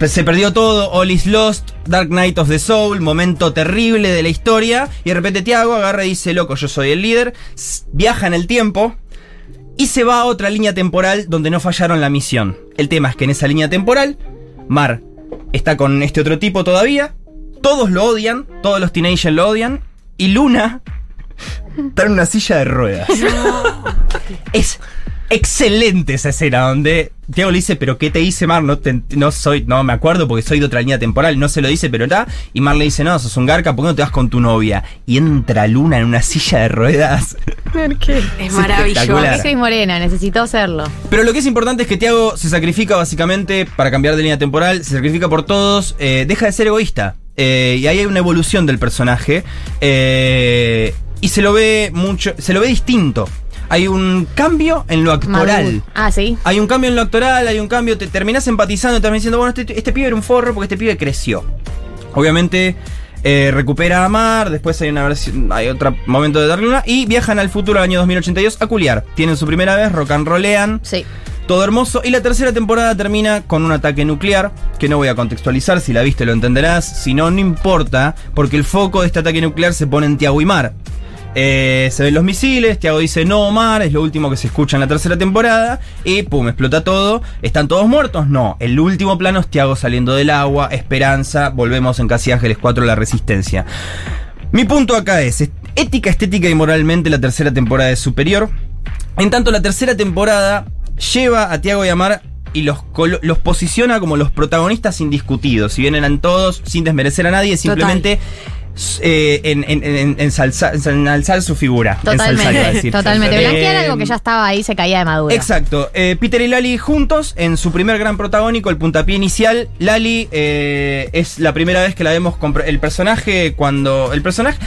Se perdió todo, All is Lost, Dark Knight of the Soul, momento terrible de la historia. Y de repente Tiago agarra y dice, loco, yo soy el líder. Viaja en el tiempo, y se va a otra línea temporal donde no fallaron la misión. El tema es que en esa línea temporal, Mar está con este otro tipo todavía Todos lo odian, todos los teenagers lo odian. Y Luna está en una silla de ruedas. es excelente esa escena donde Tiago le dice, pero ¿qué te hice Mar? No, te- no soy, no me acuerdo porque soy de otra línea temporal, no se lo dice, pero está. Y Mar le dice, no, sos un garca, ¿por qué no te vas con tu novia? Y entra Luna en una silla de ruedas. Es maravilloso. espectacular. Soy morena, necesito hacerlo. Pero lo que es importante es que Tiago se sacrifica básicamente para cambiar de línea temporal, se sacrifica por todos, eh, deja de ser egoísta. Eh, y ahí hay una evolución del personaje. eh, y se lo ve mucho, se lo ve distinto. Hay un cambio en lo actoral. Maduro. Ah, sí. Hay un cambio en lo actoral, hay un cambio, te terminas empatizando, terminas diciendo, bueno, este, este pibe era un forro porque este pibe creció. Obviamente eh, recupera a Mar, después hay una versión, hay otro momento de darle una, y viajan al futuro al año 2082 a culiar. Tienen su primera vez, rock and rollean. Sí. Todo hermoso. Y la tercera temporada termina con un ataque nuclear, que no voy a contextualizar, si la viste lo entenderás, si no, no importa, porque el foco de este ataque nuclear se pone en Tiago y Mar. Eh, se ven los misiles, Tiago dice no Mar, es lo último que se escucha en la tercera temporada, y pum, explota todo. ¿Están todos muertos? No. El último plano es Tiago saliendo del agua, esperanza, volvemos en Casi Ángeles 4, la resistencia. Mi punto acá es, ética, estética y moralmente la tercera temporada es superior. En tanto, la tercera temporada lleva a Tiago y a Mar y los, los posiciona como los protagonistas indiscutidos. Si bien eran todos, sin desmerecer a nadie, simplemente eh, en, en- en- ensalzar, enalzar su figura. Ensalzar, iba a Totalmente. decir. Totalmente. Eh, Blanquear algo que ya estaba ahí, se caía de madura. Exacto. Eh, Peter y Lali juntos en su primer gran protagónico, el puntapié inicial. Lali eh, es la primera vez que la vemos. compro- El personaje, cuando. El personaje.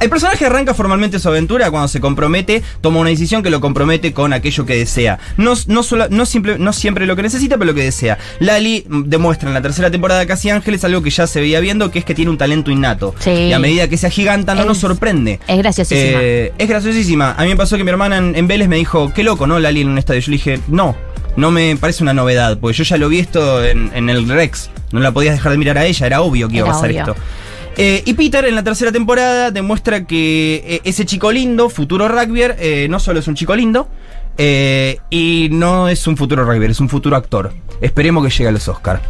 El personaje arranca formalmente su aventura cuando se compromete, toma una decisión que lo compromete con aquello que desea. No, no, sola- no, simple- no siempre lo que necesita, pero lo que desea. Lali demuestra en la tercera temporada de Casi Ángeles algo que ya se veía viendo, que es que tiene un talento innato. Sí. Y a medida que se agiganta, no Es- nos sorprende. Es graciosísima. Eh, es graciosísima. A mí me pasó que mi hermana en, en Vélez me dijo, qué loco, ¿no? Lali en un estadio. Yo le dije, no, no me parece una novedad, porque yo ya lo vi esto en, en el Rex. No la podías dejar de mirar a ella, era obvio que iba a pasar obvio. esto. Eh, y Peter en la tercera temporada demuestra que eh, ese chico lindo, futuro rugbyer, eh, no solo es un chico lindo, eh, y no es un futuro rugbyer, es un futuro actor. Esperemos que llegue a los Oscars.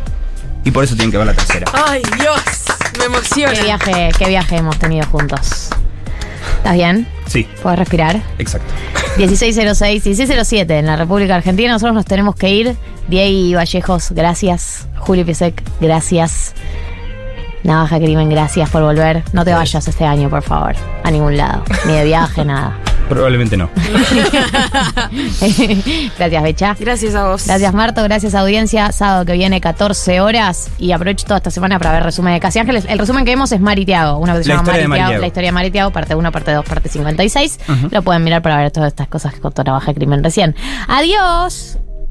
Y por eso tienen que ver la tercera. Ay, Dios, me emociona. Qué viaje, qué viaje hemos tenido juntos. ¿Estás bien? Sí, ¿Puedes respirar? exacto. 1606, 1607 en la República Argentina. Nosotros nos tenemos que ir. Diego Vallejos, gracias. Julio Piesek, gracias. Navaja Crimen, gracias por volver. No te vayas este año, por favor, a ningún lado. Ni de viaje, nada. Probablemente no. gracias, Becha. Gracias a vos. Gracias, Marto. Gracias, audiencia. Sábado que viene, 14 horas. Y aprovecho toda esta semana para ver resumen de Casi Ángeles. El resumen que vemos es Mari Tiago. Uno que se La llama historia de Mari Mari Tiago. Tiago. La historia de Mari Tiago, parte 1, parte 2, parte 56. Ujú. Lo pueden mirar para ver todas estas cosas que contó Navaja Crimen recién. Adiós.